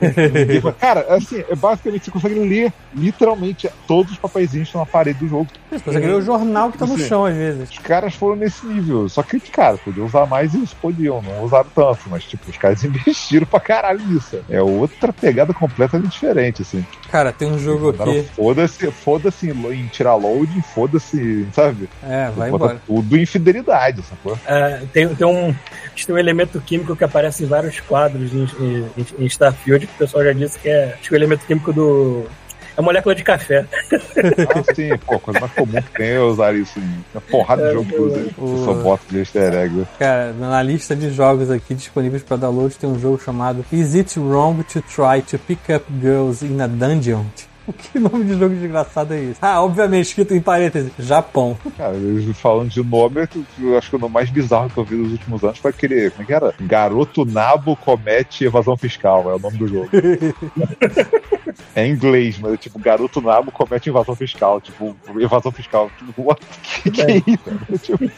Cara, assim, é basicamente você consegue ler literalmente todos os papeizinhos estão na parede do jogo. Você o jornal que tá no Sim. chão às vezes. Os caras foram nesse nível. Só que, cara, podiam usar mais e eles podiam, não usaram tanto. Mas, tipo, os caras investiram pra caralho nisso. É outra pegada completamente diferente, assim. Cara, tem um jogo aqui. Foda-se, foda-se em tirar loading, foda-se, sabe? É, vai Bota embora. tudo em fidelidade, sacou? É, tem, tem, um, tem um elemento químico que aparece em vários quadros em, em- em Starfield, que o pessoal já disse que é acho que o elemento químico do. É molécula de café. Ah, sim, pô, a coisa mais comum que tem é usar isso em uma porrada de jogo que usa. o- Só bota de easter egg. Cara, na lista de jogos aqui disponíveis para download tem um jogo chamado Is It Wrong to Try to Pick Up Girls in a Dungeon? que nome de jogo desgraçado é esse? Ah, obviamente, escrito em parênteses, Japão. Cara, falando de nome, eu acho que o nome mais bizarro que eu vi nos últimos anos foi aquele. Como é que era? Garoto Nabo comete evasão fiscal, é o nome do jogo. é em inglês, mas é tipo, garoto Nabo comete invasão fiscal. Tipo, evasão fiscal. Tipo, what? que, que é isso? Tipo,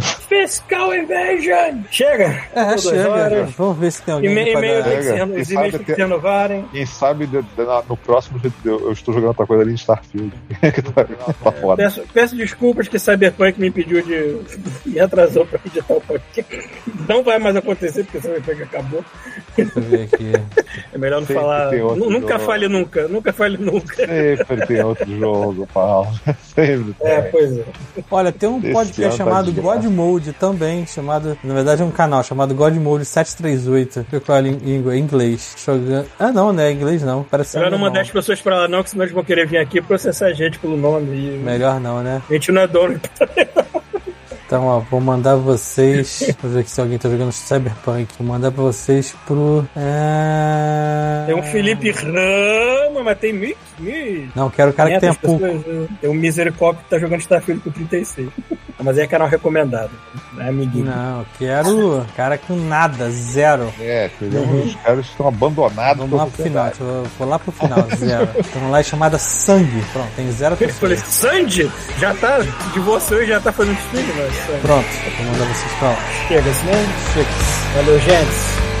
Fiscal Invasion! Chega! É, chega. horas. Vamos ver se tem alguém E-mail tem que se renovarem. quem sabe de- de- na- no próximo eu, eu estou jogando outra coisa ali em Starfield. que tá, tá foda. Peço, peço desculpas que Cyberpunk me impediu de. me atrasou pra editar o podcast. Não vai mais acontecer porque Cyberpunk acabou. Deixa eu ver aqui. É melhor não Sempre falar. tem outro Nu- Nunca jogo. fale nunca, nunca fale nunca. Sempre tem outro jogo, Paulo. Sempre tem. É, pois é. Olha, tem um Esse podcast tá chamado de God Mode também, chamado. Na verdade é um canal chamado God Mode 738. Que eu falo em, em inglês. Jogando. Ah, não, né? Em inglês não. Parece não alemão. mandar as pessoas pra lá, não, que senão eles vão querer vir aqui processar a gente pelo nome. E Melhor não, né? a gente não é dono. Então, ó, vou mandar vocês. Vou ver aqui se alguém tá jogando Cyberpunk. Vou mandar pra vocês pro. É... Tem um Felipe Rama, mas tem mil. mil Não, quero o cara que tenha 500 pouco. né? Tem um Misericórdia que tá jogando Starfield com 36. Mas aí é canal recomendado. Não é amiguinho. Não, quero cara com nada, zero. É, pegamos os caras estão abandonados. Vamos lá pro final, eu- vou lá pro final, zero. Estamos lá é chamada Sangue. Pronto, tem zero Eu falei, pessoas. Sandy já tá, divorciou e já tá fazendo filho, mas. Pronto, vou mandar vocês pra lá. chega, né? Chega. Valeu, gente.